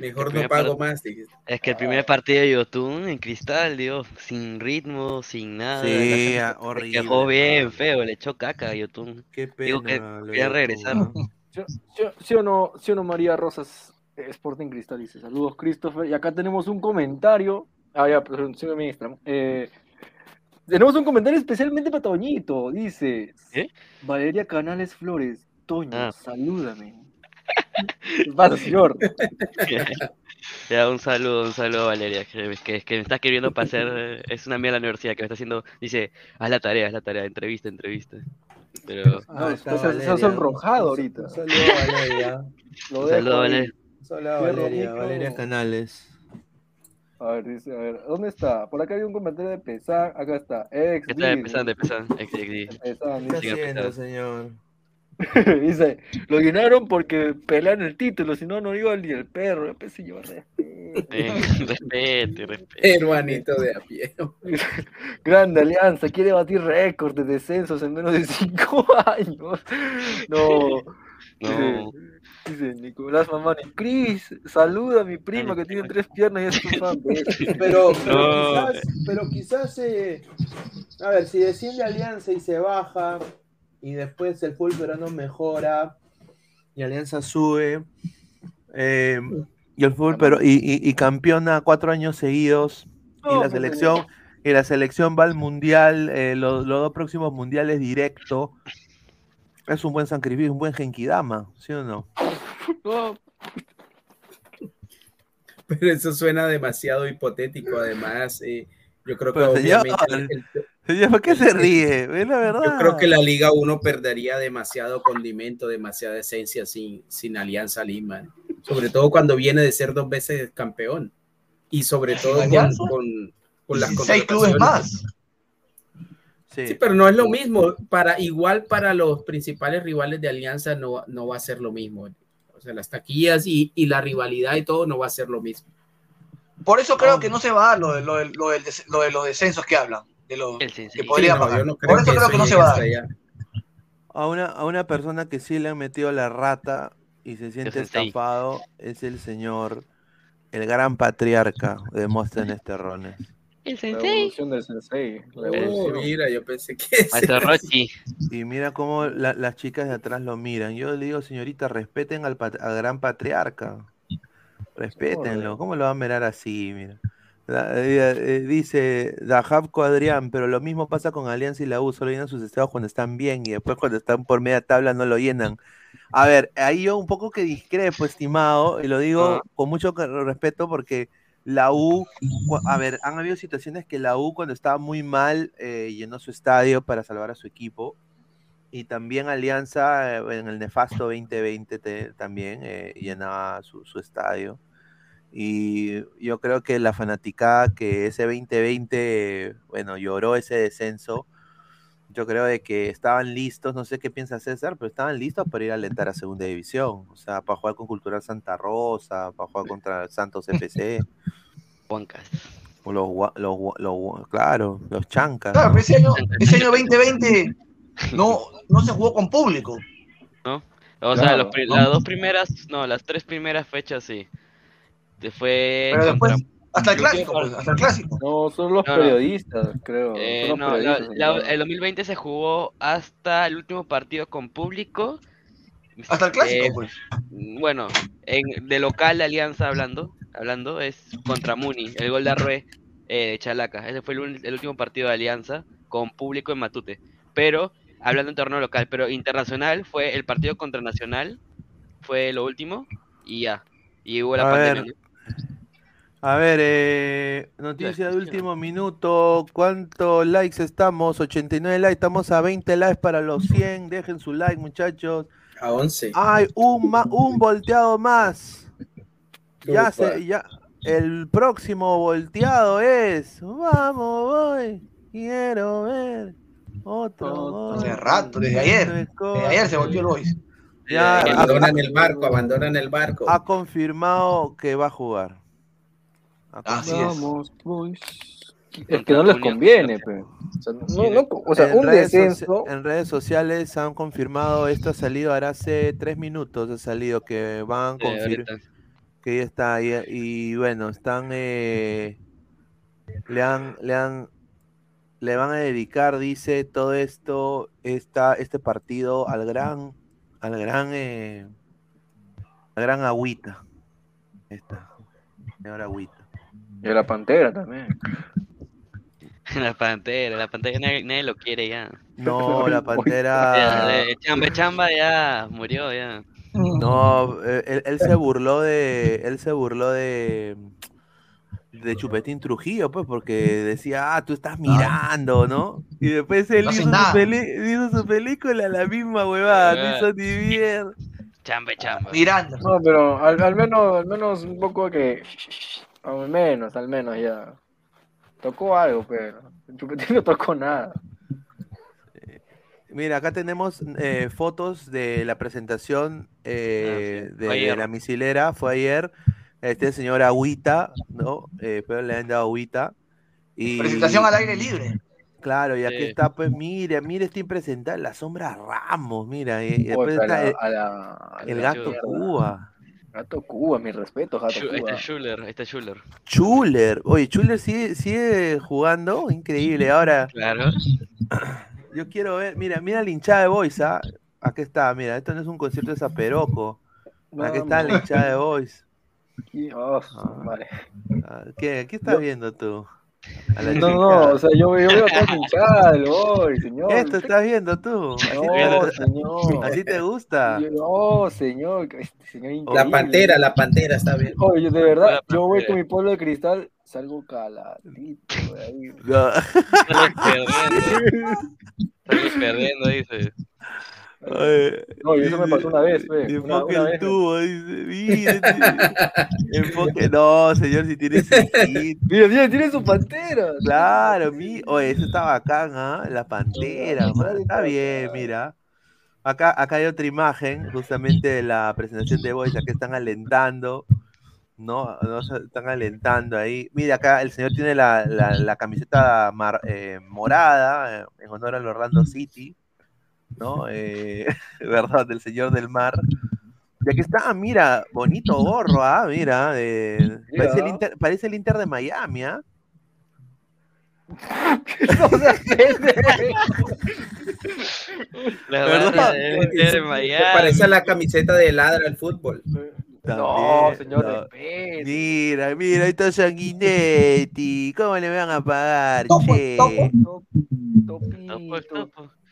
[SPEAKER 10] Mejor no pago más. dijiste.
[SPEAKER 8] Es que el primer partido de Yotun en cristal, Dios, sin ritmo, sin nada.
[SPEAKER 2] Sí,
[SPEAKER 8] la
[SPEAKER 2] ah,
[SPEAKER 8] se
[SPEAKER 2] horrible,
[SPEAKER 8] quejó bien feo, le echó caca a Yotun.
[SPEAKER 2] Qué
[SPEAKER 8] Digo que
[SPEAKER 2] pena, lo de
[SPEAKER 8] quería regresar.
[SPEAKER 2] ¿no?
[SPEAKER 6] ¿Sí, o no, sí o no María Rosas eh, Sporting Cristal dice, saludos Christopher, y acá tenemos un comentario, ah ya, pero sigue mi Instagram, Eh, tenemos un comentario especialmente para Toñito, dice, Valeria Canales Flores, Toño,
[SPEAKER 8] Ah.
[SPEAKER 6] salúdame. ¿Qué pasa, señor?
[SPEAKER 8] Ya, un saludo, un saludo a Valeria, que, que, que me está escribiendo para hacer, es una amiga de la universidad que me está haciendo, dice, haz la tarea, haz la tarea, entrevista, entrevista. Pero,
[SPEAKER 6] No,
[SPEAKER 2] Ahí está
[SPEAKER 6] sonrojado ahorita.
[SPEAKER 2] Un saludo a Valeria.
[SPEAKER 6] Lo
[SPEAKER 8] un saludo. Valeria.
[SPEAKER 2] Valeria, Canales.
[SPEAKER 6] A ver, dice, a ver, ¿dónde está? Por acá había un comentario de Pesán, acá está, ex
[SPEAKER 8] ¿Qué está
[SPEAKER 6] Disney.
[SPEAKER 8] empezando, empezando? Ex- ex- di.
[SPEAKER 6] Pesán,
[SPEAKER 2] ¿Qué
[SPEAKER 6] dice.
[SPEAKER 2] está haciendo, señor?
[SPEAKER 6] Dice, lo llenaron porque pelean el título, si no, no iba ni el perro. Yo pensé, yo respeto.
[SPEAKER 8] Eh, respete, respete.
[SPEAKER 10] Hermanito de a pie.
[SPEAKER 6] Grande Alianza, quiere batir récord de descensos en menos de cinco años. No.
[SPEAKER 8] No.
[SPEAKER 6] Dice, dice Nicolás Mamani, Cris, saluda a mi prima que tiene tres piernas y es tu fan.
[SPEAKER 2] Pero, pero
[SPEAKER 8] No.
[SPEAKER 2] quizás, pero quizás eh, a ver, si desciende Alianza y se baja, y después el fútbol peruano mejora, y Alianza sube, eh, y el fútbol pero y, y- y campeona cuatro años seguidos, y
[SPEAKER 6] No,
[SPEAKER 2] la selección, y la selección va al mundial, eh, los, los dos próximos mundiales directo. Es un buen sacrificio, un buen Genkidama, ¿sí o no?
[SPEAKER 10] Pero eso suena demasiado hipotético, además. eh, yo creo que obviamente el-
[SPEAKER 2] ¿por qué se ríe? Es la verdad.
[SPEAKER 10] Yo creo que la Liga 1 perdería demasiado condimento, demasiada esencia sin, sin Alianza Lima. Sobre todo cuando viene de ser dos veces campeón. Y sobre todo con,
[SPEAKER 9] Alianza?
[SPEAKER 10] con, con las
[SPEAKER 9] 16 clubes más.
[SPEAKER 2] Sí.
[SPEAKER 10] Sí, pero no es lo mismo. Para, igual para los principales rivales de Alianza no, no va a ser lo mismo. O sea, las taquillas y, y la rivalidad y todo no va a ser lo mismo.
[SPEAKER 9] Por eso creo que no se va a dar lo de, lo de- lo del des- lo de los descensos que hablan. De lo que podría
[SPEAKER 10] Sí, no, no
[SPEAKER 9] Por eso
[SPEAKER 10] que
[SPEAKER 9] creo que no se va a dar.
[SPEAKER 10] allá.
[SPEAKER 2] A una, a una persona que sí le han metido la rata y se siente
[SPEAKER 8] sensei.
[SPEAKER 2] estafado es el señor, el gran patriarca de Móstenes Terrones.
[SPEAKER 8] El
[SPEAKER 6] la
[SPEAKER 8] sensei.
[SPEAKER 6] evolución del sensei. La
[SPEAKER 10] Oh, mira, yo pensé que
[SPEAKER 8] Maestro Rochi.
[SPEAKER 2] Y mira cómo la- las chicas de atrás lo miran. Yo le digo, señorita, respeten al, al gran patriarca. Respétenlo. ¿Cómo lo van a mirar así? Mira. Eh, dice Dajabco Adrián, pero lo mismo pasa con Alianza y la U, solo llenan sus estados cuando están bien y después cuando están por media tabla no lo llenan. A ver, ahí yo un poco que discrepo, estimado, y lo digo con mucho respeto porque la U, a ver, han habido situaciones que la U cuando estaba muy mal eh, llenó su estadio para salvar a su equipo y también Alianza eh, en el nefasto 2020 te- también eh, llenaba su, su estadio. Y yo creo que la fanaticada que ese 2020, eh, bueno, lloró ese descenso, yo creo de que estaban listos, no sé qué piensa César, pero estaban listos para ir a alentar a segunda división, o sea, para jugar con Cultural Santa Rosa, para jugar contra Santos FC, o los, los, los claro, los chancas.
[SPEAKER 9] Claro, ese año, ese año 2020 no, no se jugó con público.
[SPEAKER 8] ¿no? O sea, las dos primeras, no, las tres primeras fechas sí. Te fue
[SPEAKER 9] Pero después,
[SPEAKER 8] contra-
[SPEAKER 9] hasta el clásico, pues, hasta el clásico.
[SPEAKER 6] No, son los
[SPEAKER 8] No, no.
[SPEAKER 6] periodistas, creo.
[SPEAKER 8] Eh,
[SPEAKER 6] los
[SPEAKER 8] no,
[SPEAKER 6] periodistas,
[SPEAKER 8] la- el 2020 se jugó hasta el último partido con público.
[SPEAKER 9] Hasta el clásico,
[SPEAKER 8] Eh,
[SPEAKER 9] pues.
[SPEAKER 8] Bueno, en, de local de Alianza hablando, hablando es contra Muni, el gol de Arrué eh, de Chalaca. Ese fue el, el último partido de Alianza con público en Matute. Pero, hablando en torneo local, pero internacional fue el partido contra Nacional, fue lo último, y ya. Y hubo la
[SPEAKER 2] A
[SPEAKER 8] pandemia.
[SPEAKER 2] A ver, eh, noticia de último minuto. ¿Cuántos likes estamos? 89 likes. Estamos a 20 likes para los 100. Dejen su like, muchachos.
[SPEAKER 10] A 11.
[SPEAKER 2] Hay un, ma- un volteado más. Ya se, ya. El próximo volteado es. Vamos, voy. Quiero ver. Otro.
[SPEAKER 9] Hace rato, desde ayer. Desde ayer se volvió el Boys.
[SPEAKER 2] Ya, ha-
[SPEAKER 10] abandonan el barco, abandonan el barco.
[SPEAKER 2] ha confirmado que va a jugar.
[SPEAKER 9] Así es.
[SPEAKER 6] Vamos, boys. Es que no les conviene, pe. O sea, no, no, o sea
[SPEAKER 2] en
[SPEAKER 6] un
[SPEAKER 2] redes
[SPEAKER 6] descenso.
[SPEAKER 2] en redes sociales han confirmado, esto ha salido ahora hace tres minutos, ha salido que van a confirmar, que ya está ahí, y bueno, están, eh, le han, le han, le van a dedicar, dice, todo esto, esta, este partido al gran, al gran, eh, al gran agüita, esta, señor agüita.
[SPEAKER 6] Y la pantera también.
[SPEAKER 8] La pantera, la pantera nadie, nadie lo quiere ya.
[SPEAKER 2] No, la
[SPEAKER 8] Ya,
[SPEAKER 2] pantera.
[SPEAKER 8] de chamba, chamba ya murió ya.
[SPEAKER 2] No, eh, él, él se burló de, él se burló de, de Chupetín Trujillo, pues, porque decía, ah, tú estás mirando, ¿no? Y después él
[SPEAKER 9] No
[SPEAKER 2] hizo, su peli- hizo su película, la misma huevada, no hizo ni mierda.
[SPEAKER 8] Chamba, chamba.
[SPEAKER 9] Miranda.
[SPEAKER 6] No, pero al, al menos, al menos un poco que. Al menos, al menos ya. Tocó algo, pero. El Chupetín no tocó nada.
[SPEAKER 2] Mira, acá tenemos eh, fotos de la presentación eh,
[SPEAKER 8] Ah, sí.
[SPEAKER 2] de, la misilera, fue ayer, este señor Agüita, ¿no? Eh, pero le han dado Agüita. Y...
[SPEAKER 9] Presentación al aire libre.
[SPEAKER 2] Claro, y aquí
[SPEAKER 8] Sí.
[SPEAKER 2] está, pues, mire, mire, está impresentada la sombra Ramos, mira, y, y después
[SPEAKER 6] Oye, a
[SPEAKER 2] está
[SPEAKER 6] la-
[SPEAKER 2] el,
[SPEAKER 6] a la- a
[SPEAKER 2] el
[SPEAKER 6] la
[SPEAKER 2] gato
[SPEAKER 6] mierda.
[SPEAKER 2] Cuba.
[SPEAKER 6] Gato Cuba, mi respeto, Gato
[SPEAKER 8] Schu- Ahí
[SPEAKER 6] Cuba.
[SPEAKER 8] está Schuller, ahí está Schuller.
[SPEAKER 2] Chuller, oye, Chuller sigue, sigue jugando, increíble. Ahora,
[SPEAKER 8] Claro.
[SPEAKER 2] yo quiero ver, mira, mira la hinchada de Boys, ¿ah? Aquí está, mira, esto no es un concierto de Zaperoco. Aquí está la hinchada de Boys.
[SPEAKER 6] Aquí, oh,
[SPEAKER 2] Ah.
[SPEAKER 6] madre.
[SPEAKER 2] Ah, ¿Qué, qué estás viendo tú? A
[SPEAKER 6] No, no, o sea, yo, yo veo todo hinchada del boy, señor.
[SPEAKER 2] Esto estás viendo tú. Así
[SPEAKER 6] No,
[SPEAKER 2] te-
[SPEAKER 6] señor.
[SPEAKER 2] Así te gusta.
[SPEAKER 6] Yo- No, señor, este señor
[SPEAKER 10] La pantera, la pantera está bien.
[SPEAKER 6] Oye, yo de verdad, yo voy con mi pueblo de cristal, salgo caladito de ahí.
[SPEAKER 2] No.
[SPEAKER 8] Sales perdiendo. Sales perdiendo, dice.
[SPEAKER 2] Ay,
[SPEAKER 6] No, y eso me pasó una vez,
[SPEAKER 2] Enfoque
[SPEAKER 6] una
[SPEAKER 2] el
[SPEAKER 6] vez.
[SPEAKER 2] tubo, dice. Mire, enfoque. No, señor, si tiene sentido.
[SPEAKER 6] Mira, mira, tiene su pantera.
[SPEAKER 2] Claro, mi. Oye, eso está bacán, ¿ah? La pantera, man. Está bien, mira. Acá, acá hay otra imagen, justamente de la presentación de Boys, que están alentando. ¿no? no están alentando ahí. Mira, acá el señor tiene la, la- la camiseta mar- eh, morada eh, en honor al Orlando City, ¿no? Eh, ¿Verdad? Del señor del mar. Y aquí está, mira, bonito gorro, ¿ah? Mira, de-
[SPEAKER 6] Mira.
[SPEAKER 2] Parece, el Inter, parece el Inter de Miami, ¿ah?
[SPEAKER 8] La
[SPEAKER 2] ¿Verdad?
[SPEAKER 8] banda del Inter de Miami.
[SPEAKER 10] Parece a la camiseta de ladra al fútbol.
[SPEAKER 6] No, señor,
[SPEAKER 2] no.
[SPEAKER 6] respete.
[SPEAKER 2] Mira, mira, ahí está Sanguinetti. ¿Cómo le van a pagar, che?
[SPEAKER 6] Topito.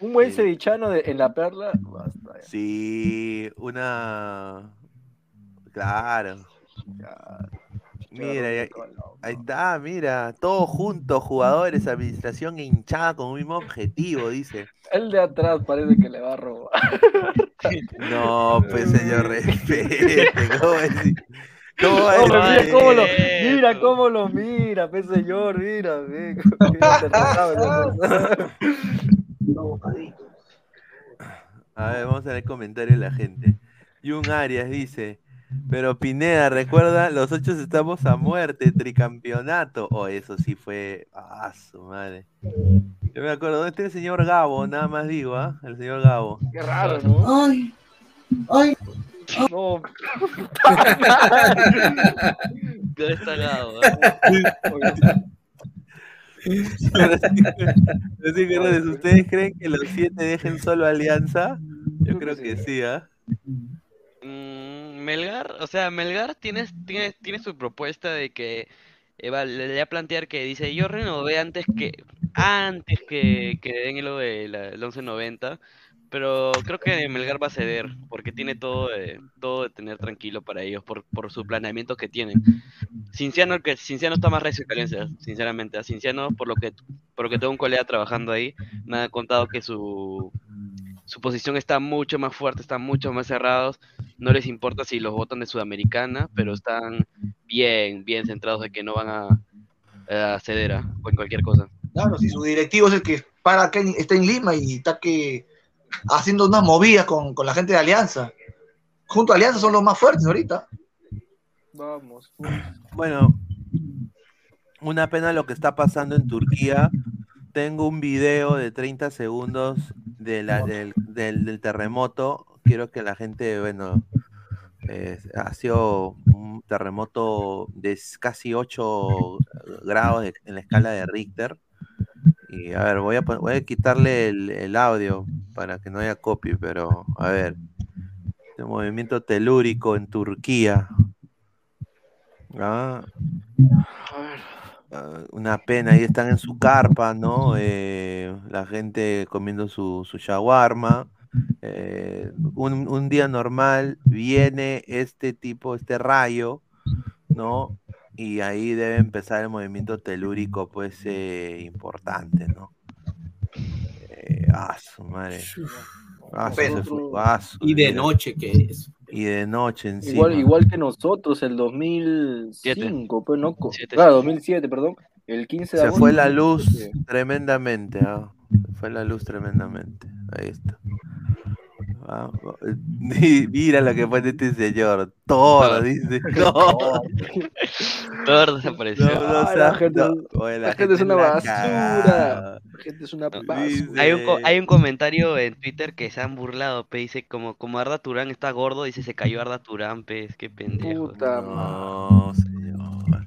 [SPEAKER 6] Un buen cevichano de- en la perla, basta. ya.
[SPEAKER 2] Sí, una. Claro. Mira, ahí, ahí está, mira, todos juntos, jugadores, administración hinchada con un mismo objetivo, dice.
[SPEAKER 6] El de atrás parece que le va a robar.
[SPEAKER 2] No, pues señor, respete. ¿Cómo va
[SPEAKER 6] mira cómo lo, mira cómo lo mira, pe señor, mira, ve. Mira,
[SPEAKER 2] A ver, vamos a ver el comentario de la gente. Jun Arias dice, pero Pineda, recuerda, los ocho estamos a muerte, tricampeonato. Oh, eso sí fue. Ah, su madre. Yo me acuerdo, ¿dónde está el señor Gabo? Nada más digo, ¿ah? El señor Gabo.
[SPEAKER 6] Qué raro, ¿no?
[SPEAKER 9] Ay, ay.
[SPEAKER 6] No.
[SPEAKER 8] ¿Dónde está Gabo?
[SPEAKER 2] ¿Ustedes creen que los siete dejen solo Alianza? Yo creo que sí, ¿ah?
[SPEAKER 8] Mm, Melgar, o sea, Melgar tiene, tiene, tiene su propuesta de que eh, va- le voy a plantear que dice, yo renové antes que antes que, que den lo del el 1190, pero creo que Melgar va a ceder, porque tiene todo de, todo de tener tranquilo para ellos, por, por su planeamiento que tienen. Cinciano, que Cinciano está más recio que sinceramente. A Cinciano, por lo que, por lo que tengo un colega trabajando ahí, me ha contado que su, su posición está mucho más fuerte, están mucho más cerrados. No les importa si los votan de Sudamericana, pero están bien, bien centrados de que no van a, a ceder a en cualquier cosa.
[SPEAKER 9] Claro, si su directivo es el que para en- está en Lima y está que haciendo unas movidas con, con la gente de Alianza. Junto a Alianza son los más fuertes ahorita.
[SPEAKER 6] Vamos.
[SPEAKER 2] Bueno, una pena lo que está pasando en Turquía. Tengo un video de 30 segundos de la- del, del- del terremoto. Quiero que la gente, bueno, eh, ha sido un terremoto de casi 8 grados de- en la escala de Richter. Y a ver, voy a, voy a quitarle el, el audio para que no haya copy, pero a ver. El movimiento telúrico en Turquía. Ah, ah, una pena, ahí están en su carpa, ¿no? Eh, la gente comiendo su, su shawarma. Eh, un, un día normal viene este tipo, este rayo, ¿no? Y ahí debe empezar el movimiento telúrico, pues, eh, importante, ¿no? Eh, ah, su madre. Ah, su-
[SPEAKER 10] Pero-
[SPEAKER 2] ah, su-
[SPEAKER 10] Y de noche que es.
[SPEAKER 2] Y de noche encima.
[SPEAKER 6] Igual, igual que nosotros, el 2005, pues no,
[SPEAKER 8] Siete,
[SPEAKER 6] claro,
[SPEAKER 8] sí.
[SPEAKER 6] 2007, perdón, el 15 de
[SPEAKER 2] Se
[SPEAKER 6] agosto.
[SPEAKER 2] fue la luz
[SPEAKER 6] Sí.
[SPEAKER 2] tremendamente, ah. Se fue la luz tremendamente. Ahí está. Ah, mira lo que pone este señor. Todo, dice. No.
[SPEAKER 8] Todo desapareció.
[SPEAKER 2] No, no, o sea,
[SPEAKER 6] la gente-
[SPEAKER 2] no, oye,
[SPEAKER 6] la gente es una basura.
[SPEAKER 2] cagada.
[SPEAKER 6] La gente es una basura.
[SPEAKER 8] Hay un, co- hay un comentario en Twitter que se han burlado, pe, dice como, como Arda Turán está gordo, dice se cayó Arda Turán, pe, qué pendejo.
[SPEAKER 6] Puta
[SPEAKER 2] No, señor.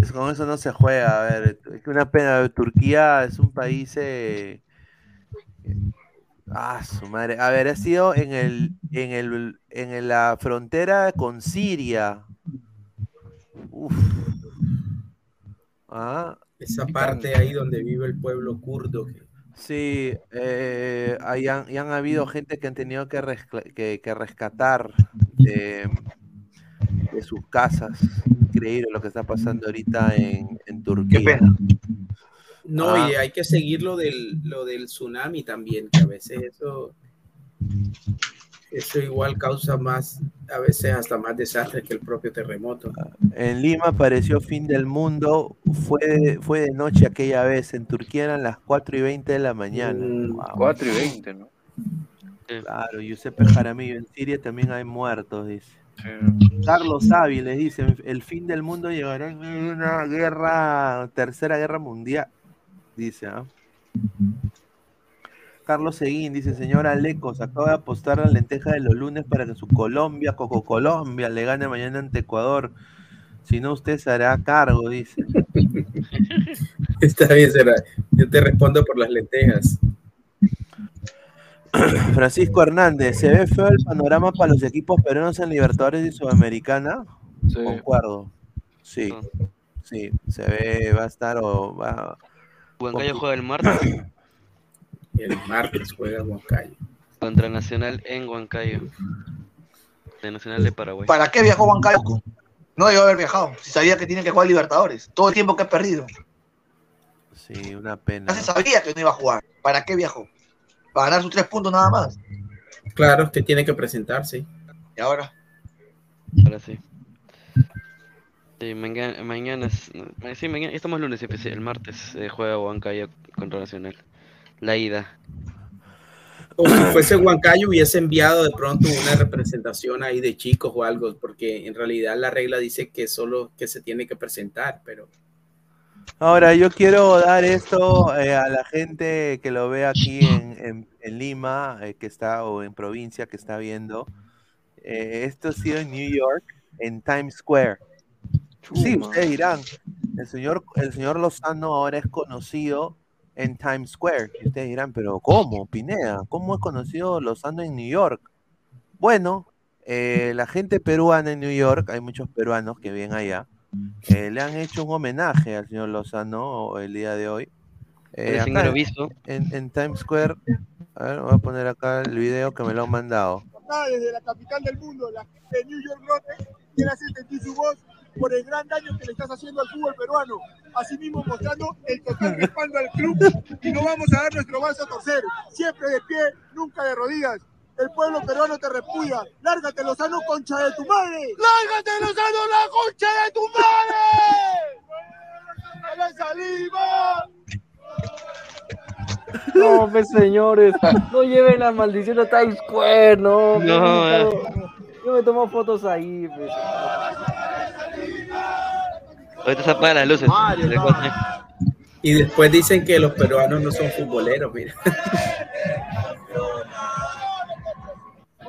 [SPEAKER 2] Es- con eso no se juega. A ver, es que una pena. Turquía es un país. eh, Ah, su madre. A ver, ha sido en el, en el, en la frontera con Siria. Uf. Ah,
[SPEAKER 10] Esa parte ahí donde vive el pueblo kurdo. que-
[SPEAKER 2] Sí, eh, hay han, y han habido gente que han tenido que, rescla- que, que rescatar de, de sus casas. Increíble lo que está pasando ahorita en, en Turquía.
[SPEAKER 10] No,
[SPEAKER 2] Ah.
[SPEAKER 10] y hay que seguir lo del, lo del tsunami también, que a veces eso, eso igual causa más, a veces hasta más desastre que el propio terremoto.
[SPEAKER 2] En Lima pareció fin del mundo. Fue, fue de noche aquella vez. En Turquía eran las 4 y 20 de la mañana. Wow.
[SPEAKER 6] 4 y 20, ¿no?
[SPEAKER 2] Claro, Giuseppe Jaramillo. En Siria también hay muertos, dice. Carlos Áviles dice: el fin del mundo llegará en una guerra, tercera guerra mundial. Dice, ¿ah? Carlos Seguín dice, señor Alecos, acaba de apostar la lenteja de los lunes para que su Colombia, Coco Colombia, le gane mañana ante Ecuador. Si no, usted se hará cargo, dice.
[SPEAKER 10] Está bien, será. Yo te respondo por las lentejas.
[SPEAKER 2] Francisco Hernández, ¿se ve feo el panorama para los equipos peruanos en Libertadores y Sudamericana? Concuerdo. Sí, sí, se ve, va a estar o va.
[SPEAKER 8] Huancayo juega el martes
[SPEAKER 10] El martes juega Huancayo.
[SPEAKER 8] contra Nacional en Huancayo. De Nacional de Paraguay.
[SPEAKER 9] ¿Para qué viajó Huancayo? No debió haber viajado. Si sabía que tiene que jugar Libertadores. Todo el tiempo que ha perdido.
[SPEAKER 2] Sí, una pena.
[SPEAKER 9] Ya se sabía que no iba a jugar. ¿Para qué viajó? Para ganar sus tres puntos nada más.
[SPEAKER 10] Claro, usted tiene que presentarse.
[SPEAKER 9] Y ahora.
[SPEAKER 8] Ahora sí. Sí, mañana, mañana, es- no, sí, mañana, estamos lunes, sí, pues, el martes eh, juega Huancayo contra Nacional. La ida.
[SPEAKER 10] O si fuese Huancayo hubiese enviado de pronto una representación ahí de chicos o algo, porque en realidad la regla dice que solo que se tiene que presentar, pero
[SPEAKER 2] Ahora, yo quiero dar esto eh, a la gente que lo ve aquí en, en- en Lima, eh, que está, o en provincia, que está viendo. Eh, esto ha sido en New York, en Times Square. Sí, ustedes dirán, el señor, el señor Lozano ahora es conocido en Times Square. Y ustedes dirán, pero ¿cómo, Pineda? ¿Cómo es conocido Lozano en New York? Bueno, eh, la gente peruana en New York, hay muchos peruanos que viven allá, eh, le han hecho un homenaje al señor Lozano el día de hoy. Eh, acá en- Times Square, a ver, voy a poner acá el video que me lo han mandado.
[SPEAKER 11] acá desde la capital del mundo, la gente de New York Norte quiere hacer sentir su voz por el gran daño que le estás haciendo al fútbol peruano. Asimismo, mostrando el total respaldo al club y no vamos a dar nuestro brazo a torcer. Siempre de pie, nunca de rodillas. El pueblo peruano te repudia. Lárgate, Lozano, concha de tu madre. Lárgate, Lozano, la concha de tu madre. ¡A la saliva!
[SPEAKER 6] No, pues señores, no lleven la maldición a Times Square, no.
[SPEAKER 8] No, eh.
[SPEAKER 6] Yo me tomo fotos ahí, pues.
[SPEAKER 8] Ahorita se apagan las luces.
[SPEAKER 10] Y después dicen que los peruanos no son futboleros, mira.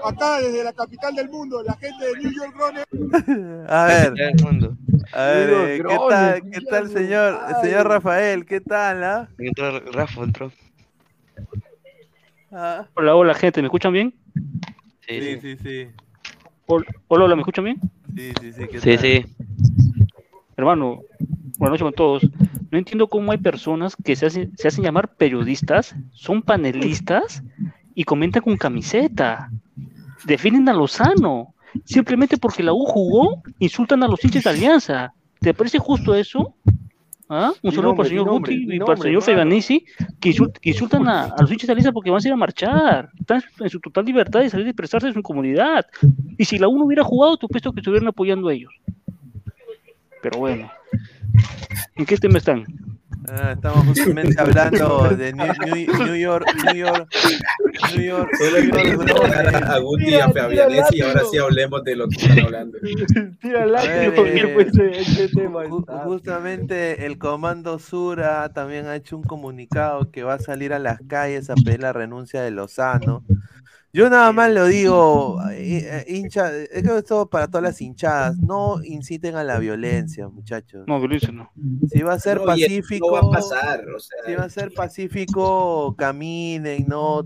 [SPEAKER 11] Acá desde la capital del mundo, la gente de New York Norte
[SPEAKER 2] A ver,
[SPEAKER 8] mundo.
[SPEAKER 2] a ver, eh, ¿qué tal, qué tal, señor,
[SPEAKER 11] Ay.
[SPEAKER 2] señor Rafael? ¿Qué tal, ah?
[SPEAKER 8] Entró Rafa, entró.
[SPEAKER 2] Ah,
[SPEAKER 12] Hola, hola gente, ¿me escuchan bien?
[SPEAKER 8] Sí,
[SPEAKER 2] Sí, sí, sí,
[SPEAKER 12] Hol- Hola, hola, ¿me escuchan bien?
[SPEAKER 2] sí, sí, sí, ¿qué
[SPEAKER 8] Sí,
[SPEAKER 2] tal?
[SPEAKER 8] sí.
[SPEAKER 12] Hermano, buenas noches con todos. No entiendo cómo hay personas que se hacen, se hacen llamar periodistas, son panelistas y comentan con camiseta. Defienden a Lozano. Simplemente porque la U jugó, insultan a los hinchas de Alianza. ¿Te parece justo eso? ¿Ah? Un saludo
[SPEAKER 6] nombre,
[SPEAKER 12] para el señor
[SPEAKER 6] nombre,
[SPEAKER 12] Guti y para el
[SPEAKER 6] nombre,
[SPEAKER 12] señor. Feganisi, que, insult- que insultan a, a los hinchas de Alianza porque van a ir a marchar. Están en su total libertad de salir y expresarse en su comunidad. Y si la U no hubiera jugado, tú puesto que estuvieran apoyando a ellos. Pero bueno. ¿En qué tema están?
[SPEAKER 2] Ah, estamos justamente hablando de New, New- New York, New York, New York,
[SPEAKER 10] Solo
[SPEAKER 2] York,
[SPEAKER 10] a Guti y a y ahora sí hablemos de lo que están hablando.
[SPEAKER 6] Tira.
[SPEAKER 2] Justamente el Comando Sura también ha hecho un comunicado que va a salir a las calles a pedir la renuncia de Lozano. Yo nada más lo digo, eh, eh, hincha, es que esto para todas las hinchadas, no inciten a la violencia, muchachos.
[SPEAKER 12] No, violencia no.
[SPEAKER 2] Si va a ser
[SPEAKER 10] No,
[SPEAKER 2] pacífico,
[SPEAKER 10] va a pasar, o sea,
[SPEAKER 2] si va a ser pacífico, caminen, no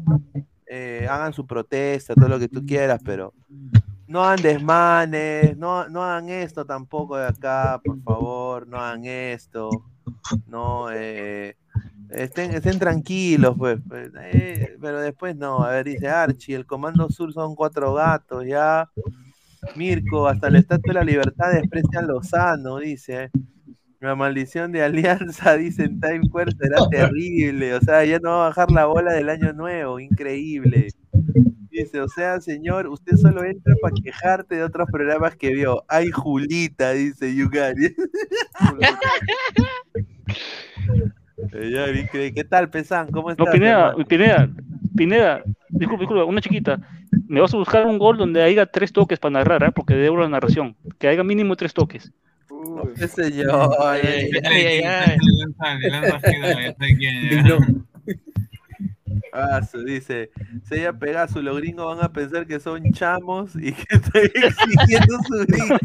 [SPEAKER 2] eh, hagan su protesta, todo lo que tú quieras, pero no hagan desmanes, no, no hagan esto tampoco de acá, por favor, no hagan esto. No, eh, estén, estén tranquilos, pues. pues, eh, pero después no. A ver, dice Archie, el Comando Sur son cuatro gatos, ya. Mirko, hasta la Estatua de la Libertad desprecian Lozano, dice. La maldición de Alianza, dice en Time Square, será terrible. O sea, ya no va a bajar la bola del año nuevo. Increíble. Dice, o sea, señor, usted solo entra para quejarte de otros programas que vio. Ay, Julita, dice Yugari. ¿Qué tal, Pesan? ¿Cómo estás?
[SPEAKER 12] No, Pineda? Pineda, Pineda, disculpa, disculpa, una chiquita. Me vas a buscar un gol donde haya tres toques para narrar, ¿ah? porque debo la narración. Que haya mínimo tres toques.
[SPEAKER 2] ¿Qué señor?
[SPEAKER 8] Ay, ay, ay,
[SPEAKER 2] Ah, su- dice, si ella pega su los gringos van a pensar que son chamos y que estoy exigiendo su gringa.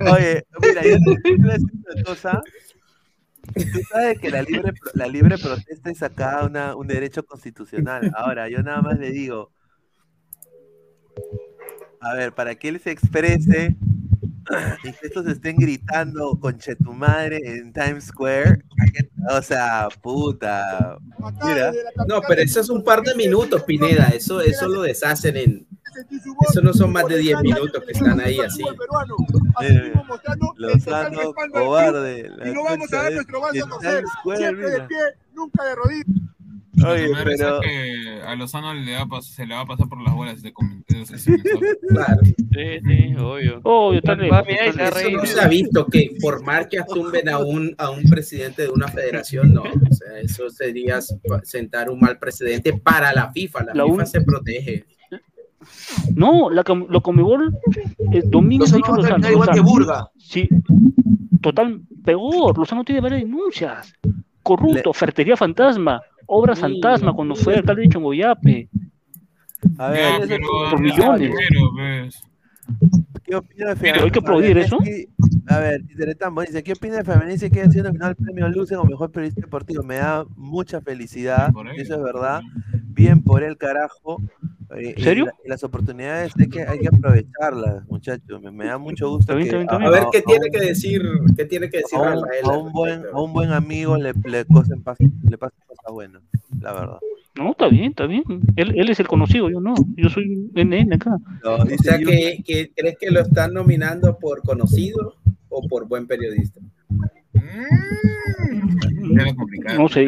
[SPEAKER 2] Oye, mira, yo te voy a decir una cosa. Tú sabes que la libre, la libre protesta es acá una, un derecho constitucional. Ahora, yo nada más le digo, a ver, para que él se exprese y que estos estén gritando conche tu madre en Times Square, o sea, puta. Mira,
[SPEAKER 10] No, pero eso es un par de minutos, Pineda. Eso, eso lo deshacen en. Eso no son más de 10 minutos que están ahí así.
[SPEAKER 2] eh, Lozano, cobarde.
[SPEAKER 11] Y no vamos a dar nuestro
[SPEAKER 2] en
[SPEAKER 11] a torcer. Siempre de
[SPEAKER 2] mira.
[SPEAKER 11] pie, nunca de rodillas.
[SPEAKER 2] Oye, pero-
[SPEAKER 13] que a Lozano le va a se le va a pasar por las bolas de comentarios.
[SPEAKER 10] Claro.
[SPEAKER 8] Sí, sí, obvio.
[SPEAKER 12] Obvio, tal vez.
[SPEAKER 10] Eso no se ha visto que por marchas tumben a un, a un presidente de una federación, no. O sea, eso sería sentar un mal precedente para la FIFA. La,
[SPEAKER 12] La
[SPEAKER 10] FIFA
[SPEAKER 12] un-
[SPEAKER 10] se protege.
[SPEAKER 12] No, la, lo Comebol, eh, Domínguez ha dicho
[SPEAKER 9] Lozano a
[SPEAKER 12] Lozano.
[SPEAKER 9] terminar igual que Burga.
[SPEAKER 12] Sí, total, peor. Lozano tiene varias denuncias. Corrupto, ferretería fantasma, obra fantasma cuando fue alcalde de Chongoyape.
[SPEAKER 2] A
[SPEAKER 13] Ya,
[SPEAKER 2] ver,
[SPEAKER 13] pero
[SPEAKER 12] por millones.
[SPEAKER 13] primero, pues.
[SPEAKER 2] ¿qué opina de
[SPEAKER 12] Pero hay que aplaudir eso.
[SPEAKER 2] A ver, Teletamo dice, ¿qué opina de Feminense que haya sido nominado al premio Luce como mejor periodista deportivo? Me da mucha felicidad, eso es verdad. Bien por el carajo. eh, y
[SPEAKER 12] ¿Serio?
[SPEAKER 2] la- y las oportunidades hay que, hay que aprovecharlas, muchachos. Me, me da mucho gusto que
[SPEAKER 10] A ver qué
[SPEAKER 2] a
[SPEAKER 10] tiene
[SPEAKER 2] un-
[SPEAKER 10] que decir, qué tiene que decir
[SPEAKER 2] a un,
[SPEAKER 10] Rafael.
[SPEAKER 2] a un buen, a un buen amigo le, le, cosen pas- le pasan cosas buenas, la verdad.
[SPEAKER 12] No, está bien, está bien. Él, él es el conocido, yo no. Yo soy NN acá.
[SPEAKER 2] No,
[SPEAKER 10] O sea, que, que crees que lo están nominando por conocido o por buen periodista.
[SPEAKER 13] Mm.
[SPEAKER 12] No sé.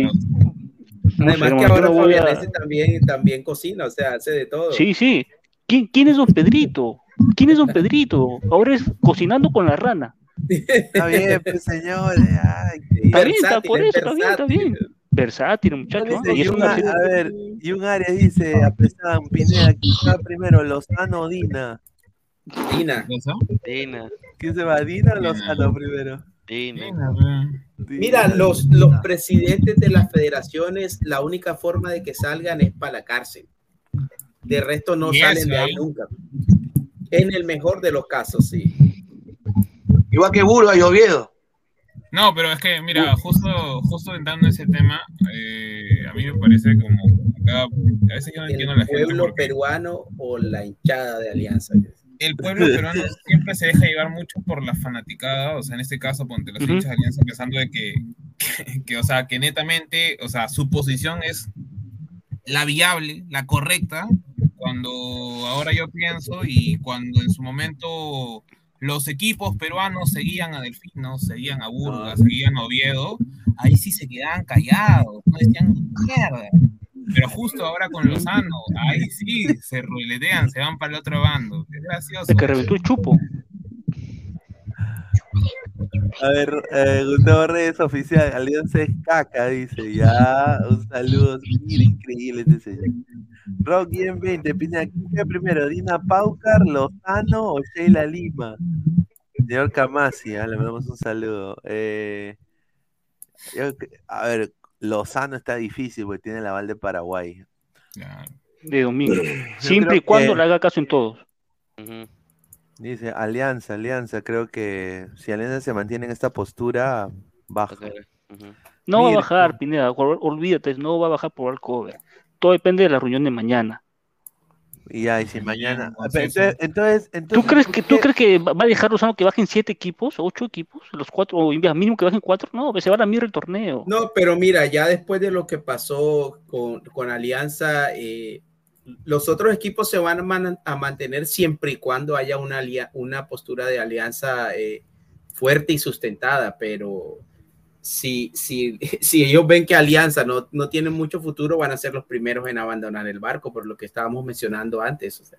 [SPEAKER 12] No
[SPEAKER 10] Además
[SPEAKER 12] sé,
[SPEAKER 10] que ahora
[SPEAKER 12] no voy a-
[SPEAKER 10] Fabianese también, también cocina, o sea, hace de todo.
[SPEAKER 12] Sí, sí. ¿Quién, ¿Quién es don Pedrito? ¿Quién es don Pedrito? Ahora es cocinando con la rana.
[SPEAKER 2] Está bien, pues señores. Ay,
[SPEAKER 12] Está bien, está por
[SPEAKER 10] es
[SPEAKER 12] eso, está bien, está bien.
[SPEAKER 10] versátil.
[SPEAKER 12] Muchacho.
[SPEAKER 2] Dice
[SPEAKER 12] Y es
[SPEAKER 2] Yun
[SPEAKER 12] una
[SPEAKER 2] A- ver, y un área dice, a pesar Pineda, ¿quién va primero, Lozano o Dina?
[SPEAKER 10] Dina.
[SPEAKER 8] Dina,
[SPEAKER 2] ¿Quién se va, Dina o. Lozano primero?
[SPEAKER 8] Dina.
[SPEAKER 10] Mira, los, los presidentes de las federaciones, la única forma de que salgan es para la cárcel. De resto no salen
[SPEAKER 13] eso,
[SPEAKER 10] de ahí
[SPEAKER 13] ¿eh?
[SPEAKER 10] nunca. En el mejor de los casos, sí.
[SPEAKER 9] Igual que Burga y Oviedo.
[SPEAKER 13] No, pero es que, mira, justo, justo entrando en ese tema, eh, a mí me parece como acá, a veces yo no entiendo a
[SPEAKER 10] El
[SPEAKER 13] la gente
[SPEAKER 10] pueblo
[SPEAKER 13] porque
[SPEAKER 10] peruano o la hinchada de Alianza.
[SPEAKER 13] El pueblo peruano siempre se deja llevar mucho por la fanaticada, o sea, en este caso, ponte los
[SPEAKER 12] Ujú.
[SPEAKER 13] hinchas de Alianza pensando de que, que, que, o sea, que netamente, o sea, su posición es la viable, la correcta, cuando ahora yo pienso y cuando en su momento los equipos peruanos seguían a Delfino, seguían a Burgas, seguían a Oviedo, ahí sí se quedaban callados, no decían mierda. Pero justo ahora con Lozano, ahí sí se ruletean, se van para el otro bando. Es gracioso.
[SPEAKER 12] el que reventó el chupo.
[SPEAKER 2] A ver, eh, Gustavo Reyes oficial, Alianza es caca, dice. Ya, un saludo. Mira, increíble este señor. Rock en 20, Pina, ¿quién queda primero? ¿Dina Paucar, Lozano o Sheila Lima? Señor Camasi, ah, le mandamos un saludo. Eh, yo a ver, Lozano está difícil porque tiene el aval de Paraguay.
[SPEAKER 12] De domingo. Siempre y cuando
[SPEAKER 2] que-
[SPEAKER 12] le haga caso en todos.
[SPEAKER 2] Dice Alianza, Alianza. Creo que si Alianza se mantiene en esta postura, baja.
[SPEAKER 12] No va a bajar, Pineda. ol- Olvídate, no va a bajar por el cover. Todo depende de la reunión de mañana.
[SPEAKER 2] Y ya, y si mañana.
[SPEAKER 13] con
[SPEAKER 2] Entonces, entonces,
[SPEAKER 12] ¿Tú crees que tú crees que va a dejar Lozano que bajen siete equipos, ocho equipos, los cuatro, o mínimo que bajen cuatro? No, se va a la mierda el torneo.
[SPEAKER 10] No, pero mira, ya después de lo que pasó con, con Alianza, eh, los otros equipos se van a, man- a mantener siempre y cuando haya una, una postura de alianza eh, fuerte y sustentada, pero si, si, si ellos ven que Alianza no, no tiene mucho futuro, van a ser los primeros en abandonar el barco, por lo que estábamos mencionando antes.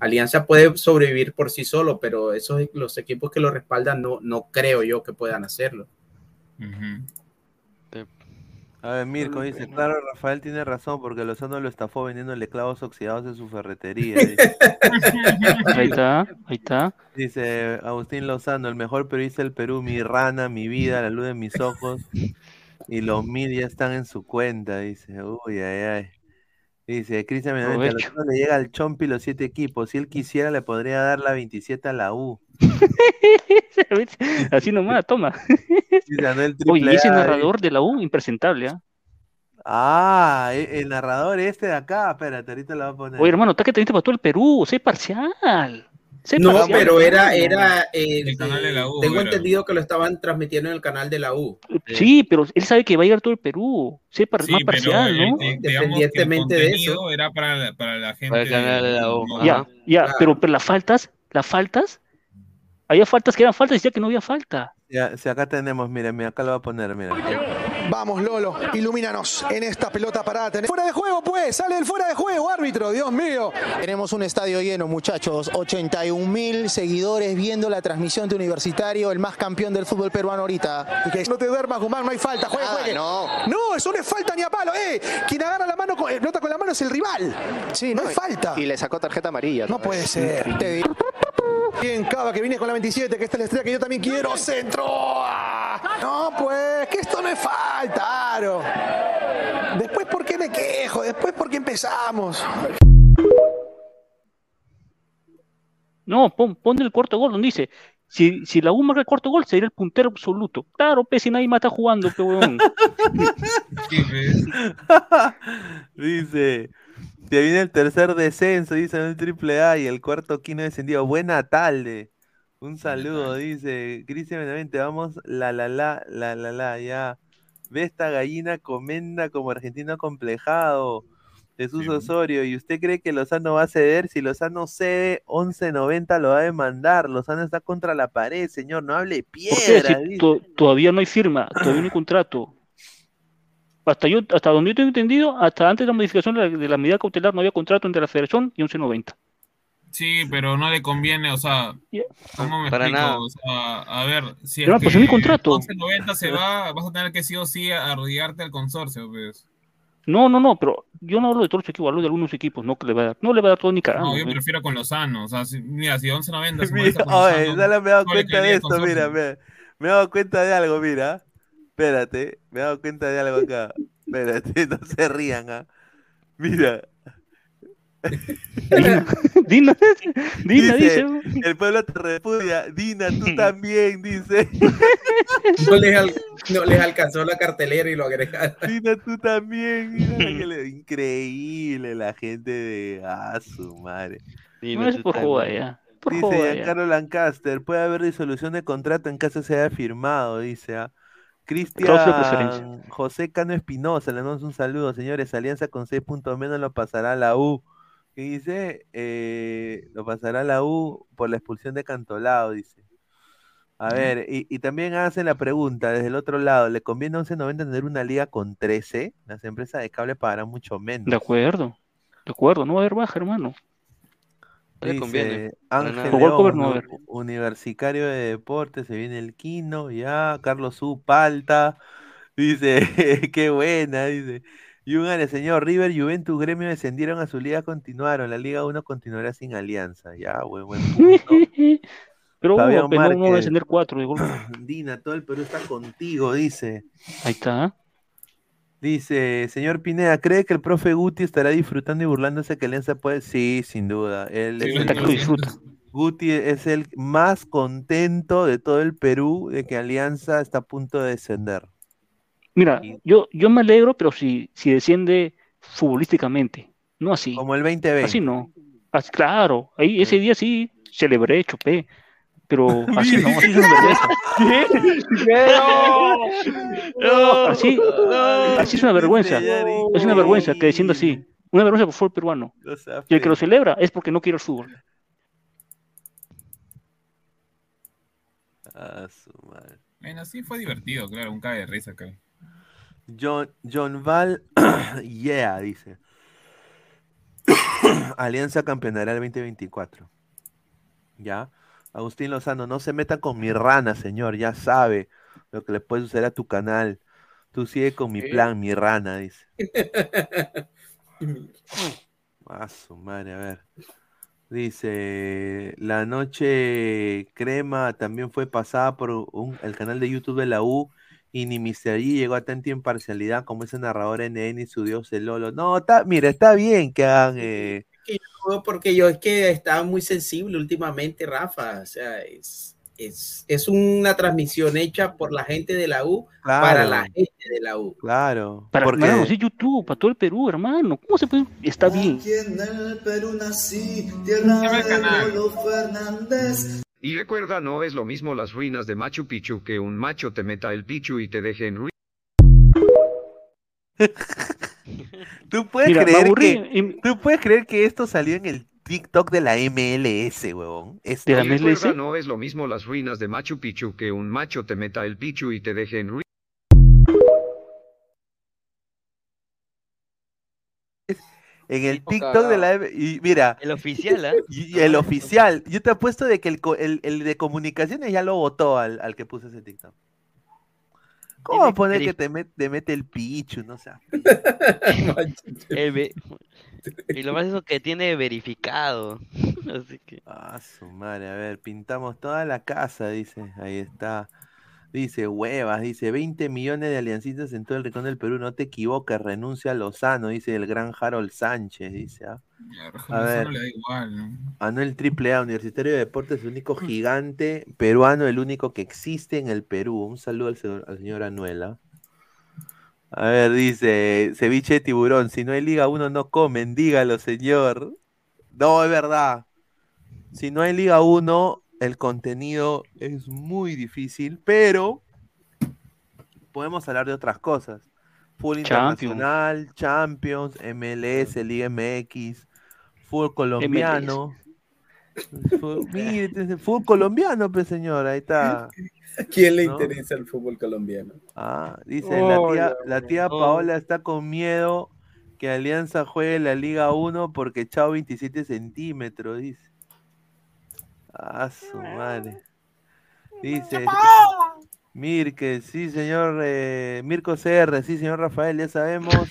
[SPEAKER 10] Alianza puede sobrevivir por sí solo, pero esos los equipos que lo respaldan no, no creo yo que puedan hacerlo.
[SPEAKER 2] A ver, Mirko dice, claro, Rafael tiene razón porque Lozano lo estafó vendiéndole clavos oxidados en su ferretería. dice.
[SPEAKER 12] Ahí está, ahí está.
[SPEAKER 2] Dice Agustín Lozano, el mejor periodista del Perú, mi rana, mi vida, la luz de mis ojos. Y los mil ya están en su cuenta, dice. Uy, ay, ay. Dice, Cristian Benavente. Lozano le llega al Chompi los siete equipos. Si él quisiera, le podría dar la 27 a la U.
[SPEAKER 12] Así nomás, toma. Oye,
[SPEAKER 2] Triple
[SPEAKER 12] ese
[SPEAKER 2] A,
[SPEAKER 12] narrador de la U, impresentable, ¿ah?
[SPEAKER 2] Ah, e- el narrador este de acá. Espérate, ahorita lo voy a poner.
[SPEAKER 12] Oye, hermano, está que te para todo el Perú, sé parcial. Sé
[SPEAKER 10] No,
[SPEAKER 12] parcial,
[SPEAKER 10] pero era, era eh,
[SPEAKER 13] El canal de la U,
[SPEAKER 10] tengo
[SPEAKER 13] era.
[SPEAKER 10] entendido que lo estaban transmitiendo en el canal de la U.
[SPEAKER 12] Sí, pero él sabe que va a llegar todo el Perú. Sé par-
[SPEAKER 13] Sí,
[SPEAKER 12] más parcial, ¿no?
[SPEAKER 10] Independientemente de eso.
[SPEAKER 13] era para la, para la gente.
[SPEAKER 8] Para el canal de la U,
[SPEAKER 13] no-
[SPEAKER 12] Ya, ya,
[SPEAKER 10] Claro.
[SPEAKER 12] pero, pero las faltas, las faltas, había faltas que eran faltas y decía que no había falta.
[SPEAKER 2] Ya, si acá tenemos, mira, acá lo voy a poner, mira.
[SPEAKER 4] Vamos, Lolo, ilumínanos en esta pelota parada. Fuera de juego, pues, sale el fuera de juego, árbitro, Dios mío.
[SPEAKER 5] Tenemos un estadio lleno, muchachos. 81 mil seguidores viendo la transmisión de Universitario, el más campeón del fútbol peruano ahorita.
[SPEAKER 4] Y que no te duermas, Guzmán, no hay falta, juegue,
[SPEAKER 5] Ah,
[SPEAKER 4] juegue.
[SPEAKER 5] no.
[SPEAKER 4] No, eso no es falta ni a palo, eh. Quien agarra la mano, con, eh, pelota con la mano es el rival.
[SPEAKER 5] Sí,
[SPEAKER 4] no, es falta.
[SPEAKER 5] Y le sacó tarjeta amarilla.
[SPEAKER 4] No puede ser.
[SPEAKER 5] Te di-
[SPEAKER 4] Bien, Cava, que viene con la 27, que esta es la estrella que yo también quiero. Centro. Ah. No, pues, que esto no es falta, Aro. Después, ¿por qué me quejo? Después, ¿por qué empezamos?
[SPEAKER 12] No, pon, pon el cuarto gol, donde dice, si, si la U marca el cuarto gol, sería el puntero absoluto. Claro, pe, si nadie más está jugando, pe,
[SPEAKER 13] pues.
[SPEAKER 2] Dice, te viene el tercer descenso, dice en el triple A y el cuarto quino descendido. Buena tarde. Un saludo, dice Cristian Benavente, vamos, la la la, la la la, ya. Ve esta gallina comenda como argentino complejado. Jesús Osorio, ¿y usted cree que Lozano va a ceder? Si Lozano cede, 11.90 lo va a demandar. Lozano está contra la pared, señor, no hable piedra.
[SPEAKER 12] Si todavía no hay firma, todavía no hay contrato. Hasta yo, hasta donde yo tengo entendido, hasta antes de la modificación de la, de la medida cautelar no había contrato entre la Federación y 1190.
[SPEAKER 13] Sí, pero no le conviene, o sea, ¿cómo me
[SPEAKER 8] Para
[SPEAKER 13] explico?
[SPEAKER 8] nada.
[SPEAKER 13] O sea, a ver, si
[SPEAKER 12] Pero,
[SPEAKER 13] es
[SPEAKER 12] pues,
[SPEAKER 13] que
[SPEAKER 12] hay contrato.
[SPEAKER 13] 11.90 se va, vas a tener que sí o sí arrodillarte al consorcio, pues.
[SPEAKER 12] No, no, no, pero yo no hablo de todos los equipos, hablo de algunos equipos, no que le va a dar, no le va a dar todo ni cagando.
[SPEAKER 13] No, yo
[SPEAKER 12] pe.
[SPEAKER 13] me refiero con Lozano, o sea, si- mira, si 11.90 se
[SPEAKER 2] Mira,
[SPEAKER 13] con
[SPEAKER 2] oye,
[SPEAKER 13] Lozano,
[SPEAKER 2] solo me he dado
[SPEAKER 13] no
[SPEAKER 2] cuenta de esto, mira, me, me he dado cuenta de algo, mira. Espérate, me he dado cuenta de algo acá. Espérate, no se rían, ¿ah? Mira.
[SPEAKER 12] Dina, Dina, Dina
[SPEAKER 2] dice,
[SPEAKER 12] dice.
[SPEAKER 2] el pueblo te repudia. Dina, tú también, dice.
[SPEAKER 10] No les, al- no les alcanzó la cartelera y lo agregaron.
[SPEAKER 2] Dina, tú también. mira le- Increíble la gente de... Ah, su madre.
[SPEAKER 12] No es por joda ya. Por joda
[SPEAKER 2] Dice
[SPEAKER 12] ya.
[SPEAKER 2] Giancarlo Lancaster, puede haber disolución de contrato en caso se haya firmado, dice. ¿ah? Cristian José Cano Espinosa, le damos un saludo, señores. Alianza con 6 puntos menos lo pasará a la U. ¿Qué dice? Eh, lo pasará la U por la expulsión de Cantolao, dice. A ver, y, y también hacen la pregunta desde el otro lado, ¿le conviene a 11.90 tener una liga con 13? Las empresas de cable pagarán mucho menos.
[SPEAKER 12] De acuerdo, de acuerdo, no va a haber baja, hermano.
[SPEAKER 8] Le conviene,
[SPEAKER 2] Dice
[SPEAKER 8] para
[SPEAKER 2] Ángel León,
[SPEAKER 12] no
[SPEAKER 2] Universitario de Deportes, se viene el Quino, ya, Carlos U, Palta, dice, qué buena, dice. Y un señor, River, Juventus, Gremio descendieron a su liga, continuaron, la Liga 1 continuará sin alianza, ya, buen, buen punto.
[SPEAKER 12] Pero
[SPEAKER 2] Fabián
[SPEAKER 12] ojo, pe, no, no va a descender cuatro de.
[SPEAKER 2] Dina, todo el Perú está contigo, dice.
[SPEAKER 12] Ahí está.
[SPEAKER 2] Dice, señor Pineda, ¿cree que el profe Guti estará disfrutando y burlándose que Alianza puede? Sí, sin duda. Él
[SPEAKER 13] Sí,
[SPEAKER 2] es el-
[SPEAKER 12] disfruta.
[SPEAKER 2] Guti es el más contento de todo el Perú de que Alianza está a punto de descender.
[SPEAKER 12] Mira,
[SPEAKER 2] Y-
[SPEAKER 12] yo, yo me alegro, pero si, si desciende futbolísticamente, no así.
[SPEAKER 2] Como el 2020.
[SPEAKER 12] Así no. Así, claro, ahí ese día sí celebré, chupé. Pero así no, así es una vergüenza.
[SPEAKER 6] No.
[SPEAKER 12] Así, así es una vergüenza. Es una vergüenza que diciendo así. Una vergüenza por fútbol peruano. Y el que lo celebra es porque no quiere el fútbol.
[SPEAKER 2] Ah, su madre.
[SPEAKER 13] Bueno, sí fue divertido, claro, un cae de risa acá.
[SPEAKER 2] John, John Val, yeah, dice. Alianza campeonará el 2024. ¿Ya? Agustín Lozano, no se meta con mi rana, señor, ya sabe lo que le puede suceder a tu canal. Tú sigue con mi plan, mi rana, dice. A su madre, a ver. Dice, la noche crema también fue pasada por un- el canal de YouTube de la U y ni Mr. G llegó a tanta imparcialidad como ese narrador NN y su dios el Lolo. No, está, mira, está bien que hagan... eh,
[SPEAKER 10] que yo- porque yo es que estaba muy sensible últimamente, Rafa. O sea, es, es, es una transmisión hecha por la gente de la U para la gente de la U.
[SPEAKER 2] Claro,
[SPEAKER 12] Para
[SPEAKER 2] porque
[SPEAKER 12] hermano, sí, YouTube, para todo el Perú, hermano. ¿Cómo se puede? Está bien.
[SPEAKER 14] en el Perú nací, tierra de Lolo Fernández.
[SPEAKER 3] Y recuerda, no es lo mismo las ruinas de Machu Picchu que un macho te meta el pichu y te deje en ruinas.
[SPEAKER 2] tú puedes
[SPEAKER 12] Mira,
[SPEAKER 2] creer
[SPEAKER 12] aburrí
[SPEAKER 2] que tú puedes creer que esto salió en el TikTok de la MLS, huevón.
[SPEAKER 12] ¿De la
[SPEAKER 3] Y
[SPEAKER 12] MLS?
[SPEAKER 3] recuerda, no es lo mismo las ruinas de Machu Picchu que un macho te meta el pichu y te deje en ruinas.
[SPEAKER 2] En el TikTok de la y mira,
[SPEAKER 8] El oficial, ¿ah?
[SPEAKER 2] y, el oficial, yo te apuesto de que el, el, el de comunicaciones ya lo votó al, al que puso ese TikTok. ¿Cómo a poner que te, met- te mete el pichu? No sé.
[SPEAKER 8] Y lo más eso que tiene verificado. Así que.
[SPEAKER 2] Ah, su madre, a ver, pintamos toda la casa, dice. Ahí está. Dice, huevas, dice, 20 millones de aliancistas en todo el rincón del Perú, no te equivoques, renuncia a Lozano, dice el gran Harold Sánchez, dice. ¿ah?
[SPEAKER 13] A
[SPEAKER 2] ver.
[SPEAKER 13] le da igual, ¿no?
[SPEAKER 2] Anuel Triple A, Universitario de Deportes, el único gigante peruano, el único que existe en el Perú. Un saludo al señor, al señor Anuel. ¿ah? A ver, dice, ceviche de tiburón, si no hay Liga 1 no comen, dígalo, señor. No, es verdad. Si no hay Liga 1, el contenido es muy difícil, pero podemos hablar de otras cosas. Fútbol
[SPEAKER 12] Champions.
[SPEAKER 2] internacional, Champions, MLS, Liga MX, fútbol colombiano. Fútbol, mire, este es fútbol colombiano, pues señor, ahí está.
[SPEAKER 10] ¿A quién le
[SPEAKER 2] ¿No?
[SPEAKER 10] interesa el fútbol colombiano?
[SPEAKER 2] Ah, dice, la
[SPEAKER 6] Oh,
[SPEAKER 2] la tía
[SPEAKER 12] Oh.
[SPEAKER 2] Paola está con miedo que Alianza juegue la Liga 1 porque chao 27 centímetros, dice. Ah, su madre. Dice, Mirke, sí, señor, eh, Mirko CR, sí, señor Rafael, ya sabemos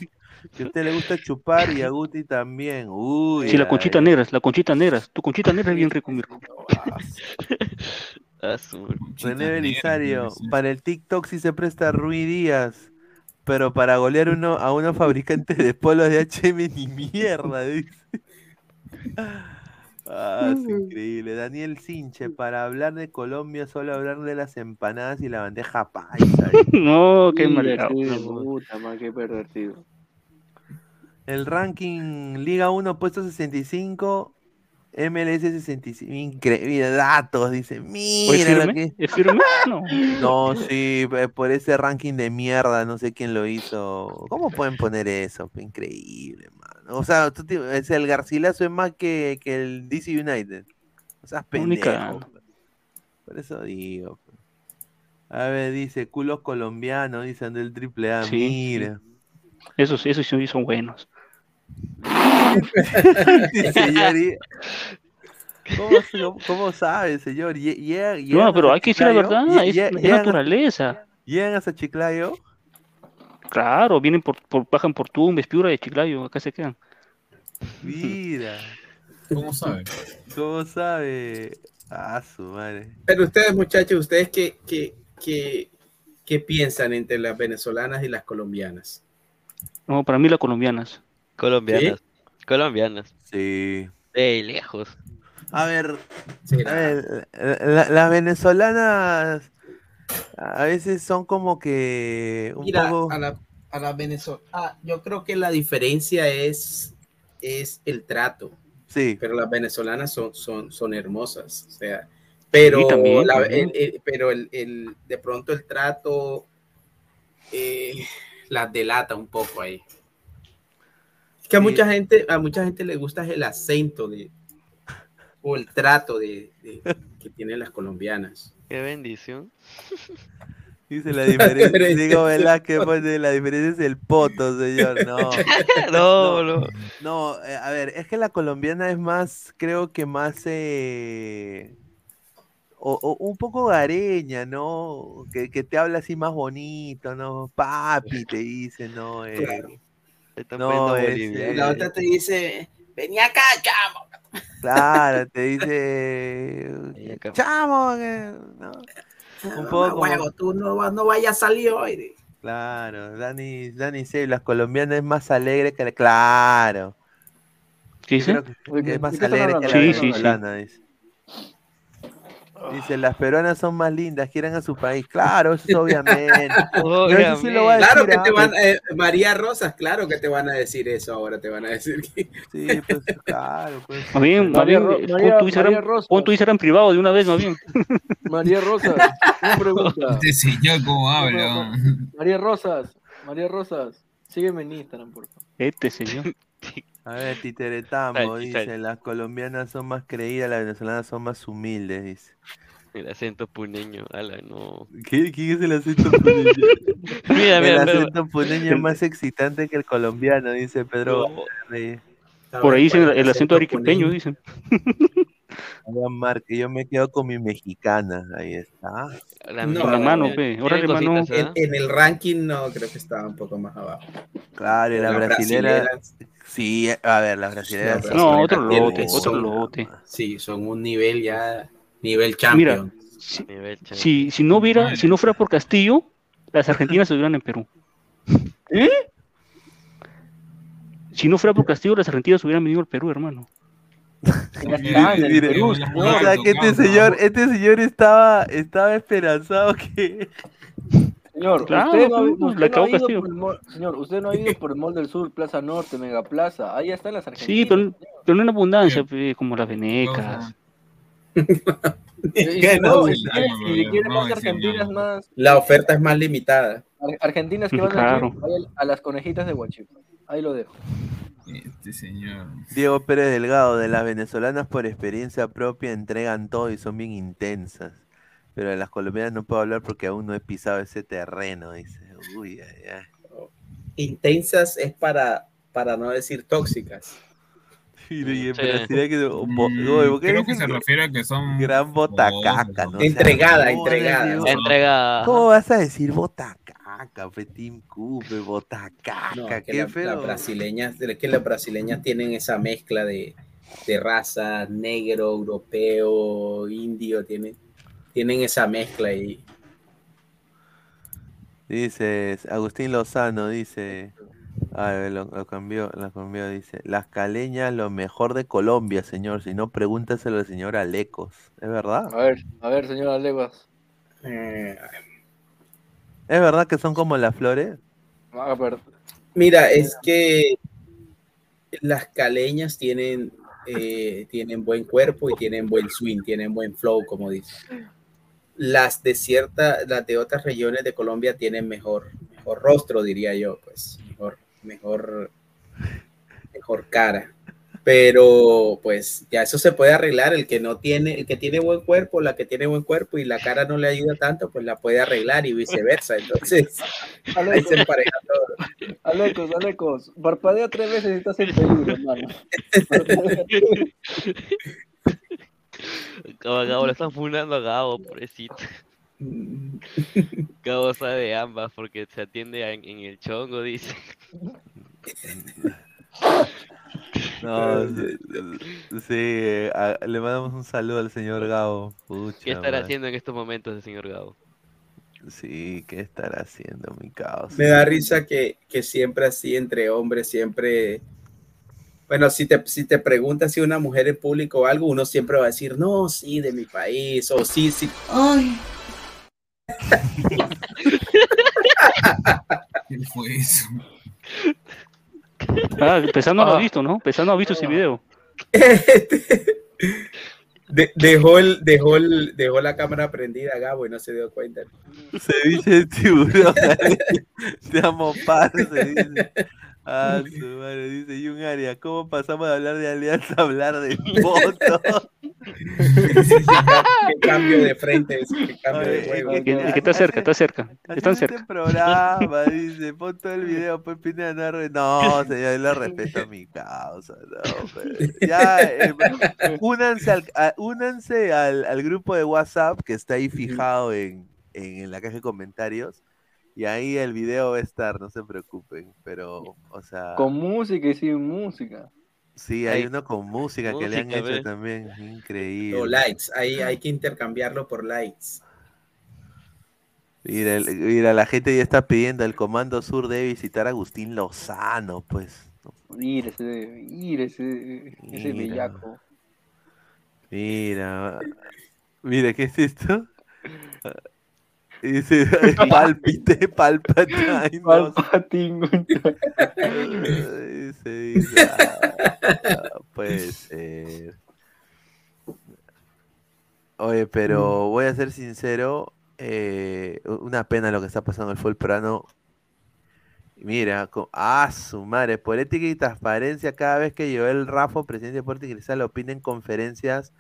[SPEAKER 2] que a usted le gusta chupar y a Guti también. Uy,
[SPEAKER 12] Sí, la
[SPEAKER 2] ay,
[SPEAKER 12] conchita negra, la conchita negra. Tu conchita negra es bien rico, Mirko.
[SPEAKER 2] René Belisario, para el TikTok sí se presta Rui Díaz, pero para golear uno a unos fabricantes de polos de HM ni mierda, dice. Ah, es increíble. Daniel Sinche, para hablar de Colombia, solo hablar de las empanadas y la bandeja paisa.
[SPEAKER 12] No, qué
[SPEAKER 6] Sí,
[SPEAKER 12] mal.
[SPEAKER 6] sí, puta, man, qué pervertido.
[SPEAKER 2] El ranking Liga 1 puesto 65, MLS 65. Increíble, datos, dice.
[SPEAKER 12] ¿Es
[SPEAKER 2] Mira lo que...
[SPEAKER 12] ¿Es firme? No.
[SPEAKER 2] No, sí, eh, por ese ranking de mierda, no sé quién lo hizo. ¿Cómo pueden poner eso? Increíble, mano. O sea, tú te- es el Garcilaso es más que, que el DC United. O sea,
[SPEAKER 12] ni
[SPEAKER 2] pendejo. pues. Por eso digo. pues. A ver, dice culos colombianos, dice Andel Triple A.
[SPEAKER 12] Sí,
[SPEAKER 2] Mira.
[SPEAKER 12] Esos, esos sí son buenos.
[SPEAKER 2] Yari. ¿Cómo, cómo- cómo sabe, señor?
[SPEAKER 12] No, pero hay que decir la verdad, es, es naturaleza.
[SPEAKER 2] Llegan hasta Chiclayo.
[SPEAKER 12] Claro, vienen por, por bajan por Tumbes, Piura de Chiclayo, acá se quedan.
[SPEAKER 2] Mira.
[SPEAKER 13] ¿Cómo sabe?
[SPEAKER 2] ¿Cómo sabe? Ah, su madre.
[SPEAKER 10] Pero ustedes, muchachos, ¿ustedes qué, qué, qué, qué piensan entre las venezolanas y las colombianas?
[SPEAKER 12] No, para mí las colombianas.
[SPEAKER 8] Colombianas. Colombianas.
[SPEAKER 2] Sí.
[SPEAKER 8] De lejos.
[SPEAKER 2] A ver, a ver, la- las venezolanas a veces son como que un
[SPEAKER 10] Mira,
[SPEAKER 2] poco...
[SPEAKER 10] a la, a la venezolana, yo creo que la diferencia es, es el trato.
[SPEAKER 2] Sí.
[SPEAKER 10] Pero las venezolanas son, son, son hermosas. O sea, pero,
[SPEAKER 12] Sí, también,
[SPEAKER 10] la-
[SPEAKER 12] también.
[SPEAKER 10] el- el- pero el, el- de pronto el trato eh, las delata un poco ahí. Es que a
[SPEAKER 2] Sí.
[SPEAKER 10] mucha gente, a mucha gente le gusta el acento de o el trato de, de- que tienen las colombianas.
[SPEAKER 8] Qué bendición.
[SPEAKER 2] Dice la diferencia. Digo, Velázquez, pone, la diferencia es el poto, señor. No.
[SPEAKER 8] No, no.
[SPEAKER 2] No, eh, a ver, es que la colombiana es más, creo que más, eh, o, o un poco gareña, ¿no? Que, que te habla así más bonito, ¿no? Papi, te dice, ¿no? Eh,
[SPEAKER 10] Claro.
[SPEAKER 2] No, es.
[SPEAKER 10] La otra te dice, vení acá, chamo.
[SPEAKER 2] claro, te dice,
[SPEAKER 8] acá.
[SPEAKER 2] chamo, que- ¿no? Un poco como-
[SPEAKER 10] huevo, tú no, no vayas a salir hoy.
[SPEAKER 2] Claro, Dani, Dani C, las colombianas es más alegre que la, claro.
[SPEAKER 12] ¿Qué
[SPEAKER 2] Yo
[SPEAKER 12] dice?
[SPEAKER 2] creo que-
[SPEAKER 6] ¿De
[SPEAKER 2] que
[SPEAKER 6] qué-
[SPEAKER 2] es más alegre que la?
[SPEAKER 12] Sí, sí, sí.
[SPEAKER 2] Dice. Las peruanas son más lindas, quieren a su país. Claro, eso es obviamente. Pero eso sí lo va a
[SPEAKER 10] Claro que te van, eh, María Rosas, claro que te van a decir eso ahora, te van a decir que...
[SPEAKER 2] Sí, pues claro, pues.
[SPEAKER 12] Más bien,
[SPEAKER 6] María
[SPEAKER 12] eh,
[SPEAKER 6] María-
[SPEAKER 12] tu Instagram, pon tu Instagram privado de una vez, más bien.
[SPEAKER 6] María Rosas, una pregunta.
[SPEAKER 13] Este señor, ¿cómo habla?
[SPEAKER 6] María Rosas, María Rosas, sígueme en Instagram, por favor.
[SPEAKER 12] Este señor.
[SPEAKER 2] A ver, Titeretambo
[SPEAKER 8] Ay,
[SPEAKER 2] dice, las colombianas son más creídas, las venezolanas son más humildes, dice.
[SPEAKER 8] El acento puneño, ala, no.
[SPEAKER 2] ¿Qué, ¿Quién es el acento puneño?
[SPEAKER 8] Mira,
[SPEAKER 2] el
[SPEAKER 8] mira, mira.
[SPEAKER 2] acento puneño es más excitante que el colombiano, dice Pedro.
[SPEAKER 8] No.
[SPEAKER 12] Por ahí dicen el, el acento
[SPEAKER 10] puneño.
[SPEAKER 12] arequipeño, dicen.
[SPEAKER 2] Márquez, yo me quedo con mi mexicana, ahí está.
[SPEAKER 8] La,
[SPEAKER 10] No,
[SPEAKER 12] Con la mano, pe. Órale, mano.
[SPEAKER 10] En, en el ranking no, creo que estaba un poco más abajo.
[SPEAKER 2] Claro, y la brasilera.
[SPEAKER 10] brasileras,
[SPEAKER 2] Sí, a ver, las brasileras.
[SPEAKER 12] No, otro lote, otro
[SPEAKER 10] son-
[SPEAKER 12] lote.
[SPEAKER 10] Sí, son un nivel ya, nivel
[SPEAKER 12] Mira,
[SPEAKER 10] champion.
[SPEAKER 12] si,
[SPEAKER 8] Nivel champion.
[SPEAKER 12] si, si no hubiera, si no fuera por Castillo, las argentinas estuvieran en Perú.
[SPEAKER 6] ¿Eh?
[SPEAKER 12] Si no fuera por Castillo, las argentinas hubieran venido al Perú, hermano.
[SPEAKER 6] Perú,
[SPEAKER 2] o sea que este señor, este señor estaba, estaba esperanzado que.
[SPEAKER 6] Señor,
[SPEAKER 12] Claro,
[SPEAKER 6] usted no ha,
[SPEAKER 12] pues,
[SPEAKER 6] usted
[SPEAKER 12] la
[SPEAKER 6] no ha
[SPEAKER 12] acabó
[SPEAKER 6] ido
[SPEAKER 12] Castillo.
[SPEAKER 6] por el mall, señor, usted no ha ido por el Mall del Sur, Plaza Norte, Mega Plaza, ahí están las argentinas.
[SPEAKER 12] Sí, pero, pero no en abundancia, pe, como las venecas.
[SPEAKER 10] La- oferta es más limitada.
[SPEAKER 6] ar- argentinas que van
[SPEAKER 12] Claro.
[SPEAKER 6] a, vaya a las conejitas de Huachipa. Ahí lo dejo.
[SPEAKER 13] Este señor.
[SPEAKER 2] Diego Pérez Delgado, de las venezolanas por experiencia propia entregan todo y son bien intensas. Pero de las colombianas no puedo hablar porque aún no he pisado ese terreno, dice. Uy, ay, ay.
[SPEAKER 10] Intensas es para, para no decir tóxicas.
[SPEAKER 2] Y, y en
[SPEAKER 8] Sí.
[SPEAKER 2] Brasil hay que. bo-
[SPEAKER 13] Mm,
[SPEAKER 2] oye, ¿por qué
[SPEAKER 13] creo que se refiere a que son
[SPEAKER 2] Gran botacaca, ¿no? O sea,
[SPEAKER 10] Entregada,
[SPEAKER 2] ¿cómo
[SPEAKER 10] entregada.
[SPEAKER 2] ¿Cómo vas a decir botacaca, fe, Team Cooper, botacaca?
[SPEAKER 10] No, que
[SPEAKER 2] qué
[SPEAKER 10] la-
[SPEAKER 2] feo.
[SPEAKER 10] las brasileñas, es que las brasileñas tienen esa mezcla de, de raza, negro, europeo, indio, tienen, tienen esa mezcla y
[SPEAKER 2] Dice Agustín Lozano, dice. A ver, lo, lo cambió, lo cambió, dice. Las caleñas, lo mejor de Colombia, señor. Si no, pregúntaselo al señor Alecos. ¿Es verdad?
[SPEAKER 6] A ver, a ver, señora Leguas.
[SPEAKER 10] eh,
[SPEAKER 2] ¿Es verdad que son como las flores?
[SPEAKER 6] A ver,
[SPEAKER 10] Mira, es que las caleñas tienen, eh, tienen buen cuerpo y tienen buen swing, tienen buen flow, como dicen. Las de cierta, las de otras regiones de Colombia tienen mejor, mejor rostro, diría yo, pues, mejor, mejor, cara. Pero pues ya eso se puede arreglar. El que no tiene, el que tiene buen cuerpo, la que tiene buen cuerpo y la cara no le ayuda tanto, pues la puede arreglar y viceversa. Entonces, ahí se empareja todo.
[SPEAKER 6] Alecos, Alecos, parpadea tres veces y estás en peligro, hermano.
[SPEAKER 8] Gabo, Gabo, lo están funando a Gabo, pobrecito. Gabo sabe de ambas porque se atiende en, en el chongo, dice.
[SPEAKER 2] No, sí, sí, a- le mandamos un saludo al señor Gabo. Pucha,
[SPEAKER 8] ¿Qué estará
[SPEAKER 2] madre.
[SPEAKER 8] haciendo en estos momentos el señor Gabo?
[SPEAKER 2] Sí, ¿qué estará haciendo mi caos?
[SPEAKER 10] Me da risa que, que siempre así entre hombres, siempre... Bueno, si te, si te preguntas si una mujer en público o algo, uno siempre va a decir, no, sí, de mi país, o sí, sí. Ay.
[SPEAKER 13] ¿Qué fue eso?
[SPEAKER 12] Ah, Pesano lo ha visto, ¿no? Pesano ha visto ese video.
[SPEAKER 10] De- dejó, el, dejó, el, dejó la cámara prendida, Gabo, y no se dio cuenta.
[SPEAKER 2] Ceviche de tiburón. Te amo, parce, dice. Ah, su madre, dice y un área. ¿Cómo pasamos de hablar de alianza a hablar de voto?
[SPEAKER 10] Qué cambio de frente, qué cambio de
[SPEAKER 2] Oye,
[SPEAKER 10] juego.
[SPEAKER 2] es
[SPEAKER 12] Que, que está cerca, está cerca. Están cerca.
[SPEAKER 2] Este programa, dice, pon todo el video, pues Pineda no re- No, señor, yo le respeto a mi causa, no, pero- Ya, eh, únanse, al, a- únanse al, al grupo de WhatsApp que está ahí fijado en, en, en la caja de comentarios. Y ahí el video va a estar, no se preocupen. Pero, o sea,
[SPEAKER 6] Con música y sin música.
[SPEAKER 2] Sí, hay uno con música que le han hecho también. Increíble.
[SPEAKER 10] O likes, ahí hay que intercambiarlo por likes.
[SPEAKER 2] Mira, el- mira, la gente ya está pidiendo, el Comando Sur debe visitar a Agustín Lozano, pues.
[SPEAKER 6] Mira ese, mira ese, ese
[SPEAKER 2] Mira.
[SPEAKER 6] bellaco.
[SPEAKER 2] Mira, mira, ¿qué es esto? Ah, Dice palpite, palpatine.
[SPEAKER 6] Palpatine.
[SPEAKER 2] Puede ser. Oye, pero voy a ser sincero, eh, una pena lo que está pasando en el fútbol peruano. Mira, co- ah, su madre, por ética y transparencia, cada vez que Joel Rafo, presidente de Deportes Cristal, opina en conferencias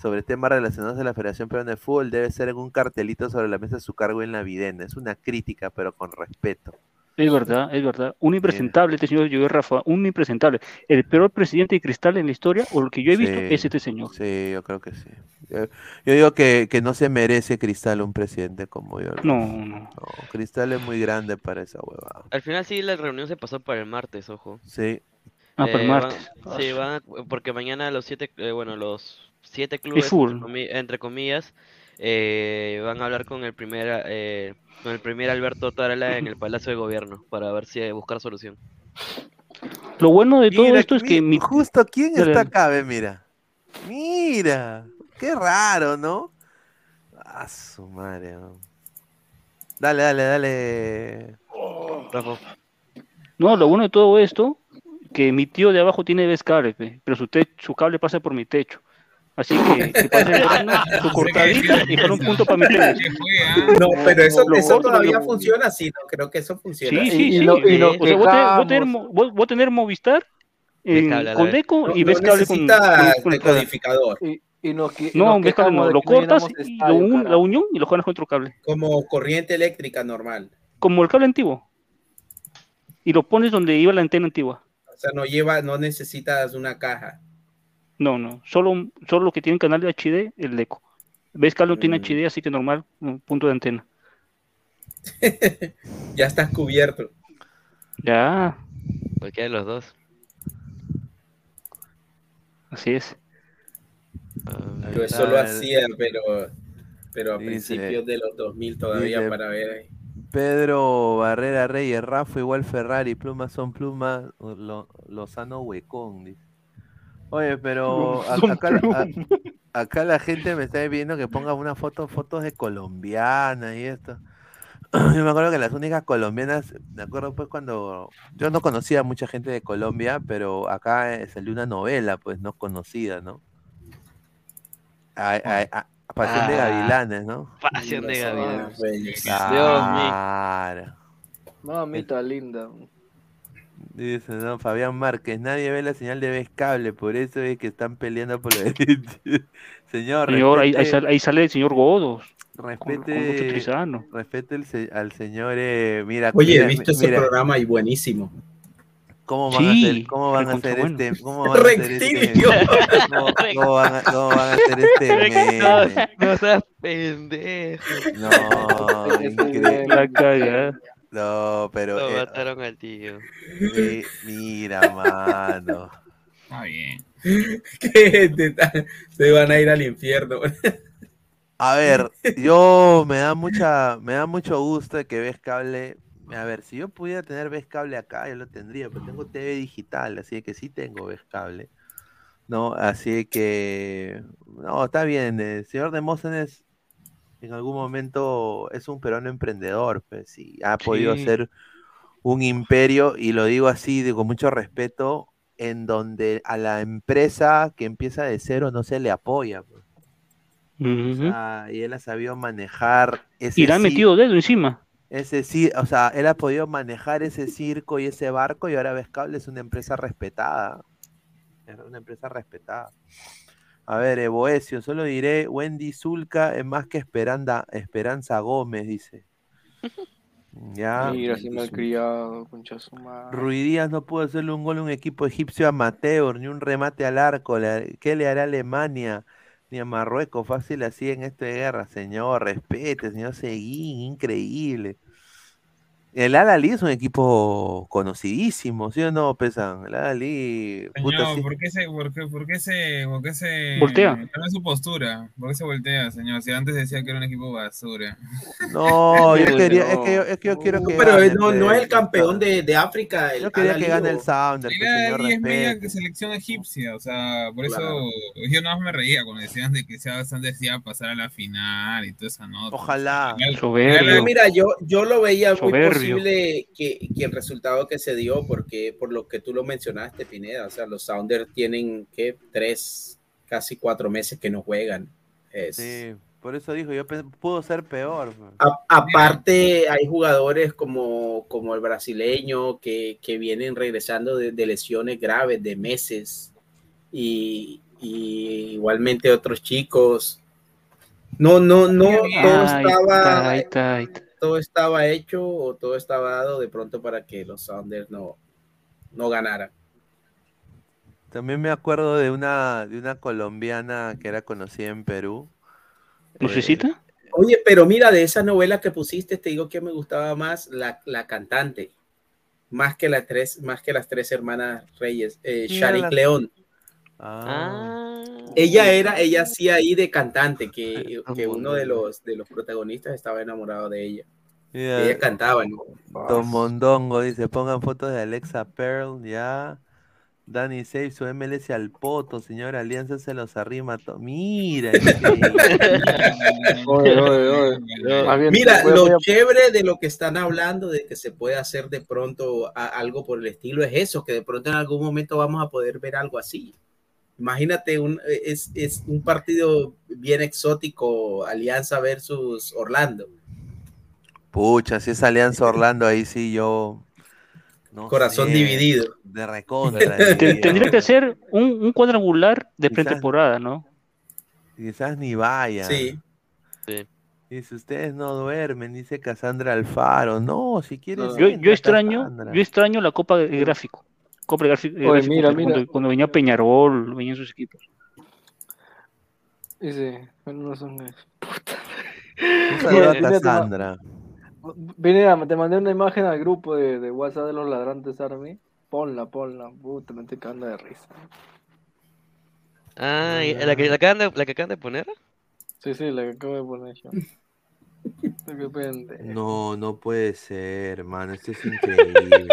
[SPEAKER 2] sobre temas relacionados a la Federación Peruana de Fútbol, debe ser en un cartelito sobre la mesa de su cargo en la videna. Es una crítica, pero con respeto.
[SPEAKER 12] Es verdad, es verdad. Un impresentable, este señor Joel Rafa, un impresentable. El peor presidente de cristal en la historia, o lo que yo he visto,
[SPEAKER 2] Sí,
[SPEAKER 12] es este señor.
[SPEAKER 2] Sí, yo creo que sí. Yo, yo digo que, que no se merece Cristal un presidente como yo.
[SPEAKER 12] No, no.
[SPEAKER 2] Cristal es muy grande para esa huevada.
[SPEAKER 8] Al final sí, la reunión se pasó para el martes, ojo.
[SPEAKER 2] Sí.
[SPEAKER 12] Ah, para el
[SPEAKER 8] van-
[SPEAKER 12] martes.
[SPEAKER 8] sí, van a- porque mañana los siete, eh, bueno, los siete clubes, entre, comi- entre comillas, eh, van a hablar con el primer, eh, con el primer Alberto Tarala en el Palacio de Gobierno para ver si buscar solución.
[SPEAKER 12] Lo bueno de todo
[SPEAKER 2] Mira,
[SPEAKER 12] esto es que mi...
[SPEAKER 2] Justo, ¿quién
[SPEAKER 12] Dale,
[SPEAKER 2] está acá? Ve, mira. Mira. Qué raro, ¿no? A su madre. ¿no? Dale, dale, dale.
[SPEAKER 12] No, lo bueno de todo esto, que mi tío de abajo tiene vez cable, pe, pero su, su cable pasa por mi techo. Así que, que su cortadita y un punto para mi techo.
[SPEAKER 10] No, pero eso,
[SPEAKER 12] Lo
[SPEAKER 10] eso
[SPEAKER 12] corto,
[SPEAKER 10] todavía
[SPEAKER 12] lo-
[SPEAKER 10] funciona así, ¿no? Creo que eso funciona.
[SPEAKER 12] Sí, sí, sí. eh, o sea, voy a tener, Movistar con. Deco
[SPEAKER 10] No-
[SPEAKER 12] y ves cable con,
[SPEAKER 10] necesitas
[SPEAKER 12] con- con el.
[SPEAKER 6] Y, nos, que- y
[SPEAKER 12] No, ves cable no,
[SPEAKER 6] de
[SPEAKER 12] lo
[SPEAKER 6] que
[SPEAKER 12] cortas y lo
[SPEAKER 6] estadio,
[SPEAKER 12] un- la unión y lo jalas con otro cable.
[SPEAKER 10] Como corriente eléctrica normal.
[SPEAKER 12] Como el cable antiguo. Y lo pones donde iba la antena antigua.
[SPEAKER 10] O sea, no lleva, no necesitas una caja.
[SPEAKER 12] No, no, solo, solo lo que tiene canal de HD, el Deco. Ves cable no tiene HD, así que normal, un punto de antena.
[SPEAKER 10] Ya estás cubierto.
[SPEAKER 12] Ya,
[SPEAKER 8] Cualquiera de los dos.
[SPEAKER 12] así es.
[SPEAKER 10] Yo eso lo
[SPEAKER 2] Ah,
[SPEAKER 10] hacía, pero, pero a
[SPEAKER 2] Dice-
[SPEAKER 10] principios de los 2000 todavía
[SPEAKER 2] dice-
[SPEAKER 10] para ver ahí.
[SPEAKER 2] Pedro Barrera Reyes, Rafa igual Ferrari, plumas son plumas, lo, Lozano huecón, dice. Oye, pero
[SPEAKER 6] Son
[SPEAKER 2] acá, la- a- acá la gente me está pidiendo que ponga una foto, fotos de colombianas y esto. Yo me acuerdo que las únicas colombianas, me acuerdo pues cuando yo no conocía a mucha gente de Colombia, pero acá eh, salió una novela, pues no conocida, ¿no? Pasión de
[SPEAKER 8] Ah,
[SPEAKER 2] Gavilanes, ¿no?
[SPEAKER 8] Pasión de Gavilanes.
[SPEAKER 2] Claro.
[SPEAKER 6] Mamita linda.
[SPEAKER 2] Dice, no, Fabián Márquez, nadie ve la señal de vez cable, por eso es que están peleando por lo de... Señor,
[SPEAKER 12] Señor, ahí, sale, ahí sale el señor Godos. con- con Lucho
[SPEAKER 2] respete, el al señor, eh, mira,
[SPEAKER 10] Oye,
[SPEAKER 2] mira,
[SPEAKER 10] he visto ese
[SPEAKER 2] mira,
[SPEAKER 10] programa y buenísimo.
[SPEAKER 2] ¿Cómo van a hacer, cómo van a hacer este, cómo van a hacer este, cómo, cómo van a, cómo van a hacer este?
[SPEAKER 8] No, no seas pendejo.
[SPEAKER 2] No, increíble.
[SPEAKER 12] La cagada.
[SPEAKER 2] No, pero,
[SPEAKER 8] Lo
[SPEAKER 2] eh,
[SPEAKER 8] mataron al tío.
[SPEAKER 2] mi- mira, mano.
[SPEAKER 13] Está bien.
[SPEAKER 10] ¿Qué gente tan- Se van a ir al infierno.
[SPEAKER 2] A ver, yo me da mucha, me da mucho gusto de que ves cable. A ver, si yo pudiera tener ves cable acá, yo lo tendría, pero tengo TV digital, así que sí tengo ves cable. No, así que no, está bien. El señor Demóstenes en algún momento es un peruano emprendedor, pues, y ha podido
[SPEAKER 12] Sí.
[SPEAKER 2] ser un imperio, y lo digo así, de- con mucho respeto, en donde a la empresa que empieza de cero no se le apoya. pues. O sea, y él ha sabido manejar ese
[SPEAKER 12] Y le
[SPEAKER 2] ci-
[SPEAKER 12] metido dedo encima.
[SPEAKER 2] ese sí, o sea, él ha podido manejar ese circo y ese barco y ahora ves cable es una empresa respetada. Es una empresa respetada. A ver, Evoesio, solo diré, Wendy Zulka es más que Esperanda, Esperanza Gómez, dice. Ya.
[SPEAKER 6] Mira, si malcriado, concha su madre.
[SPEAKER 2] Ruidías no pudo hacerle un gol a un equipo egipcio amateur, ni un remate al arco. ¿Qué le hará Alemania? Ni a Marruecos, fácil así en esta guerra, señor. Respete, señor Seguín, increíble. El Al-Ali es un equipo conocidísimo, ¿sí o no, Pesan? El Al-Ali, puta,
[SPEAKER 13] Señor,
[SPEAKER 2] sí.
[SPEAKER 13] ¿por qué se, por qué, por qué se, por qué se
[SPEAKER 2] Voltea.
[SPEAKER 13] cambia su postura? ¿Por qué se voltea, señor? Si antes decía que era un equipo basura.
[SPEAKER 2] No, yo quería, es que yo, es que yo quiero que
[SPEAKER 10] pero
[SPEAKER 2] gane,
[SPEAKER 10] no, no es el campeón de, de África. El
[SPEAKER 2] Yo quería que
[SPEAKER 10] Al-Ahly,
[SPEAKER 2] gane el Sounder, señor,
[SPEAKER 13] Y es media que selección egipcia, o sea, por eso
[SPEAKER 10] Claro.
[SPEAKER 13] yo nada más me reía cuando decían de que sea bastante decía pasar a la final y toda esa nota.
[SPEAKER 2] Ojalá.
[SPEAKER 10] Pero mira, yo, yo lo veía muy
[SPEAKER 13] Soberbio.
[SPEAKER 10] Posible que, que el resultado que se dio, porque por lo que tú lo mencionaste, Pineda, o sea, los Sounders tienen que tres, casi cuatro meses que no juegan. Es-
[SPEAKER 2] Sí, por eso dijo, yo pudo ser peor.
[SPEAKER 10] A- aparte, hay jugadores como, como el brasileño que, que vienen regresando de, de lesiones graves de meses y, y igualmente otros chicos. No, no, no, todo
[SPEAKER 12] Ay,
[SPEAKER 10] estaba,
[SPEAKER 12] ay, ay.
[SPEAKER 10] Todo estaba hecho o todo estaba dado de pronto para que los Sounders no, no ganaran.
[SPEAKER 2] También me acuerdo de una, de una colombiana que era conocida en Perú.
[SPEAKER 12] ¿Lucecita?
[SPEAKER 10] Oye, pero mira, de esa novela que pusiste, te digo que me gustaba más la, la cantante, más que las tres, más que las tres hermanas Reyes, eh,
[SPEAKER 2] ¿Quién
[SPEAKER 10] Shari
[SPEAKER 2] era la-
[SPEAKER 10] León.
[SPEAKER 2] Ah.
[SPEAKER 10] Ella era, ella hacía ahí de cantante, que, que uno de los, de los protagonistas estaba enamorado de ella.
[SPEAKER 2] Mira,
[SPEAKER 10] Ella cantaba, ¿no?
[SPEAKER 2] Don Mondongo dice, pongan fotos de Alexa Pearl, ya. Danny Save su MLS al poto, señor Alianza se los arrima. to- Mira,
[SPEAKER 6] Oye, oye, oye. Bien,
[SPEAKER 10] Mira,
[SPEAKER 6] voy a-
[SPEAKER 10] lo
[SPEAKER 6] voy a-
[SPEAKER 10] chévere de lo que están hablando, de que se puede hacer de pronto a- algo por el estilo, es eso, que de pronto en algún momento vamos a poder ver algo así. Imagínate, un, es, es un partido bien exótico, Alianza versus Orlando.
[SPEAKER 2] Pucha, si es Alianza Orlando, ahí sí yo. no
[SPEAKER 10] Corazón
[SPEAKER 2] sé,
[SPEAKER 10] dividido.
[SPEAKER 2] De recontra.
[SPEAKER 12] Tendría que ser un, un cuadrangular de pretemporada, ¿no?
[SPEAKER 2] Quizás ni vaya.
[SPEAKER 10] Sí.
[SPEAKER 2] Dice, ustedes no duermen, dice Cassandra Alfaro. No, si quieres.
[SPEAKER 12] Yo, extraño,
[SPEAKER 2] Cassandra.
[SPEAKER 12] yo extraño la Copa de gráfico. Copa de gráfico,
[SPEAKER 6] Oye,
[SPEAKER 12] gráfico
[SPEAKER 6] mira,
[SPEAKER 12] cuando,
[SPEAKER 6] mira.
[SPEAKER 12] cuando venía Peñarol, venían sus equipos.
[SPEAKER 6] Dice, bueno, no son.
[SPEAKER 2] Un saludo a
[SPEAKER 6] Mira,
[SPEAKER 2] Cassandra.
[SPEAKER 6] Mira, te mandé una imagen al grupo de, de WhatsApp de los ladrantes Army. Ponla, ponla. Puta, me estoy cagando de risa.
[SPEAKER 8] Ah, ¿y ¿la que, la, acaban de, la que acaban de poner?
[SPEAKER 6] Sí, sí, la que acabo de poner yo.
[SPEAKER 2] No, no puede ser, hermano. Esto es increíble.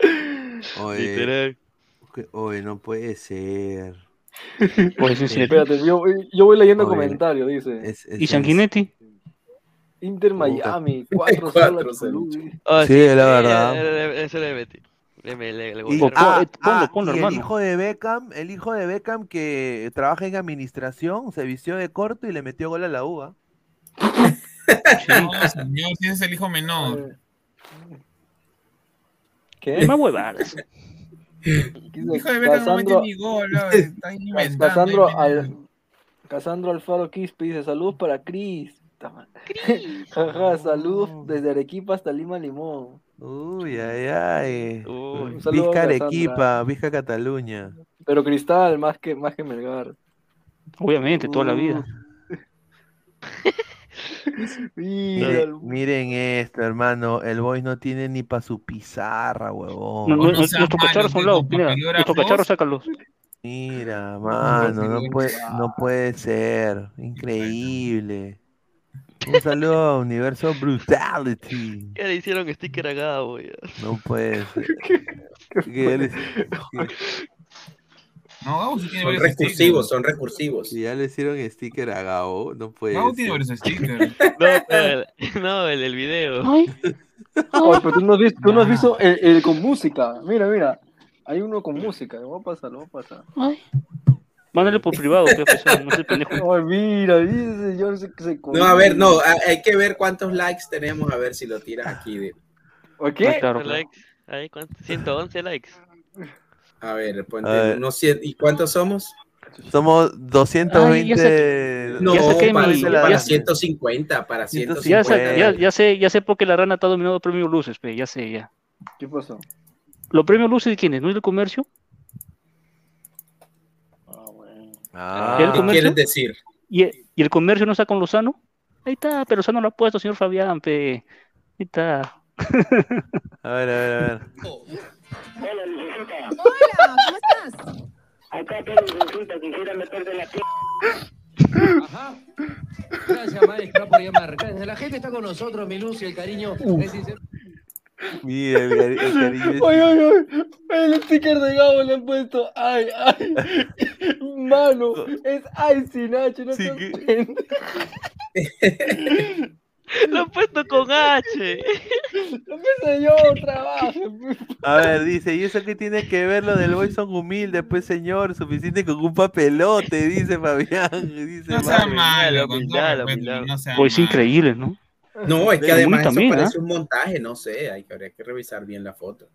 [SPEAKER 2] Oye, oye, no puede ser.
[SPEAKER 12] Pues.
[SPEAKER 6] Espérate, yo, yo voy leyendo
[SPEAKER 2] Oye,
[SPEAKER 6] comentarios, dice.
[SPEAKER 2] es- es-
[SPEAKER 12] ¿Y Sanguinetti?
[SPEAKER 6] Inter Miami, 4 0 a Chicolú.
[SPEAKER 8] Oh,
[SPEAKER 2] Sí, la verdad.
[SPEAKER 8] Eso le metí. Le, le, le, le
[SPEAKER 2] Y,
[SPEAKER 8] gustaron.
[SPEAKER 2] ah,
[SPEAKER 12] ponlo,
[SPEAKER 2] ah,
[SPEAKER 12] ponlo,
[SPEAKER 2] y el hijo de Beckham, el hijo de Beckham que trabaja en administración, se vistió de corto y le metió gol a la uva.
[SPEAKER 13] No, señor, si ese es el hijo menor.
[SPEAKER 6] ¿Qué?
[SPEAKER 12] Más huevadas.
[SPEAKER 13] Hijo de Beckham no mete ni gol, está inventando.
[SPEAKER 6] Casandro, Al, Casandro Alfaro Quispe dice: Saludos para Cris. Puta madre. Jaja, saludos desde Arequipa hasta Lima Limón.
[SPEAKER 2] Uy, ay, ay.
[SPEAKER 6] Saludo
[SPEAKER 2] Vizca Arequipa. Vizca Cataluña.
[SPEAKER 6] Pero Cristal, más que, más que Melgar.
[SPEAKER 12] Obviamente, toda la vida.
[SPEAKER 2] Miren, miren esto, hermano. El boy no tiene ni para su pizarra, huevón.
[SPEAKER 12] No, no, no, nuestros cacharros a un lado, mira, nuestros cacharros sácalos.
[SPEAKER 2] Mira, mano, no puede, no puede ser. Increíble. Un saludo a Universo Brutality.
[SPEAKER 8] Ya le hicieron sticker a Gabo, ya.
[SPEAKER 2] No puede ser.
[SPEAKER 13] No, Gabo sí tiene
[SPEAKER 10] Son
[SPEAKER 13] varios
[SPEAKER 10] recursivos,
[SPEAKER 13] stickers.
[SPEAKER 10] son recursivos.
[SPEAKER 2] que ya le hicieron sticker a Gabo. No puede
[SPEAKER 13] Gabo tiene
[SPEAKER 2] ser.
[SPEAKER 13] varios stickers.
[SPEAKER 8] No, el, no, el, el video.
[SPEAKER 6] Oye, pero tú no has visto, tú no has visto el, el con música. Mira, mira. Hay uno con música, lo voy a pasar, lo voy a pasar.
[SPEAKER 12] Ay. Mándale por privado, pues, no sé, pendejo.
[SPEAKER 6] Ay, mira, dice señor se, se
[SPEAKER 10] No, a ver, no, hay que ver cuántos likes tenemos, a ver si lo tiras aquí. De...
[SPEAKER 6] ¿O
[SPEAKER 12] qué?
[SPEAKER 8] ¿Cuántos likes? Ahí, ¿cuántos? 111 likes.
[SPEAKER 10] A ver, ponte
[SPEAKER 2] A ver.
[SPEAKER 10] unos cien- ¿Y cuántos somos?
[SPEAKER 2] Somos 220.
[SPEAKER 10] No,
[SPEAKER 12] ya saqué
[SPEAKER 10] para,
[SPEAKER 12] mi-
[SPEAKER 10] para
[SPEAKER 12] ya-
[SPEAKER 10] 150, para 150.
[SPEAKER 12] Ya sé, ya, ya sé, ya sé por qué la rana está dominando premios luces, pe, ya sé, ya.
[SPEAKER 6] ¿Qué pasó?
[SPEAKER 12] ¿Los premios luces de quiénes? ¿No es del comercio?
[SPEAKER 2] Ah,
[SPEAKER 12] ¿Y el
[SPEAKER 10] ¿Qué quieres decir?
[SPEAKER 12] ¿Y, el- y el comercio no está con Lozano? Ahí está, pero Lozano lo ha puesto, señor Fabián, pe. Ahí está.
[SPEAKER 2] A ver, a ver, a ver.
[SPEAKER 15] Hola, ¿cómo estás? Acá tengo consulta, quisiera meter la
[SPEAKER 16] Ajá. Gracias, maestra, por llamar. La gente está con nosotros, mi luz y el cariño. es sincero.
[SPEAKER 2] Mira, el, cari- el cariño
[SPEAKER 6] Oye, oye, oye, el sticker de Gabo le han puesto. Ay, ay. Mano, es ay, sin H, no seas pendejo.
[SPEAKER 8] Lo he puesto con H.
[SPEAKER 6] Lo pensé yo, trabajo.
[SPEAKER 2] A ver, dice, ¿y eso qué tiene que ver lo del boy son humilde? Pues señor, suficiente con un papelote, dice Fabián. Dice,
[SPEAKER 13] No sea malo, con todo respeto, no sea
[SPEAKER 12] Pues
[SPEAKER 13] malo.
[SPEAKER 12] increíble, ¿no?
[SPEAKER 10] No, es que además eso
[SPEAKER 12] también,
[SPEAKER 10] parece
[SPEAKER 12] ¿ah?
[SPEAKER 10] un montaje, no sé, hay que, habría que revisar bien la foto.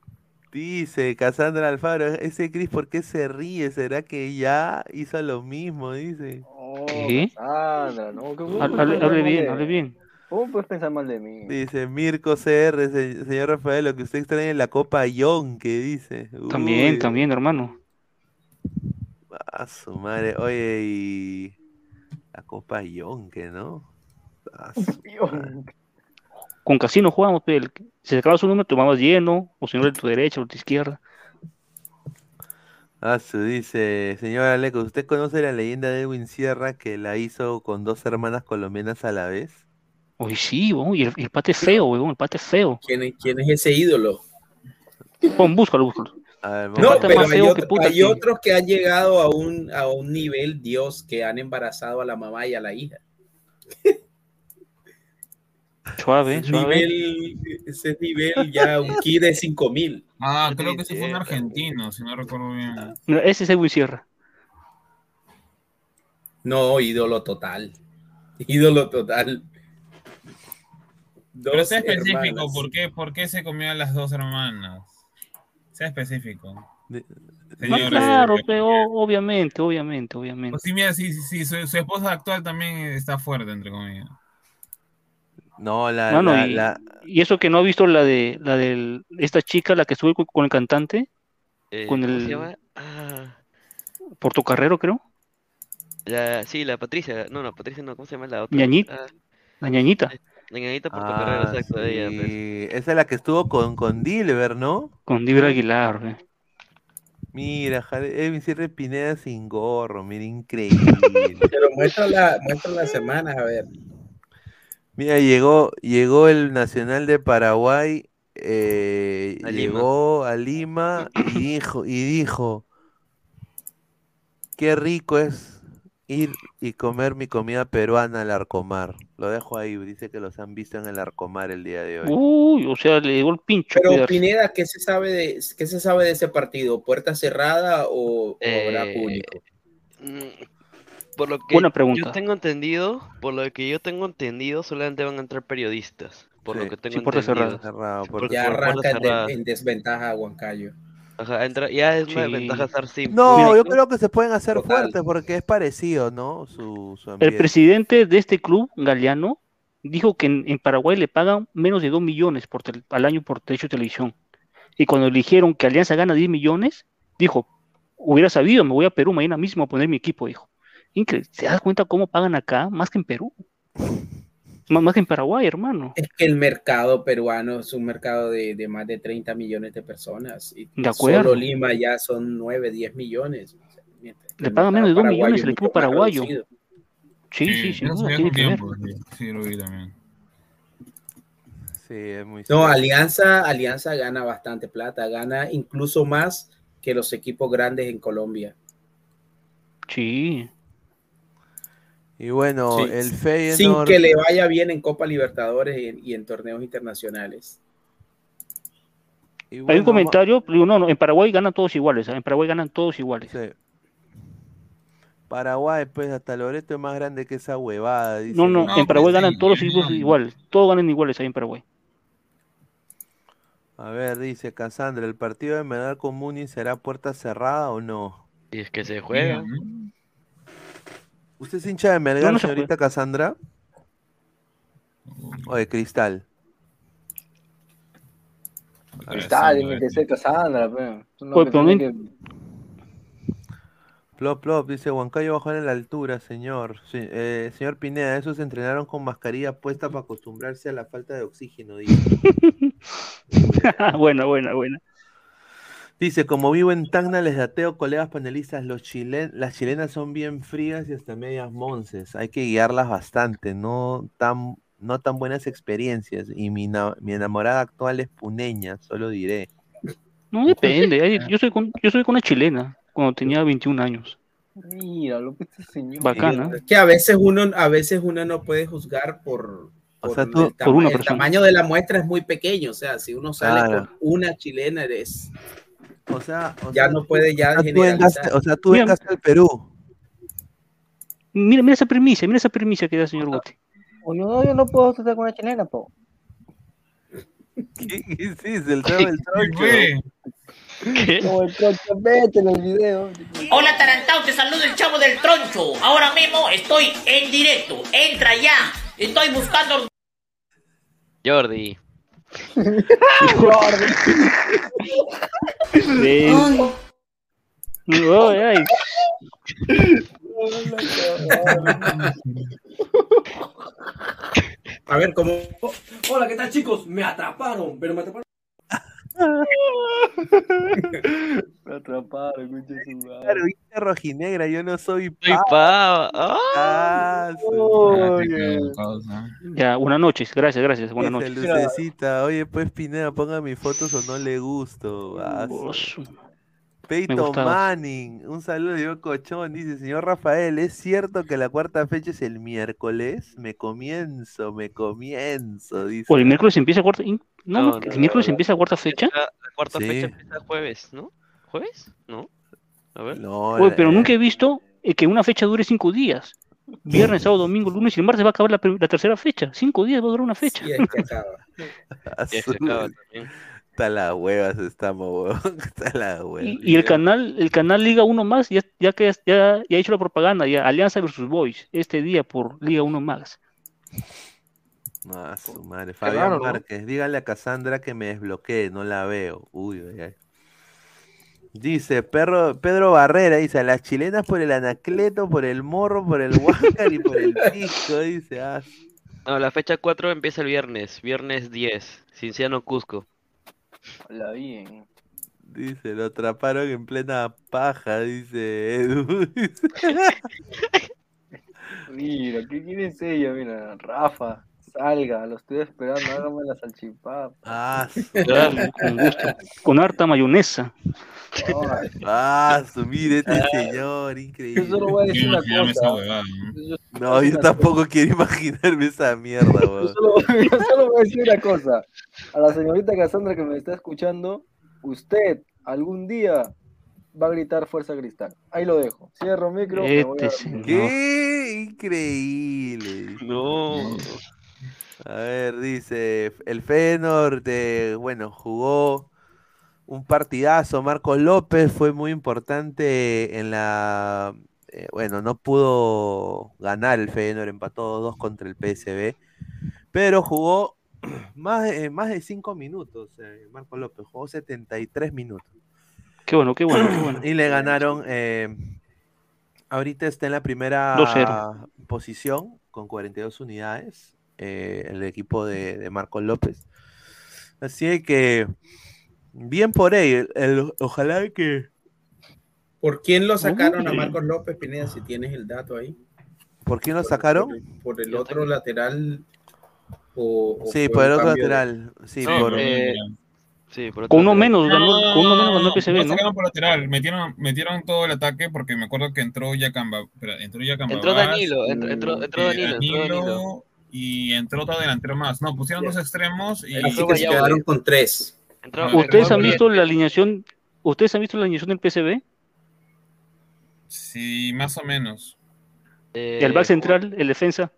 [SPEAKER 2] Dice Cassandra Alfaro, ese Chris, ¿por qué se ríe? ¿Será que ya hizo lo mismo? Dice.
[SPEAKER 12] ¿Qué?
[SPEAKER 6] Sandra, no, ¿cómo
[SPEAKER 12] Hable, bien, hable bien.
[SPEAKER 6] ¿Cómo puedes pensar mal de mí?
[SPEAKER 2] Dice Mirko CR, se- señor Rafael, lo que usted extraña es la Copa Yon, que dice.
[SPEAKER 12] También,
[SPEAKER 2] Uy,
[SPEAKER 12] también, hermano.
[SPEAKER 2] A su madre, oye, y la Copa Yon, que no.
[SPEAKER 12] Con casino jugamos, pe. el- Si se acaba su número, tomabas lleno, o si no, de tu derecha o de tu izquierda.
[SPEAKER 2] Ah, su dice, señor Aleco, ¿usted conoce la leyenda de Edwin Sierra que la hizo con dos hermanas colombianas a la vez?
[SPEAKER 12] Uy, sí, y el, el pate es feo, weón, el pate es feo.
[SPEAKER 10] ¿Quién es, quién es ese ídolo?
[SPEAKER 12] Pon, búscalo, búscalo.
[SPEAKER 2] A ver,
[SPEAKER 10] No, pero hay,
[SPEAKER 12] feo
[SPEAKER 10] otro-
[SPEAKER 12] que puta
[SPEAKER 10] hay
[SPEAKER 12] que-
[SPEAKER 10] otros que han llegado a un, a un nivel, Dios, que han embarazado a la mamá y a la hija.
[SPEAKER 12] Suave,
[SPEAKER 10] Ese
[SPEAKER 12] suave.
[SPEAKER 10] nivel, ese nivel ya un ki de 5000.
[SPEAKER 13] Ah, creo que ese fue un argentino, si no recuerdo bien.
[SPEAKER 12] Ese es Edwin Sierra.
[SPEAKER 10] No, ídolo total. Ídolo total.
[SPEAKER 13] Pero
[SPEAKER 10] Dos
[SPEAKER 13] sea específico,
[SPEAKER 10] hermanas.
[SPEAKER 13] ¿por qué, ¿por qué se comió a las dos hermanas? Sea específico. Señor,
[SPEAKER 12] claro, pero obviamente, obviamente, obviamente.
[SPEAKER 13] Pues sí, mira, sí, sí, sí, su, su esposa actual también está fuerte, entre comillas.
[SPEAKER 2] No, la,
[SPEAKER 12] Mano,
[SPEAKER 2] la,
[SPEAKER 12] y,
[SPEAKER 2] la-
[SPEAKER 12] y eso que no ha visto la de la de esta chica, la que estuvo con, el cantante,
[SPEAKER 8] Eh,
[SPEAKER 12] con
[SPEAKER 8] ¿cómo se
[SPEAKER 12] el
[SPEAKER 8] llama? Ah,
[SPEAKER 12] Portocarrero, creo,
[SPEAKER 8] la, sí, la Patricia. No, no, Patricia no, ¿cómo se llama la otra?
[SPEAKER 12] Ñañita,
[SPEAKER 8] Ah,
[SPEAKER 12] la ñañita,
[SPEAKER 8] la ñañita Portocarrero,
[SPEAKER 2] Ah,
[SPEAKER 8] exacto, ella. pues.
[SPEAKER 2] sí. Esa es la que estuvo con, con Dilber, ¿no?
[SPEAKER 12] con Dibra Aguilar. eh.
[SPEAKER 2] Mira, Edwin Sierra Pineda sin gorro, mira, increíble.
[SPEAKER 10] Pero muestra la, muestra las semanas, a ver.
[SPEAKER 2] Mira, llegó, llegó el Nacional de Paraguay, eh,
[SPEAKER 8] A Lima.
[SPEAKER 2] llegó a Lima y dijo, y dijo, qué rico es ir y comer mi comida peruana al Arcomar. Lo dejo ahí, dice que los han visto en el Arcomar el día de hoy.
[SPEAKER 12] Uy, o sea, le llegó el pincho.
[SPEAKER 10] Pero
[SPEAKER 12] cuidarse.
[SPEAKER 10] Pineda, ¿qué se sabe de qué se sabe de ese partido? ¿Puerta cerrada o, o habrá
[SPEAKER 8] Eh,
[SPEAKER 10] público?
[SPEAKER 8] Por lo que
[SPEAKER 12] Buena
[SPEAKER 8] yo
[SPEAKER 12] pregunta.
[SPEAKER 8] tengo entendido, por lo que yo tengo entendido, solamente van a entrar periodistas. Por lo que tengo
[SPEAKER 12] sí, puerta
[SPEAKER 8] entendido.
[SPEAKER 2] Cerrado,
[SPEAKER 8] por-
[SPEAKER 10] Ya
[SPEAKER 8] por
[SPEAKER 10] arranca en, en desventaja a Huancayo.
[SPEAKER 8] Ajá, entra- ya es una
[SPEAKER 12] Sí.
[SPEAKER 8] desventaja estar sin
[SPEAKER 2] No, yo creo que se pueden hacer
[SPEAKER 10] Total.
[SPEAKER 2] fuertes porque es parecido, ¿no? Su, su
[SPEAKER 12] El presidente de este club, Galeano, dijo que en, en Paraguay le pagan menos de 2 millones por tel- al año por derecho de televisión. Y cuando le dijeron que Alianza gana 10 millones, dijo, hubiera sabido, me voy a Perú mañana mismo a poner mi equipo, dijo. Increíble, ¿se das cuenta cómo pagan acá? Más que en Perú. Más, más que en Paraguay, hermano.
[SPEAKER 10] Es que el mercado peruano es un mercado de, de más de 30 millones de personas. Y
[SPEAKER 12] De acuerdo.
[SPEAKER 10] Solo Lima ya son 9, 10 millones.
[SPEAKER 12] Le pagan menos de 2
[SPEAKER 10] mercado
[SPEAKER 12] millones el equipo paraguayo. Sí, sí, duda,
[SPEAKER 13] ya
[SPEAKER 12] tiene que ver.
[SPEAKER 13] sí, sí, lo vi también.
[SPEAKER 2] Sí, es muy
[SPEAKER 10] No. Alianza, Alianza gana bastante plata, gana incluso más que los equipos grandes en Colombia.
[SPEAKER 12] Sí.
[SPEAKER 2] Y bueno,
[SPEAKER 10] Sí,
[SPEAKER 2] el
[SPEAKER 10] Sin
[SPEAKER 2] Feyenoord...
[SPEAKER 10] que le vaya bien en Copa Libertadores y en, y en torneos internacionales.
[SPEAKER 12] Hay
[SPEAKER 2] bueno,
[SPEAKER 12] un comentario, no, no, en Paraguay ganan todos iguales, ¿ah? en Paraguay ganan todos iguales.
[SPEAKER 2] Sí. Paraguay, pues hasta Loreto es más grande que esa huevada. dice
[SPEAKER 12] No, no, en Paraguay ganan todos los equipos iguales, todos ganan iguales ahí en Paraguay.
[SPEAKER 2] A ver, dice Cassandra, ¿el partido de Melgar con Muni será puerta cerrada o no?
[SPEAKER 8] Y es que se juega.
[SPEAKER 2] ¿Usted es hincha de Melgar,
[SPEAKER 12] no se
[SPEAKER 2] señorita Cassandra? ¿O de Cristal?
[SPEAKER 6] Cristal, tiene que ser hombre
[SPEAKER 12] pero no
[SPEAKER 6] tiene que-
[SPEAKER 2] Plop, plop, dice Huancayo bajó en la altura, señor. Sí, eh, señor Pineda, esos entrenaron con mascarilla puesta para acostumbrarse a la falta de oxígeno, dice.
[SPEAKER 12] buena, buena, buena.
[SPEAKER 2] Dice, como vivo en Tacna, les dateo, colegas panelistas, los chilen las chilenas son bien frías y hasta medias monces. Hay que guiarlas bastante, no tan, no tan buenas experiencias. Y mi, mi enamorada actual es puneña, solo diré.
[SPEAKER 12] No depende, yo soy con, yo soy con una chilena cuando tenía 21 años.
[SPEAKER 6] Mira, lo que este señor.
[SPEAKER 12] Bacana.
[SPEAKER 10] Es que a veces uno, a veces uno no puede juzgar por, por
[SPEAKER 2] sea, tú-
[SPEAKER 10] el,
[SPEAKER 12] por una
[SPEAKER 10] tama- el tamaño de la muestra es muy pequeño. O sea, si uno sale
[SPEAKER 2] Claro.
[SPEAKER 10] con una chilena, eres.
[SPEAKER 2] O sea, o
[SPEAKER 10] ya
[SPEAKER 2] sea,
[SPEAKER 10] no puede ya
[SPEAKER 2] o sea, tú
[SPEAKER 10] generalizar.
[SPEAKER 2] o sea, tú vengaste al Perú.
[SPEAKER 12] Mira, mira esa primicia, mira esa primicia que da el señor Gote.
[SPEAKER 6] O yo no, yo no puedo estar con una chilena, po.
[SPEAKER 2] ¿Qué dices? El tema del troncho.
[SPEAKER 6] Como el troncho, vete en el video.
[SPEAKER 17] Hola Tarantao, te saludo el chavo del troncho. Ahora mismo estoy en directo. Entra ya. Estoy buscando.
[SPEAKER 8] Jordi.
[SPEAKER 12] Sí. Ay, ay.
[SPEAKER 10] A ver, ¿cómo?
[SPEAKER 16] Hola, ¿qué tal chicos? Me atraparon, pero me atraparon.
[SPEAKER 6] Me atraparon, escucha su madre.
[SPEAKER 2] Rojinegra, yo no soy
[SPEAKER 8] Soy pava. Ah.
[SPEAKER 2] Su-
[SPEAKER 12] Ya, buenas noches, gracias, gracias, buenas noches.
[SPEAKER 2] Lucecita, oye, pues Pineda, ponga mis fotos o no le gusto. Ah, su- Peyton. Manning, un saludo de Cochón, dice, señor Rafael, ¿es cierto que la cuarta fecha es el miércoles? Me comienzo, me comienzo, dice.
[SPEAKER 12] O el miércoles empieza cuarta. No,
[SPEAKER 8] No,
[SPEAKER 12] no,
[SPEAKER 8] no,
[SPEAKER 12] el miércoles
[SPEAKER 8] no,
[SPEAKER 12] empieza cuarta fecha.
[SPEAKER 8] La, la cuarta
[SPEAKER 2] Sí.
[SPEAKER 8] fecha empieza jueves, ¿no? ¿Jueves? ¿No? A ver.
[SPEAKER 2] No,
[SPEAKER 12] Oye, pero
[SPEAKER 2] eh,
[SPEAKER 12] nunca he visto eh, que una fecha dure cinco días. Viernes, sábado, domingo, lunes y el martes va a acabar la, la tercera fecha. Cinco días va a durar una fecha.
[SPEAKER 10] Sí, es que acaba.
[SPEAKER 8] acaba también.
[SPEAKER 2] Está la huevas estamos, weón. Está la hueva.
[SPEAKER 12] Y, y el canal, el canal Liga 1 más, ya, ya que ya, ya ha hecho la propaganda, ya Alianza versus Boys, este día por Liga 1 más.
[SPEAKER 2] Ah, su madre. Fabián
[SPEAKER 6] raro, ¿no?
[SPEAKER 2] Márquez, dígale a Cassandra que me desbloquee, no la veo. Uy, ay, ay. Dice Perro, Pedro Barrera, dice, a las chilenas por el anacleto, por el morro, por el huáscar y por el pisco, dice. Ah,
[SPEAKER 8] No, la fecha 4 empieza el viernes, viernes 10, Cinciano Cusco.
[SPEAKER 6] Hola, bien.
[SPEAKER 2] dice, lo atraparon en plena paja, dice Edu.
[SPEAKER 6] Mira, ¿qué quiere ella? Mira, Rafa, salga, lo estoy esperando, hágame la salchipapa.
[SPEAKER 2] ah,
[SPEAKER 12] Claro, con gusto. Con harta mayonesa.
[SPEAKER 6] Ay,
[SPEAKER 2] ah, su, mire este señor,
[SPEAKER 6] yo
[SPEAKER 2] increíble.
[SPEAKER 6] solo voy a decir una cosa.
[SPEAKER 13] huevada, ¿no?
[SPEAKER 6] Yo,
[SPEAKER 2] No, yo tampoco quiero imaginarme esa mierda,
[SPEAKER 6] yo
[SPEAKER 2] weón.
[SPEAKER 6] solo, yo solo voy a decir una cosa. A la señorita Cassandra que me está escuchando, usted algún día va a gritar Fuerza Cristal. Ahí lo dejo. Cierro micro. me voy a
[SPEAKER 12] Este señor.
[SPEAKER 2] ¡Qué increíble!
[SPEAKER 8] No.
[SPEAKER 2] A ver, dice, el Feyenoord, de, bueno, jugó un partidazo. Marcos López fue muy importante en la, eh, bueno, no pudo ganar el Feyenoord, empató 2 contra el PSV, pero jugó más de, más de 5 minutos. eh, Marcos López jugó 73 minutos.
[SPEAKER 12] Qué bueno, qué bueno, qué bueno.
[SPEAKER 2] Y le ganaron. eh, ahorita está en la primera
[SPEAKER 12] 2-0.
[SPEAKER 2] posición con 42 unidades. Eh, el equipo de, de Marcos López. Así que. Bien por él. el- ojalá que.
[SPEAKER 10] ¿Por quién lo sacaron a Marcos López Pineda? Si tienes el dato ahí.
[SPEAKER 2] ¿Por quién lo
[SPEAKER 10] Por-
[SPEAKER 2] sacaron?
[SPEAKER 10] Por, el- por el otro lateral. O, o
[SPEAKER 2] Sí, por el otro
[SPEAKER 10] cambio de-
[SPEAKER 2] lateral. Sí,
[SPEAKER 8] No,
[SPEAKER 2] por.
[SPEAKER 8] eh, sí, por
[SPEAKER 12] Con uno menos, ganó, con uno menos ganó el
[SPEAKER 13] no
[SPEAKER 12] PSV, ¿no?
[SPEAKER 13] sacaron por lateral, metieron, metieron todo el ataque porque me acuerdo que entró Yacamba, entró Yacamba
[SPEAKER 8] Entró Danilo, entró, entró, entró Danilo, entró Danilo.
[SPEAKER 13] Y entró otro delantero más. No, pusieron dos extremos y
[SPEAKER 10] que se quedaron con tres.
[SPEAKER 8] Entró-
[SPEAKER 12] ¿Ustedes han visto la alineación? ¿Ustedes han visto la alineación del PSV?
[SPEAKER 13] Sí, más o menos.
[SPEAKER 8] Eh,
[SPEAKER 12] El back central, el defensa.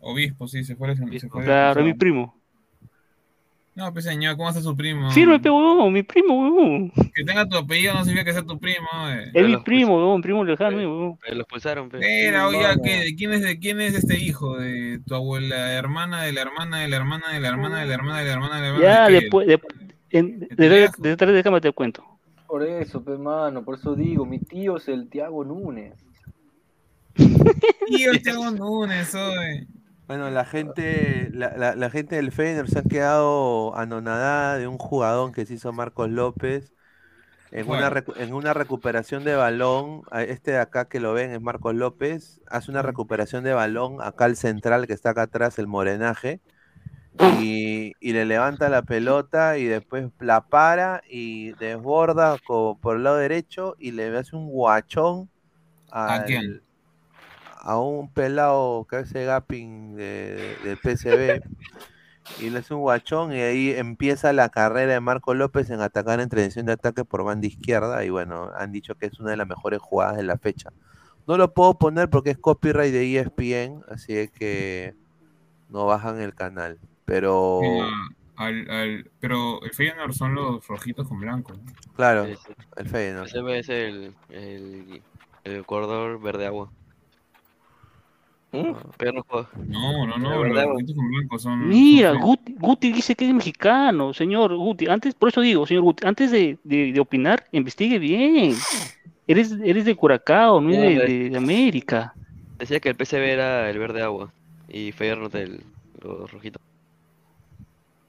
[SPEAKER 13] Obispo, sí, se fue. Se fue
[SPEAKER 12] Claro, es mi primo.
[SPEAKER 13] No, pues señor, ¿cómo hace su primo?
[SPEAKER 12] Firme, pe huevón, mi primo, huevón.
[SPEAKER 13] Que tenga tu apellido no significa que sea tu primo. eh.
[SPEAKER 12] Es mi primo, huevón, primo lejano, huevón.
[SPEAKER 8] Pero lo expulsaron, pe.
[SPEAKER 13] Mira, oye, ¿qué? ¿de quién es, de quién es este hijo? ¿De tu abuela, hermana, de la hermana, de la hermana, de la hermana, de la hermana, de la hermana, de la hermana?
[SPEAKER 12] Ya,
[SPEAKER 13] ¿De qué?
[SPEAKER 12] después, de, en- detrás de, de cámara te cuento.
[SPEAKER 6] Por eso, pe mano, por eso digo, mi tío es el Tiago Núñez.
[SPEAKER 13] Tío, Thiago Núñez, oye.
[SPEAKER 2] Bueno, la gente, la, la- la gente del Feyenoord se ha quedado anonadada de un jugador que se hizo Marcos López en una, recuperación de balón. Este de acá que lo ven es Marcos López. Hace una recuperación de balón acá al central que está acá atrás, el morenaje. Y, y le levanta la pelota y después la para y desborda por el lado derecho y le hace un guachón
[SPEAKER 13] ¿A quién?
[SPEAKER 2] A un pelado que hace gapping de, del PSV y le hace un guachón y ahí empieza la carrera de Marco López en atacar en transición de ataque por banda izquierda y bueno, han dicho que es una de las mejores jugadas de la fecha. No lo puedo poner porque es copyright de ESPN, así es que no bajan el canal, pero
[SPEAKER 13] Ah, al- al- pero el Feyenoord son los rojitos con blanco. ¿no?
[SPEAKER 2] claro,
[SPEAKER 8] Sí, sí.
[SPEAKER 2] el Feyenoord.
[SPEAKER 8] Ese es el, el, el corredor verde agua. Pero no juega.
[SPEAKER 13] No, no, los con blanco son.
[SPEAKER 12] Mira,
[SPEAKER 13] son
[SPEAKER 12] Guti, Guti dice que es mexicano, señor Guti. Antes, por eso digo, señor Guti, antes de, de- de opinar, investigue bien. Eres, eres de Curacao, no es de, de- América.
[SPEAKER 8] Decía que el PCB era el verde agua y Feyenoord el los rojitos.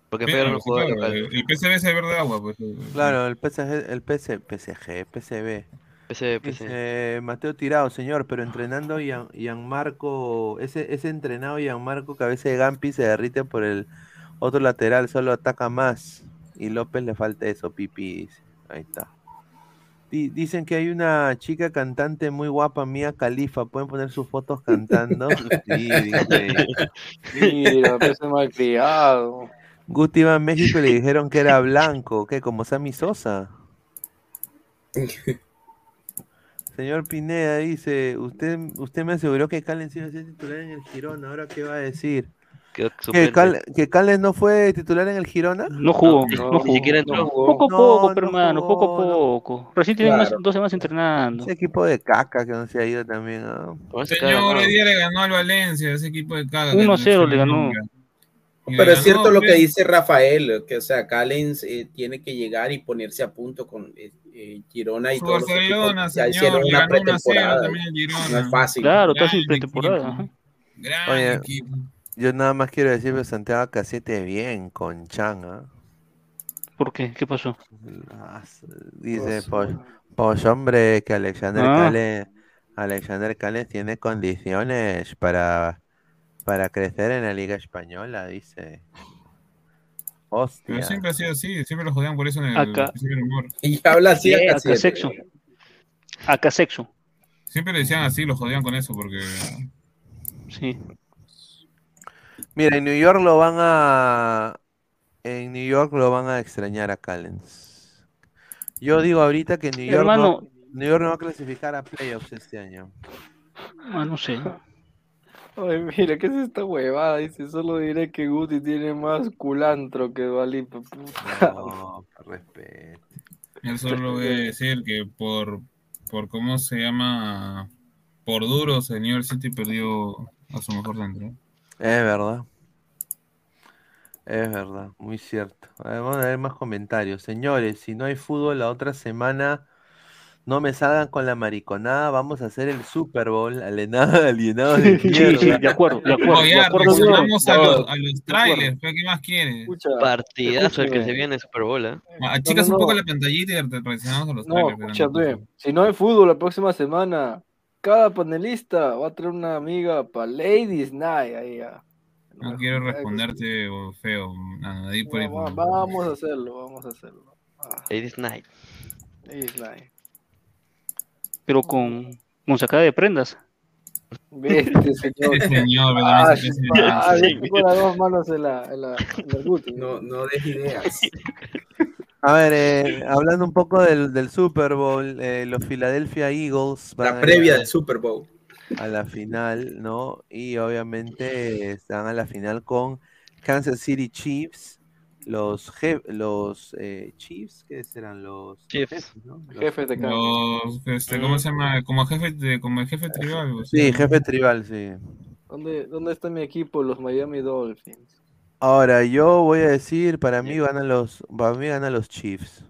[SPEAKER 8] Porque Feyenoord no juega
[SPEAKER 13] claro, el, el PSV es el verde agua, pues.
[SPEAKER 2] Claro, el PSG, el PC, PSG, PCB. Dice Mateo Tirado, señor, pero entrenando Gian- Gianmarco, ese, ese entrenado Gianmarco que a veces Gampi se derrite por el otro lateral, solo ataca más. Y López le falta eso, Pipi. dice. Ahí está. Di- dicen que hay una chica cantante muy guapa, Mía Califa. ¿Pueden poner sus fotos cantando? Sí, dice.
[SPEAKER 6] Mira, pues es malcriado.
[SPEAKER 2] Guti iba a México y le dijeron que era blanco, ¿qué? Como Sammy Sosa. Señor Pineda dice, usted, usted me aseguró que Callens iba a ser titular en el Girona, ¿ahora qué va a decir? ¿Que,
[SPEAKER 8] suplente.
[SPEAKER 2] Cal- que Callens no fue titular en el Girona?
[SPEAKER 12] No jugó,
[SPEAKER 8] ni-
[SPEAKER 12] no,
[SPEAKER 8] ni
[SPEAKER 12] jugó.
[SPEAKER 8] siquiera entró.
[SPEAKER 12] Poco a
[SPEAKER 2] No,
[SPEAKER 12] poco,
[SPEAKER 2] no
[SPEAKER 12] pero hermano, poco a poco. Recién tiene más,
[SPEAKER 2] Claro.
[SPEAKER 12] dos semanas entrenando.
[SPEAKER 2] Ese equipo de caca que no se ha ido también, ¿ah?
[SPEAKER 13] Señor, hoy día le ganó al Valencia, ese equipo de que
[SPEAKER 12] 1-0
[SPEAKER 13] no sé
[SPEAKER 12] le ganó.
[SPEAKER 10] Pero es cierto lo que
[SPEAKER 13] pues.
[SPEAKER 10] dice Rafael, que o sea, Callens eh, tiene que llegar y ponerse a punto con eh, eh, Girona y los
[SPEAKER 13] Barcelona,
[SPEAKER 10] equipos ya hicieron una
[SPEAKER 13] ganó 1 a 0
[SPEAKER 10] pretemporada.
[SPEAKER 13] también al Girona.
[SPEAKER 10] No es fácil.
[SPEAKER 12] Claro, sin pretemporada.
[SPEAKER 13] Gran
[SPEAKER 2] Oye,
[SPEAKER 13] equipo.
[SPEAKER 2] yo nada más quiero decir que Santiago Casete bien con Chan, ¿ah?
[SPEAKER 12] ¿Por qué? ¿Qué pasó?
[SPEAKER 2] Dice, pues, pues, hombre, que Alexander
[SPEAKER 12] Ah.
[SPEAKER 2] Cales, Alexander Cales tiene condiciones para, para crecer en la Liga Española, dice.
[SPEAKER 13] Pero siempre ha sido así, siempre lo jodían por eso en el
[SPEAKER 12] Acá.
[SPEAKER 13] principio del humor.
[SPEAKER 10] Y habla así
[SPEAKER 12] Acá sexo. Acá sexo.
[SPEAKER 13] Siempre le decían así, lo jodían con eso, porque
[SPEAKER 12] Sí.
[SPEAKER 2] Mira, en New York lo van a. En New York lo van a extrañar a Callens. Yo digo ahorita que New York,
[SPEAKER 12] Hermano.
[SPEAKER 2] no, New York no va a clasificar a playoffs este año.
[SPEAKER 12] Ah, no sé.
[SPEAKER 6] Ay, mira, ¿qué es esta huevada? Dice, solo diré que Guti tiene más culantro que Dualipa.
[SPEAKER 2] No, respeto.
[SPEAKER 13] yo solo voy a decir que por, por cómo se llama, por duro, señor City perdió a su mejor centro.
[SPEAKER 2] Es verdad. Es verdad, muy cierto. A ver, Vamos a ver más comentarios. Señores, si no hay fútbol la otra semana, no me salgan con la mariconada. Vamos a hacer el Super Bowl. Alienado, alienado de
[SPEAKER 12] Sí, sí, de acuerdo, de acuerdo.
[SPEAKER 13] No,
[SPEAKER 12] de
[SPEAKER 13] ya,
[SPEAKER 12] acuerdo, señor.
[SPEAKER 13] reaccionamos a los, a trailers, ¿qué más quieres?
[SPEAKER 6] Escucha,
[SPEAKER 8] Partidazo el que se viene en Super Bowl, ¿eh?
[SPEAKER 13] Achicas
[SPEAKER 6] no,
[SPEAKER 13] un poco
[SPEAKER 6] no.
[SPEAKER 13] la pantallita y reaccionamos a los
[SPEAKER 6] No,
[SPEAKER 13] trailers.
[SPEAKER 6] Si no hay fútbol la próxima semana, cada panelista va a traer una amiga para Ladies Night. Ahí ya.
[SPEAKER 13] No quiero responderte o feo, nada, ahí por ahí.
[SPEAKER 6] Vamos a hacerlo, vamos a hacerlo. Ah,
[SPEAKER 8] Ladies Night.
[SPEAKER 6] Ladies Night.
[SPEAKER 12] Pero con, con sacada de prendas.
[SPEAKER 6] Vete, señor.
[SPEAKER 13] Este señor, ¿verdad?
[SPEAKER 6] Ah,
[SPEAKER 13] Ese- ese-
[SPEAKER 6] ah,
[SPEAKER 13] ese-
[SPEAKER 6] vete con las dos manos en la, en la, en la Guti.
[SPEAKER 10] No, no des ideas.
[SPEAKER 2] A ver, eh, hablando un poco del, del Super Bowl, eh, los Philadelphia Eagles van
[SPEAKER 10] La previa del Super Bowl.
[SPEAKER 2] a la final, ¿no? Y obviamente están a la final con Kansas City Chiefs, los jef- los eh, Chiefs, ¿qué serán los
[SPEAKER 8] Chiefs.
[SPEAKER 2] jefes, ¿no? Los-
[SPEAKER 6] Jefes de
[SPEAKER 13] este, ¿Cómo se llama? Como jefe, de, como el jefe tribal. o sea.
[SPEAKER 2] Sí, jefe tribal, sí.
[SPEAKER 6] ¿Dónde, ¿Dónde está mi equipo? Los Miami Dolphins.
[SPEAKER 2] Ahora, yo voy a decir, para mí ganan los, para mí ganan los Chiefs.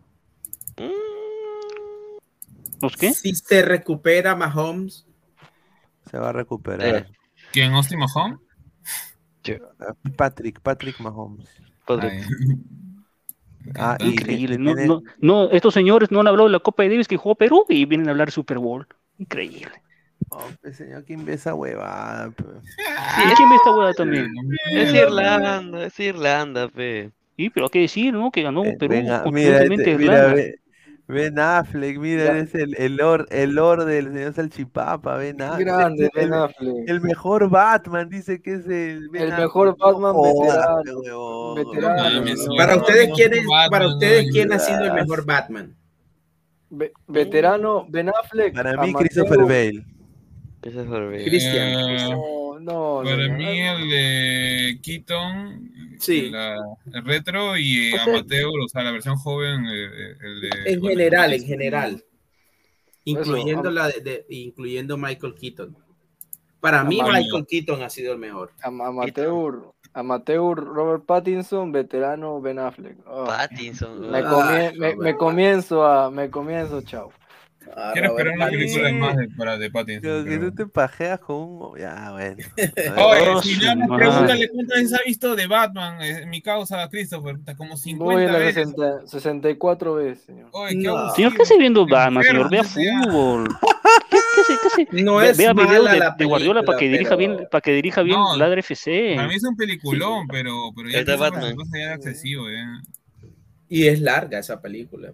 [SPEAKER 12] ¿Los qué?
[SPEAKER 10] Si se recupera Mahomes,
[SPEAKER 2] Se va a recuperar.
[SPEAKER 13] ¿Quién? ¿Austin Mahomes?
[SPEAKER 2] Patrick, Patrick Mahomes.
[SPEAKER 13] Ay.
[SPEAKER 2] Ah,
[SPEAKER 12] Increíble. No, no, no, estos señores no han hablado de la Copa de Davis que jugó Perú y vienen a hablar de Super Bowl. Increíble.
[SPEAKER 2] Oh, pues, señor, ¿quién ve esa huevada?
[SPEAKER 12] ¿Y quién ve esta hueá también?
[SPEAKER 8] Es Irlanda, es Irlanda, pe.
[SPEAKER 12] Sí, pero hay que decir, ¿no? Que ganó Perú
[SPEAKER 2] Venga, mira,
[SPEAKER 12] contundentemente
[SPEAKER 2] este- mira,
[SPEAKER 12] Irlanda.
[SPEAKER 2] ve- Ben Affleck, mira, es el, el Lord, el Lord del señor Salchipapa, Ben Affleck.
[SPEAKER 6] Grande,
[SPEAKER 2] el,
[SPEAKER 6] Ben Affleck.
[SPEAKER 2] el mejor Batman, dice que es el Ben
[SPEAKER 6] El
[SPEAKER 2] Affleck.
[SPEAKER 6] mejor Batman
[SPEAKER 2] jodas,
[SPEAKER 6] veterano.
[SPEAKER 10] para ustedes, ¿quién es,
[SPEAKER 13] Batman,
[SPEAKER 10] para ustedes,
[SPEAKER 13] no,
[SPEAKER 10] ¿quién ha sido el mejor Batman?
[SPEAKER 6] Ve- veterano, Ben Affleck.
[SPEAKER 2] Para mí. Christopher Bale.
[SPEAKER 8] Ese es Bale.
[SPEAKER 10] Cristian.
[SPEAKER 13] Eh,
[SPEAKER 6] No, no,
[SPEAKER 13] para
[SPEAKER 6] no,
[SPEAKER 13] mí
[SPEAKER 6] no.
[SPEAKER 13] el de Keaton,
[SPEAKER 10] Sí.
[SPEAKER 13] la- el retro y
[SPEAKER 10] O sea-
[SPEAKER 13] amateur, o sea, la versión joven, eh, eh, el de...
[SPEAKER 10] En
[SPEAKER 13] bueno,
[SPEAKER 10] general, en general. Incluyendo, la de, de- incluyendo Michael Keaton. Para mí,
[SPEAKER 6] Amateur.
[SPEAKER 10] Michael Keaton ha sido el mejor.
[SPEAKER 6] Am- amateur, amateur, Robert Pattinson, veterano, Ben Affleck. Oh,
[SPEAKER 8] Pattinson.
[SPEAKER 6] me,
[SPEAKER 8] ah,
[SPEAKER 6] me, me comienzo a, me comienzo, chao.
[SPEAKER 10] Ah,
[SPEAKER 13] Quiero esperar una película
[SPEAKER 10] Pattinson.
[SPEAKER 13] más de, para de Pattinson.
[SPEAKER 2] Pero que tú te pajeas con un... Ya, bueno.
[SPEAKER 13] Oye, si más
[SPEAKER 12] madre.
[SPEAKER 13] pregúntale cuántas veces ha visto de Batman, eh, mi causa Christopher, puta, como 50
[SPEAKER 6] Voy a
[SPEAKER 13] veces.
[SPEAKER 6] 60 64 veces, señor.
[SPEAKER 13] Oye, qué
[SPEAKER 10] No.
[SPEAKER 12] Señor, ¿qué hace viendo Batman, señor? Vea fútbol. ¿Qué, qué? ¿Qué hace?
[SPEAKER 10] No
[SPEAKER 12] Ve-
[SPEAKER 10] es
[SPEAKER 12] Vea videos de,
[SPEAKER 10] la
[SPEAKER 12] de Guardiola para que dirija
[SPEAKER 10] pero-
[SPEAKER 12] bien, para que dirija bien
[SPEAKER 13] No,
[SPEAKER 12] Ladre FC.
[SPEAKER 13] Para mí es un peliculón, pero, pero ya
[SPEAKER 8] está
[SPEAKER 13] Christopher
[SPEAKER 8] Batman.
[SPEAKER 13] ya excesivo, ya.
[SPEAKER 10] Y es larga esa película.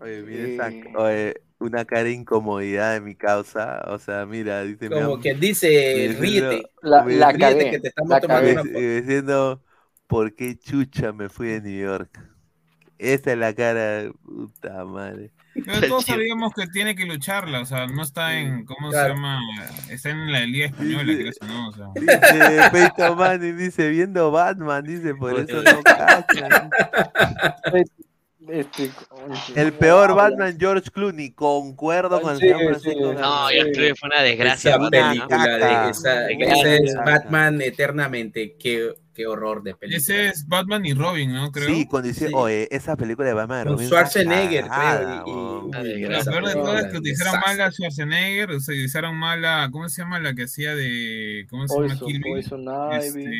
[SPEAKER 2] Oye, mira esa-
[SPEAKER 6] Sí.
[SPEAKER 2] oye, una cara de incomodidad de mi causa. O sea, mira, dice
[SPEAKER 10] Como que dice, ríete.
[SPEAKER 6] La, la
[SPEAKER 10] ríete
[SPEAKER 6] cagué.
[SPEAKER 10] que te estamos
[SPEAKER 6] la
[SPEAKER 10] tomando una foto.
[SPEAKER 2] diciendo, ¿por qué chucha me fui de New York? Esa es la cara, puta madre.
[SPEAKER 13] Pero todos sabíamos que tiene que lucharla, o sea, no está en, ¿cómo se llama? Está en la Liga Española,
[SPEAKER 2] Dice-
[SPEAKER 13] creo que no, o sea.
[SPEAKER 2] Dice Peyton Manning, dice, viendo Batman, dice, por eso no cachan.
[SPEAKER 6] Este,
[SPEAKER 2] El peor Batman, George Clooney, concuerdo con el
[SPEAKER 6] Sí,
[SPEAKER 2] señor
[SPEAKER 6] sí,
[SPEAKER 2] Francisco.
[SPEAKER 6] sí.
[SPEAKER 8] No, creo que fue una desgracia.
[SPEAKER 10] Esa película de esa, ese es. Batman eternamente. Qué, qué horror de película.
[SPEAKER 13] Ese es Batman y Robin, ¿no? Creo.
[SPEAKER 2] Sí, cuando dice,
[SPEAKER 10] Sí.
[SPEAKER 2] oye, esa película de Batman
[SPEAKER 10] Con
[SPEAKER 2] Robin
[SPEAKER 10] Schwarzenegger,
[SPEAKER 2] cagada,
[SPEAKER 10] creo. y- y- esa
[SPEAKER 13] peor de todo
[SPEAKER 10] película,
[SPEAKER 13] es que utilizaron mal a Schwarzenegger, o sea, utilizaron mal a, ¿cómo se llama? La que hacía de, ¿cómo se llama?
[SPEAKER 6] Poison,
[SPEAKER 13] Kill Bill.
[SPEAKER 6] Poison.
[SPEAKER 13] Este,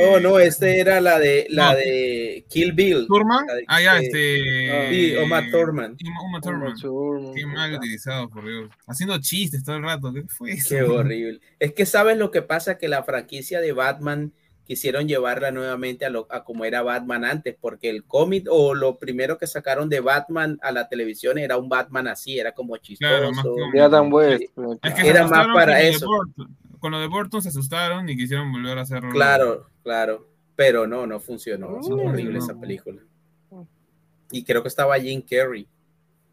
[SPEAKER 10] Oh, no, este era la de la
[SPEAKER 13] No.
[SPEAKER 10] de Kill Bill.
[SPEAKER 13] ¿Thurman?
[SPEAKER 10] La de-
[SPEAKER 13] Ah, ya, este...
[SPEAKER 10] Sí, Uma Thurman.
[SPEAKER 13] Thurman.
[SPEAKER 6] Thurman.
[SPEAKER 13] Qué mal utilizado, por Dios. Haciendo chistes todo el rato, ¿qué fue eso?
[SPEAKER 10] Qué horrible. Es que sabes lo que pasa que la franquicia de Batman quisieron llevarla nuevamente a, lo, a como era Batman antes, porque el cómic o lo primero que sacaron de Batman a la televisión era un Batman así, era como chistoso.
[SPEAKER 13] Claro, más
[SPEAKER 6] West.
[SPEAKER 13] Es que
[SPEAKER 10] Era más para eso.
[SPEAKER 13] Burton. Con lo de Burton se asustaron y quisieron volver a hacerlo.
[SPEAKER 10] Claro, claro. Pero no, no funcionó. Es
[SPEAKER 13] No
[SPEAKER 10] horrible esa película. Y creo que estaba Jim Carrey.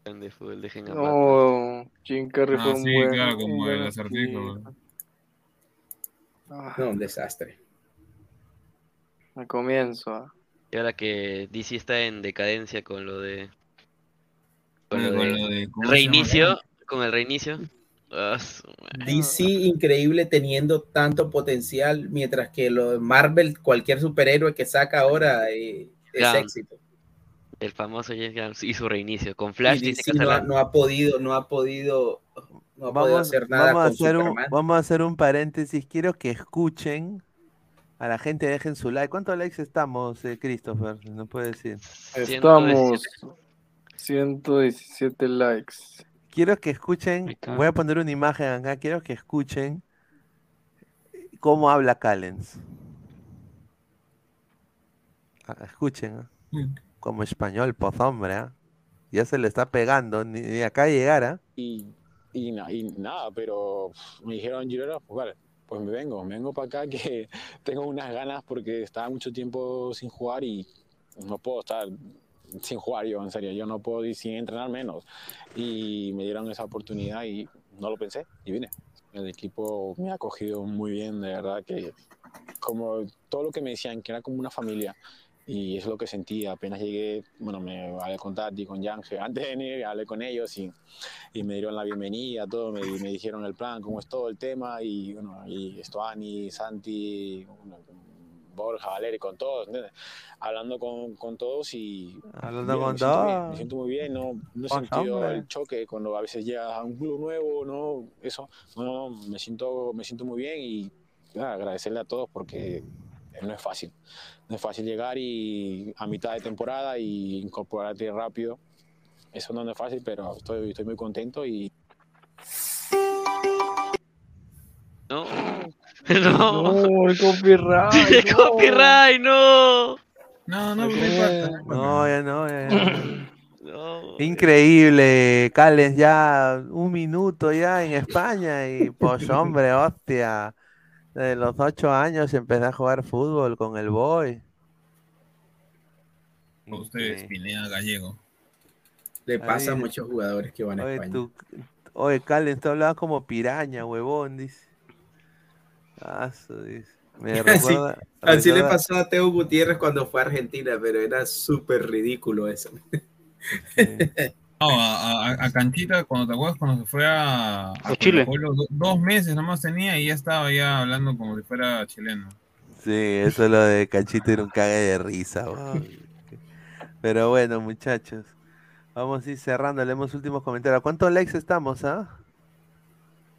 [SPEAKER 8] De fútbol, dejen.
[SPEAKER 6] No, Jim Carrey
[SPEAKER 13] Ah,
[SPEAKER 6] fue un
[SPEAKER 13] sí,
[SPEAKER 6] buen.
[SPEAKER 13] claro,
[SPEAKER 6] un
[SPEAKER 13] como
[SPEAKER 6] buen
[SPEAKER 13] el acertijo.
[SPEAKER 6] activo.
[SPEAKER 10] No, un desastre.
[SPEAKER 6] Al comienzo. ah.
[SPEAKER 8] Y ahora que DC está en decadencia con lo de. Con
[SPEAKER 13] Con
[SPEAKER 8] lo de,
[SPEAKER 13] lo de- ¿cómo se llama?
[SPEAKER 8] reinicio. Con el reinicio. Ah.
[SPEAKER 10] DC increíble teniendo tanto potencial, mientras que lo de Marvel, cualquier superhéroe que saca ahora eh, es éxito.
[SPEAKER 8] El famoso James Gunn hizo su reinicio. Con
[SPEAKER 10] Y
[SPEAKER 8] Flash dice
[SPEAKER 10] DC
[SPEAKER 8] que
[SPEAKER 10] no ha,
[SPEAKER 8] hace la-
[SPEAKER 10] no ha podido, no ha podido, no ha podido
[SPEAKER 2] Vamos,
[SPEAKER 10] hacer nada
[SPEAKER 2] vamos, a hacer un, vamos a hacer un paréntesis. Quiero que escuchen a la gente, dejen su like. ¿Cuántos likes estamos, eh, Christopher? No puede decir.
[SPEAKER 6] Estamos 117 likes.
[SPEAKER 2] Quiero que escuchen, voy a poner una imagen acá, quiero que escuchen cómo habla Callens. Ah, Escuchen.
[SPEAKER 13] Mm.
[SPEAKER 2] como español, pues hombre, ¿ah? ya se le está pegando, ni, ni acá llegara.
[SPEAKER 18] y, y, na- y nada, pero me dijeron Girona, pues vale, pues me vengo, me vengo para acá que tengo unas ganas porque estaba mucho tiempo sin jugar y no puedo estar sin jugar yo, en serio, yo no puedo ir sin entrenar menos. Y me dieron esa oportunidad y no lo pensé y vine. El equipo me ha acogido muy bien, de verdad que como todo lo que me decían, que era como una familia. Y es lo que sentí apenas llegué, bueno, me hablé con Tati, con Yanje, antes de venir hablé con ellos y, y me dieron la bienvenida, todo, me, me dijeron el plan, cómo es todo el tema y bueno, y Estuani, Santi, bueno, Borja, Valeri, con todos. Hablando con, con todos y...
[SPEAKER 2] Hablando
[SPEAKER 18] bien,
[SPEAKER 2] con
[SPEAKER 18] me siento bien,
[SPEAKER 2] todos.
[SPEAKER 18] me siento muy bien, no, no he sentido
[SPEAKER 2] hombre.
[SPEAKER 18] el choque cuando a veces llegas a un club nuevo, no, eso, no, me siento, me siento muy bien y agradecerle a todos porque no es fácil. No es fácil llegar y a mitad de temporada y incorporarte rápido. Eso no es fácil, pero estoy, estoy muy contento y
[SPEAKER 8] No. No.
[SPEAKER 6] No, el copyright.
[SPEAKER 8] El
[SPEAKER 6] no.
[SPEAKER 8] copyright, no.
[SPEAKER 13] No, no, ¿qué pasa?
[SPEAKER 2] No, ya no, ya, ya. Increíble, Cales, ya un minuto ya en España y pues hombre, hostia. De los ocho años empecé a jugar fútbol con el boy.
[SPEAKER 13] Ustedes, Pineda Gallego.
[SPEAKER 10] Le pasa a
[SPEAKER 2] Ahí.
[SPEAKER 10] muchos jugadores que van a
[SPEAKER 2] Oye,
[SPEAKER 10] España.
[SPEAKER 2] tú, oye, Cales, tú hablabas como piraña, huevón, dice. Ah, dice. Me
[SPEAKER 10] Sí,
[SPEAKER 2] recuerda,
[SPEAKER 10] así le pasó a Teo Gutiérrez cuando fue a Argentina, pero era súper ridículo eso.
[SPEAKER 13] No, a, a- a Canchita, cuando te acuerdas, cuando se fue a, a
[SPEAKER 12] Chile.
[SPEAKER 13] Dos meses nomás tenía y ya estaba ya hablando como si fuera chileno.
[SPEAKER 2] Sí, eso es lo de Cachito era un cague de risa. Pero bueno, muchachos. Vamos a ir cerrando, leemos últimos comentarios. ¿Cuántos likes estamos, ah?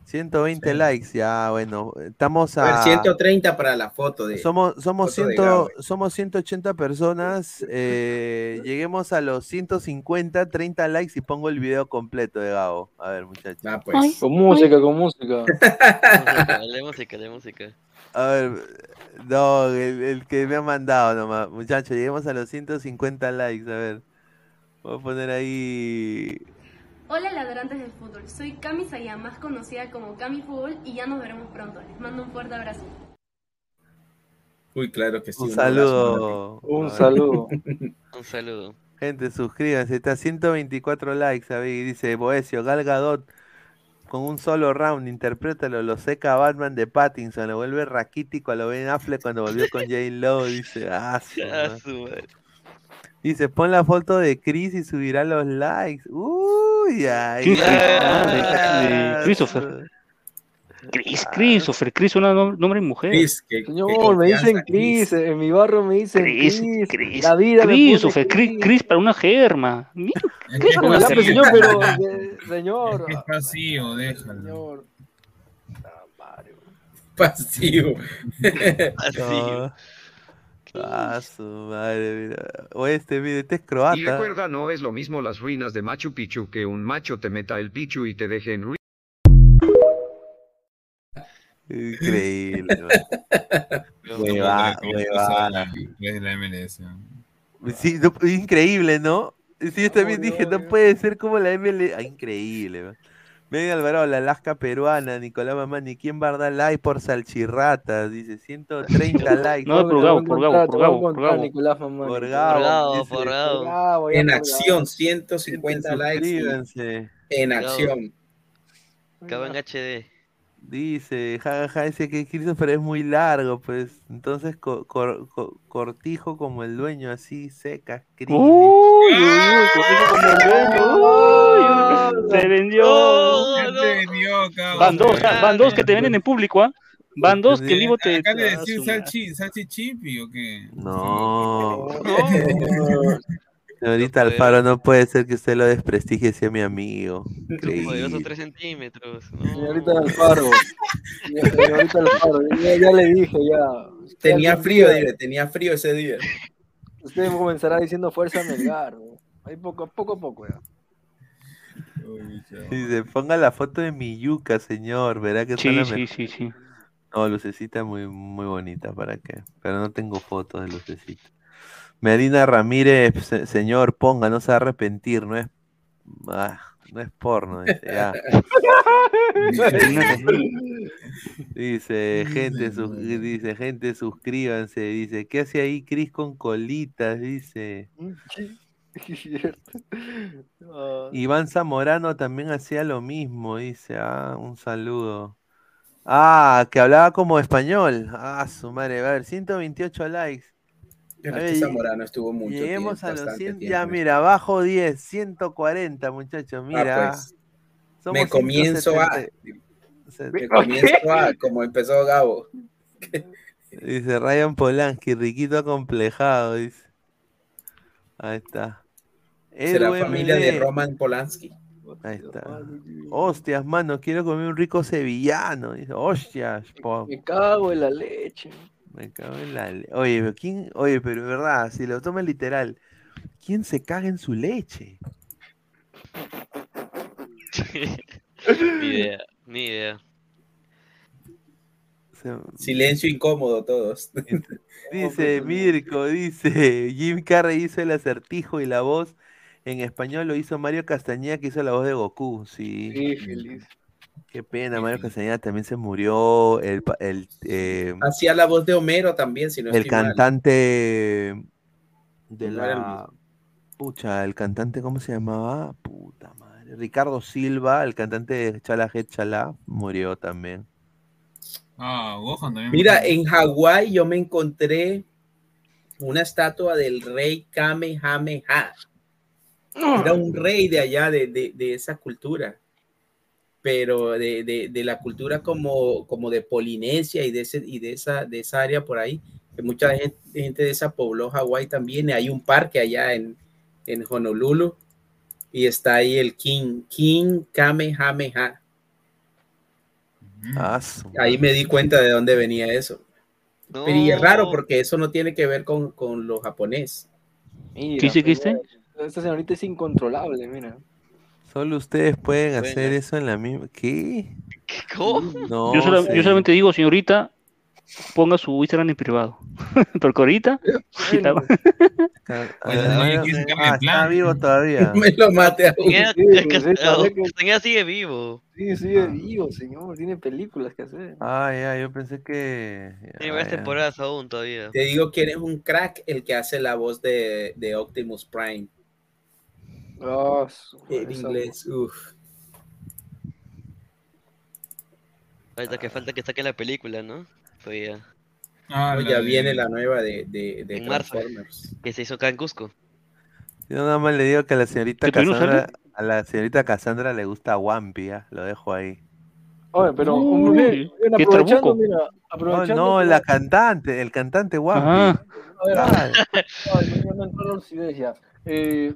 [SPEAKER 2] 120 likes, ya, bueno. Estamos
[SPEAKER 10] A ver,
[SPEAKER 2] a...
[SPEAKER 10] 130 para la foto de.
[SPEAKER 2] Somos, somos,
[SPEAKER 10] foto de
[SPEAKER 2] 100
[SPEAKER 10] Gabo.
[SPEAKER 2] somos 180 personas. eh, lleguemos a los 150, 30 likes y pongo el video completo de Gabo. A ver, muchachos.
[SPEAKER 10] Ah, pues.
[SPEAKER 6] Con música, con música.
[SPEAKER 8] Dale música, dale música.
[SPEAKER 2] A ver, no, el, el que me ha mandado nomás. Muchachos, lleguemos a los 150 likes. A ver, voy a poner ahí.
[SPEAKER 1] Hola ladrantes del fútbol, soy Cami Saya, más conocida como Cami Fútbol y ya nos veremos pronto. Les mando un fuerte abrazo.
[SPEAKER 10] Uy, claro que sí.
[SPEAKER 2] Un saludo.
[SPEAKER 6] Un saludo.
[SPEAKER 8] Un saludo.
[SPEAKER 2] Gente, suscríbanse. Está 124 likes. A ver, y dice Boesio, Gal Gadot. Con un solo round, interprétalo, lo seca Batman de Pattinson, lo vuelve raquítico a lo Ben Affleck cuando volvió con J. Lo, dice, ah, su
[SPEAKER 8] Ah,
[SPEAKER 2] madre".
[SPEAKER 8] su madre.
[SPEAKER 2] Dice, pon la foto de Chris y subirá los likes. Uy, ay,
[SPEAKER 12] ¿Quién es Chris?
[SPEAKER 2] ay,
[SPEAKER 12] Ah, de- de Christopher. Chris, Christopher, Chris, una nom- nombre y mujer.
[SPEAKER 10] Chris, que- que
[SPEAKER 6] Señor, me dicen Chris, en mi barrio me dicen
[SPEAKER 12] Chris,
[SPEAKER 6] Chris.
[SPEAKER 12] Chris,
[SPEAKER 6] La vida
[SPEAKER 12] Christopher, Chris, Chris para una germa. Mira, Chris para una
[SPEAKER 6] Ya, pero
[SPEAKER 12] germa.
[SPEAKER 6] señor, pero eh, señor,
[SPEAKER 13] Es vacío, déjalo.
[SPEAKER 6] señor.
[SPEAKER 10] Pasivo.
[SPEAKER 2] Ah, su madre, mira. O este, mire, este es
[SPEAKER 3] Y
[SPEAKER 2] croata.
[SPEAKER 3] recuerda, no es lo mismo las ruinas de Machu Picchu que un macho te meta el pichu y te deje en ruinas.
[SPEAKER 2] Increíble, huevada.
[SPEAKER 13] Es la MLS.
[SPEAKER 2] Sí, no, increíble, ¿no? Sí, yo también dije, no puede ser como la ML. Ah, increíble, man. Medio Alvarado, la Alaska peruana, Nicolás Mamani, ¿quién va a dar like por salchirratas? Dice 130 likes.
[SPEAKER 12] No, por Gabo, por Gabo, por Gabo, por Gabo.
[SPEAKER 6] Nicolás Mamani.
[SPEAKER 2] Por Gabo,
[SPEAKER 8] por Gabo.
[SPEAKER 10] En acción, 150 likes. En acción.
[SPEAKER 8] Acaba en HD.
[SPEAKER 2] Dice, jajaja, dice que Christopher es muy largo, pues. Entonces, co- cor- co- cortijo como el dueño, así, seca.
[SPEAKER 12] Uy, uy, uy, corrijo como el dueño. Uy, uy, se vendió.
[SPEAKER 8] No, no.
[SPEAKER 13] Te dio, cabrón.
[SPEAKER 12] Van dos, ah, van dos que te venden en público, ¿ah? Van dos que en vivo te.
[SPEAKER 13] ¿Acá de
[SPEAKER 12] Ah,
[SPEAKER 13] decir salchi, salchi chipi o qué?
[SPEAKER 2] No.
[SPEAKER 6] Dios.
[SPEAKER 2] Señorita. Alfaro, no puede ser que usted lo desprestigie sea mi amigo.
[SPEAKER 8] Poderoso
[SPEAKER 2] Increíble.
[SPEAKER 8] 3 centímetros. No.
[SPEAKER 6] Señorita Alfaro. Señorita Alfaro, ya, ya le dije, ya.
[SPEAKER 10] Tenía frío, dile, tenía frío ese día.
[SPEAKER 6] Usted comenzará diciendo fuerza Melgar. Ahí poco, poco a poco ya.
[SPEAKER 2] Dice, ponga la foto de mi yuca, señor. Verá que
[SPEAKER 12] Sí, sí, sí, sí.
[SPEAKER 2] No, lucecita muy, muy bonita, ¿para qué? Pero no tengo fotos de lucecita. Medina Ramírez, se- señor, ponga, no se va a arrepentir, no es. ah, no es porno, dice, ya. Dice, gente, sus- dice, gente, suscríbanse. Dice, ¿qué hace ahí Cris con colitas? Dice. Iván Zamorano también hacía lo mismo, dice. Ah, un saludo. Ah, que hablaba como español. Ah, su madre. A ver, 128 likes.
[SPEAKER 10] Pero
[SPEAKER 2] A
[SPEAKER 10] es que
[SPEAKER 2] ver,
[SPEAKER 10] Zamorano estuvo mucho
[SPEAKER 2] Lleguemos
[SPEAKER 10] tiempo,
[SPEAKER 2] a los
[SPEAKER 10] bastante
[SPEAKER 2] 100.
[SPEAKER 10] tiempo.
[SPEAKER 2] Ya, mira, bajo 10, 140, muchachos. Mira.
[SPEAKER 10] Ah, pues,
[SPEAKER 2] Somos
[SPEAKER 10] me comienzo a.
[SPEAKER 2] 170.
[SPEAKER 10] Me comienzo a, como empezó Gabo.
[SPEAKER 2] Dice Ryan Polanski, riquito acomplejado, dice. Ahí está.
[SPEAKER 10] Será
[SPEAKER 2] Edu
[SPEAKER 10] familia de. Roman Polanski.
[SPEAKER 2] Ahí está. Hostias, mano, quiero comer un rico sevillano. Dice, hostias, po-
[SPEAKER 6] Me cago en la leche.
[SPEAKER 2] Me cago en la le- Oye, pero quién, oye, pero de verdad, si lo tomas literal, ¿quién se caga en su leche?
[SPEAKER 8] Ni idea, ni idea.
[SPEAKER 10] Silencio incómodo todos.
[SPEAKER 2] Dice Mirko, dice Jim Carrey hizo el acertijo y la voz en español lo hizo Mario Castañeda que hizo la voz de Goku, sí.
[SPEAKER 6] Sí, feliz.
[SPEAKER 2] Qué pena, Mario Castañeda también se murió. El, eh,
[SPEAKER 10] Hacía la voz de Homero también, si no
[SPEAKER 2] el
[SPEAKER 10] mal.
[SPEAKER 2] cantante de
[SPEAKER 10] No era el
[SPEAKER 2] la. Pucha, el cantante, ¿cómo se llamaba? Puta madre. Ricardo Silva, el cantante de Chala Chala, murió también.
[SPEAKER 13] Ah, Gohan también.
[SPEAKER 10] Mira, en Hawái yo me encontré una estatua del rey Kamehameha. Era un rey de allá, de, de- de esa cultura, pero de, de- de la cultura como, como de Polinesia y de, ese, y de, esa, de esa área por ahí, que mucha gente, gente de esa pobló Hawái también. Hay un parque allá en, en Honolulu y está ahí el King, King Kamehameha.
[SPEAKER 2] Ah, su
[SPEAKER 10] Ahí me di cuenta de dónde venía eso. Pero y es raro porque eso no tiene que ver con, con lo japonés.
[SPEAKER 6] Mira,
[SPEAKER 12] ¿Qué Cristian?
[SPEAKER 6] Esta señorita es incontrolable, mira.
[SPEAKER 2] Solo ustedes pueden
[SPEAKER 8] Bueno.
[SPEAKER 2] hacer eso en la misma. ¿Qué?
[SPEAKER 8] ¿Cómo?
[SPEAKER 2] No,
[SPEAKER 12] yo, sola- yo solamente digo, señorita, ponga su Instagram en privado. Porque ahorita,
[SPEAKER 2] ah, ah,
[SPEAKER 13] ¿quién se cambia
[SPEAKER 2] ah, está
[SPEAKER 13] plan?
[SPEAKER 2] vivo todavía.
[SPEAKER 10] Me lo mate a.
[SPEAKER 8] Castañeda- que-
[SPEAKER 6] que-
[SPEAKER 8] sigue vivo.
[SPEAKER 6] Sí, sigue vivo, señor. Tiene películas que hacer.
[SPEAKER 2] Ah, ya, yo pensé que.
[SPEAKER 8] Tiene
[SPEAKER 2] ah,
[SPEAKER 8] varias temporadas aún todavía.
[SPEAKER 10] Te digo quién es un crack el que hace la voz de, de Optimus Prime.
[SPEAKER 6] Ah, su-
[SPEAKER 10] En
[SPEAKER 6] esa-
[SPEAKER 10] inglés, uff.
[SPEAKER 8] Ahorita que falta que saque la película, ¿no? Fue ya.
[SPEAKER 13] Ah,
[SPEAKER 10] ya
[SPEAKER 13] de-
[SPEAKER 10] viene la nueva de, de, de
[SPEAKER 8] En marzo.
[SPEAKER 10] Transformers.
[SPEAKER 8] Que se hizo acá en Cusco.
[SPEAKER 2] Yo nada más le digo que a la señorita
[SPEAKER 12] ¿Que todavía no
[SPEAKER 2] Cassandra, a la señorita Cassandra le gusta Wampi, ¿ah? Lo dejo ahí.
[SPEAKER 6] Oye, pero
[SPEAKER 12] qué
[SPEAKER 6] aprovechando, mira,
[SPEAKER 2] No,
[SPEAKER 6] aprovechando.
[SPEAKER 2] no, la cantante, el cantante Wampi.
[SPEAKER 6] A ver. Eh,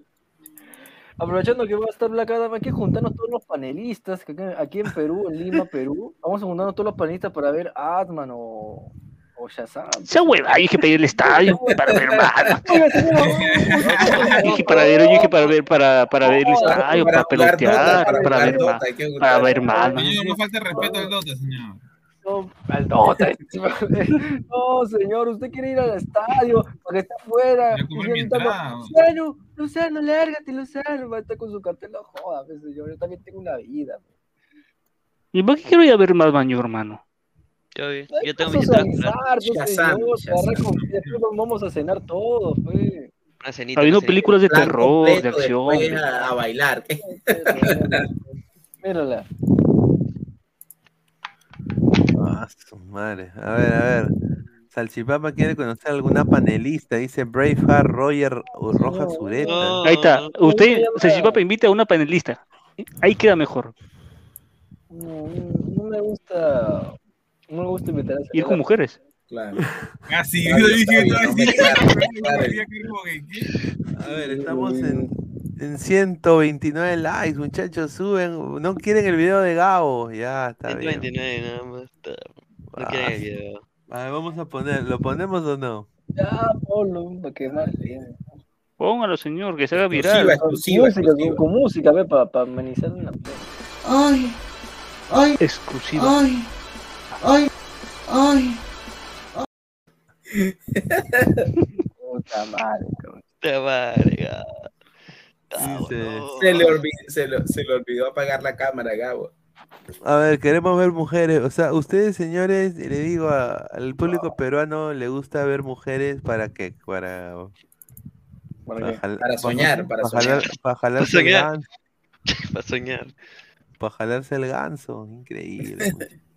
[SPEAKER 6] aprovechando que va a estar Black Adam, hay que juntarnos todos los panelistas que aquí en Perú, en Lima, Perú. Vamos a juntarnos todos los panelistas para ver Atman o, o Shazam.
[SPEAKER 12] Esa hueva, hay que pedir el estadio para ver más. Dije para ver, dije para ver, para, para ver el estadio, para pelotear, para ver más, para ver más.
[SPEAKER 13] No falta respeto al Dota, señor.
[SPEAKER 6] No. No, señor, usted quiere ir al estadio porque está afuera. Luciano, Luciano, lárgate, Luciano. Va a estar con su cartel, no joda, pues, señor. Yo también tengo una vida.
[SPEAKER 12] ¿Y por qué quiero ir a ver más baño, hermano?
[SPEAKER 8] Yo, yo tengo mis
[SPEAKER 6] pues, vamos a cenar todos, pues.
[SPEAKER 8] Una cenita.
[SPEAKER 12] Habiendo películas de terror, de acción.
[SPEAKER 10] a bailar.
[SPEAKER 6] Mírala.
[SPEAKER 2] Ah, su madre. A ver, a ver. Salchipapa quiere conocer a alguna panelista. Dice Braveheart Roger Roja Zureta.
[SPEAKER 8] No.
[SPEAKER 12] Ahí está. Usted. Salchipapa, invite a una panelista. Ahí queda mejor.
[SPEAKER 6] No, no me gusta. No me gusta invitar a
[SPEAKER 12] Ir con
[SPEAKER 6] cenar.
[SPEAKER 12] mujeres.
[SPEAKER 10] Claro.
[SPEAKER 13] Ah, yo dije, ¿qué?
[SPEAKER 2] A ver, estamos en 129 likes, muchachos. Suben. No quieren el video de Gabo. Ya, está bien.
[SPEAKER 8] 129 nada más. está- No
[SPEAKER 2] Ah,
[SPEAKER 8] quieren el video.
[SPEAKER 2] A ver, vamos a poner. ¿Lo ponemos o no?
[SPEAKER 6] Ya, Pablo, para que más bien.
[SPEAKER 12] Póngalo, señor, que se haga
[SPEAKER 10] Exclusiva,
[SPEAKER 12] viral.
[SPEAKER 10] exclusiva,
[SPEAKER 6] música,
[SPEAKER 10] exclusiva.
[SPEAKER 6] Con, con música, ve, para amenizar una.
[SPEAKER 14] Ay, ay,
[SPEAKER 12] Exclusiva.
[SPEAKER 14] ay, ay, ay.
[SPEAKER 6] Puta madre, cabrón.
[SPEAKER 10] Se le, olvidó, se, lo- se le olvidó apagar la cámara, Gabo.
[SPEAKER 2] A ver, queremos ver mujeres. O sea, ustedes, señores, le digo a- al público peruano, le gusta ver mujeres para qué? Para,
[SPEAKER 6] ¿Para qué?
[SPEAKER 10] Para soñar, para
[SPEAKER 2] jalar-
[SPEAKER 10] soñar.
[SPEAKER 2] para jalarse el
[SPEAKER 8] soñar.
[SPEAKER 2] ganso.
[SPEAKER 8] Para soñar.
[SPEAKER 2] Para jalarse el ganso. Increíble.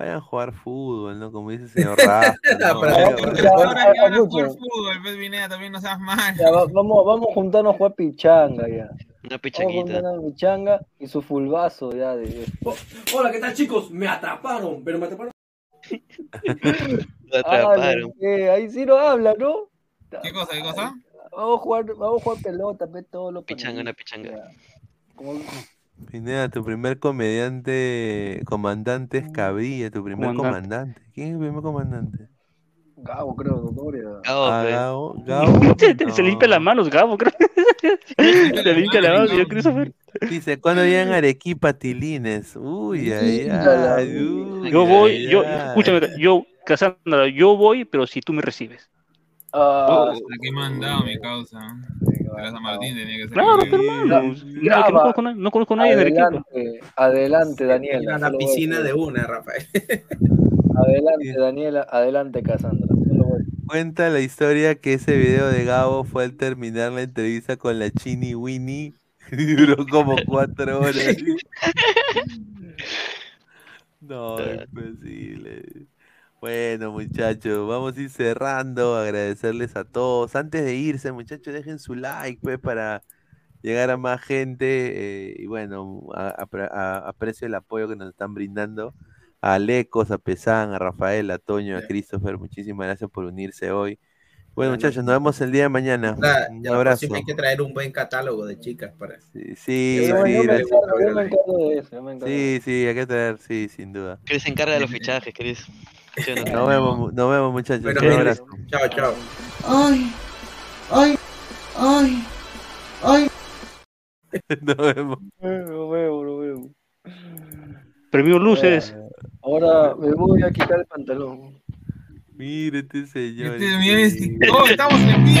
[SPEAKER 2] Vayan a jugar fútbol, ¿no? Como dice el señor Rafa. ¿no?
[SPEAKER 6] Pero- pero-
[SPEAKER 13] Ahora que van a jugar fútbol, pues Vinea, también no seas mal.
[SPEAKER 6] Ya, va- vamos, vamos a juntarnos a jugar pichanga ya.
[SPEAKER 8] Una
[SPEAKER 6] Vamos a
[SPEAKER 8] pichanguita.
[SPEAKER 6] juntarnos a pichanga y su fulbazo ya de.
[SPEAKER 19] Hola, ¿qué tal chicos? Me atraparon, pero me atraparon.
[SPEAKER 8] Lo atraparon.
[SPEAKER 6] Eh, ahí sí no habla, ¿no?
[SPEAKER 13] ¿Qué cosa, qué cosa?
[SPEAKER 6] Vamos a jugar, vamos a jugar pelota, ve todo lo
[SPEAKER 8] Pichanga, una pichanga.
[SPEAKER 6] Como-
[SPEAKER 2] Pineda, tu primer comediante, comandante es Cabrilla, tu primer
[SPEAKER 12] Comandante.
[SPEAKER 2] comandante. ¿Quién es el primer comandante?
[SPEAKER 6] Gabo, creo, Doria.
[SPEAKER 8] Gabo,
[SPEAKER 2] Ah,
[SPEAKER 8] pues.
[SPEAKER 2] Gabo, Gabo.
[SPEAKER 12] Se, se limpia las manos, Gabo, creo. se limpia las manos, señor Christopher.
[SPEAKER 2] Dice, ¿cuándo llegan Arequipa Tilines? Uy, ay, ay, uy,
[SPEAKER 12] Yo voy,
[SPEAKER 2] ay,
[SPEAKER 12] yo,
[SPEAKER 2] ay.
[SPEAKER 12] escúchame, yo, Cassandra, yo voy, pero si tú me recibes.
[SPEAKER 6] Ah,
[SPEAKER 13] Aquí he mandado mi causa. Martín tenía que ser.
[SPEAKER 12] Claro, hermano. No conozco, no conozco a nadie en Arequipa.
[SPEAKER 6] Adelante, Daniela.
[SPEAKER 10] a la piscina de una, Rafael.
[SPEAKER 6] Adelante, Daniela. Adelante, Cassandra. Solo voy a decir.
[SPEAKER 2] Cuenta la historia que ese video de Gabo fue al terminar la entrevista con la Chini Winnie. y Duró como cuatro horas. No, imposible. Bueno, muchachos, vamos a ir cerrando. Agradecerles a todos. Antes de irse, muchachos, dejen su like pues, para llegar a más gente. eh, y bueno, a- apre- a- aprecio el apoyo que nos están brindando. A Lecos, a Pesán, a Rafael, a Toño, a Christopher, muchísimas gracias por unirse hoy. Bueno, muchachos, nos vemos el día de mañana. Un abrazo.
[SPEAKER 10] hay que traer un buen catálogo de chicas para.
[SPEAKER 2] Sí, sí,
[SPEAKER 6] Yo,
[SPEAKER 2] sí,
[SPEAKER 6] yo me
[SPEAKER 2] gracias.
[SPEAKER 6] encargo, yo me encargo de eso. Yo me encargo.
[SPEAKER 2] Sí, sí, hay que traer, sí, sin duda.
[SPEAKER 8] Chris se encarga de los fichajes, Chris.
[SPEAKER 2] Nos vemos, nos vemos muchachos.
[SPEAKER 10] Bueno,
[SPEAKER 2] Un
[SPEAKER 10] gente,
[SPEAKER 2] abrazo.
[SPEAKER 10] chao, chao.
[SPEAKER 14] Ay, ay, ay, ay.
[SPEAKER 2] Nos vemos.
[SPEAKER 6] Eh, Lo veo, lo veo.
[SPEAKER 12] Premio Luces.
[SPEAKER 6] Ahora me voy a quitar el pantalón.
[SPEAKER 2] Mire este señor.
[SPEAKER 13] Este, este- oh, estamos en vivo.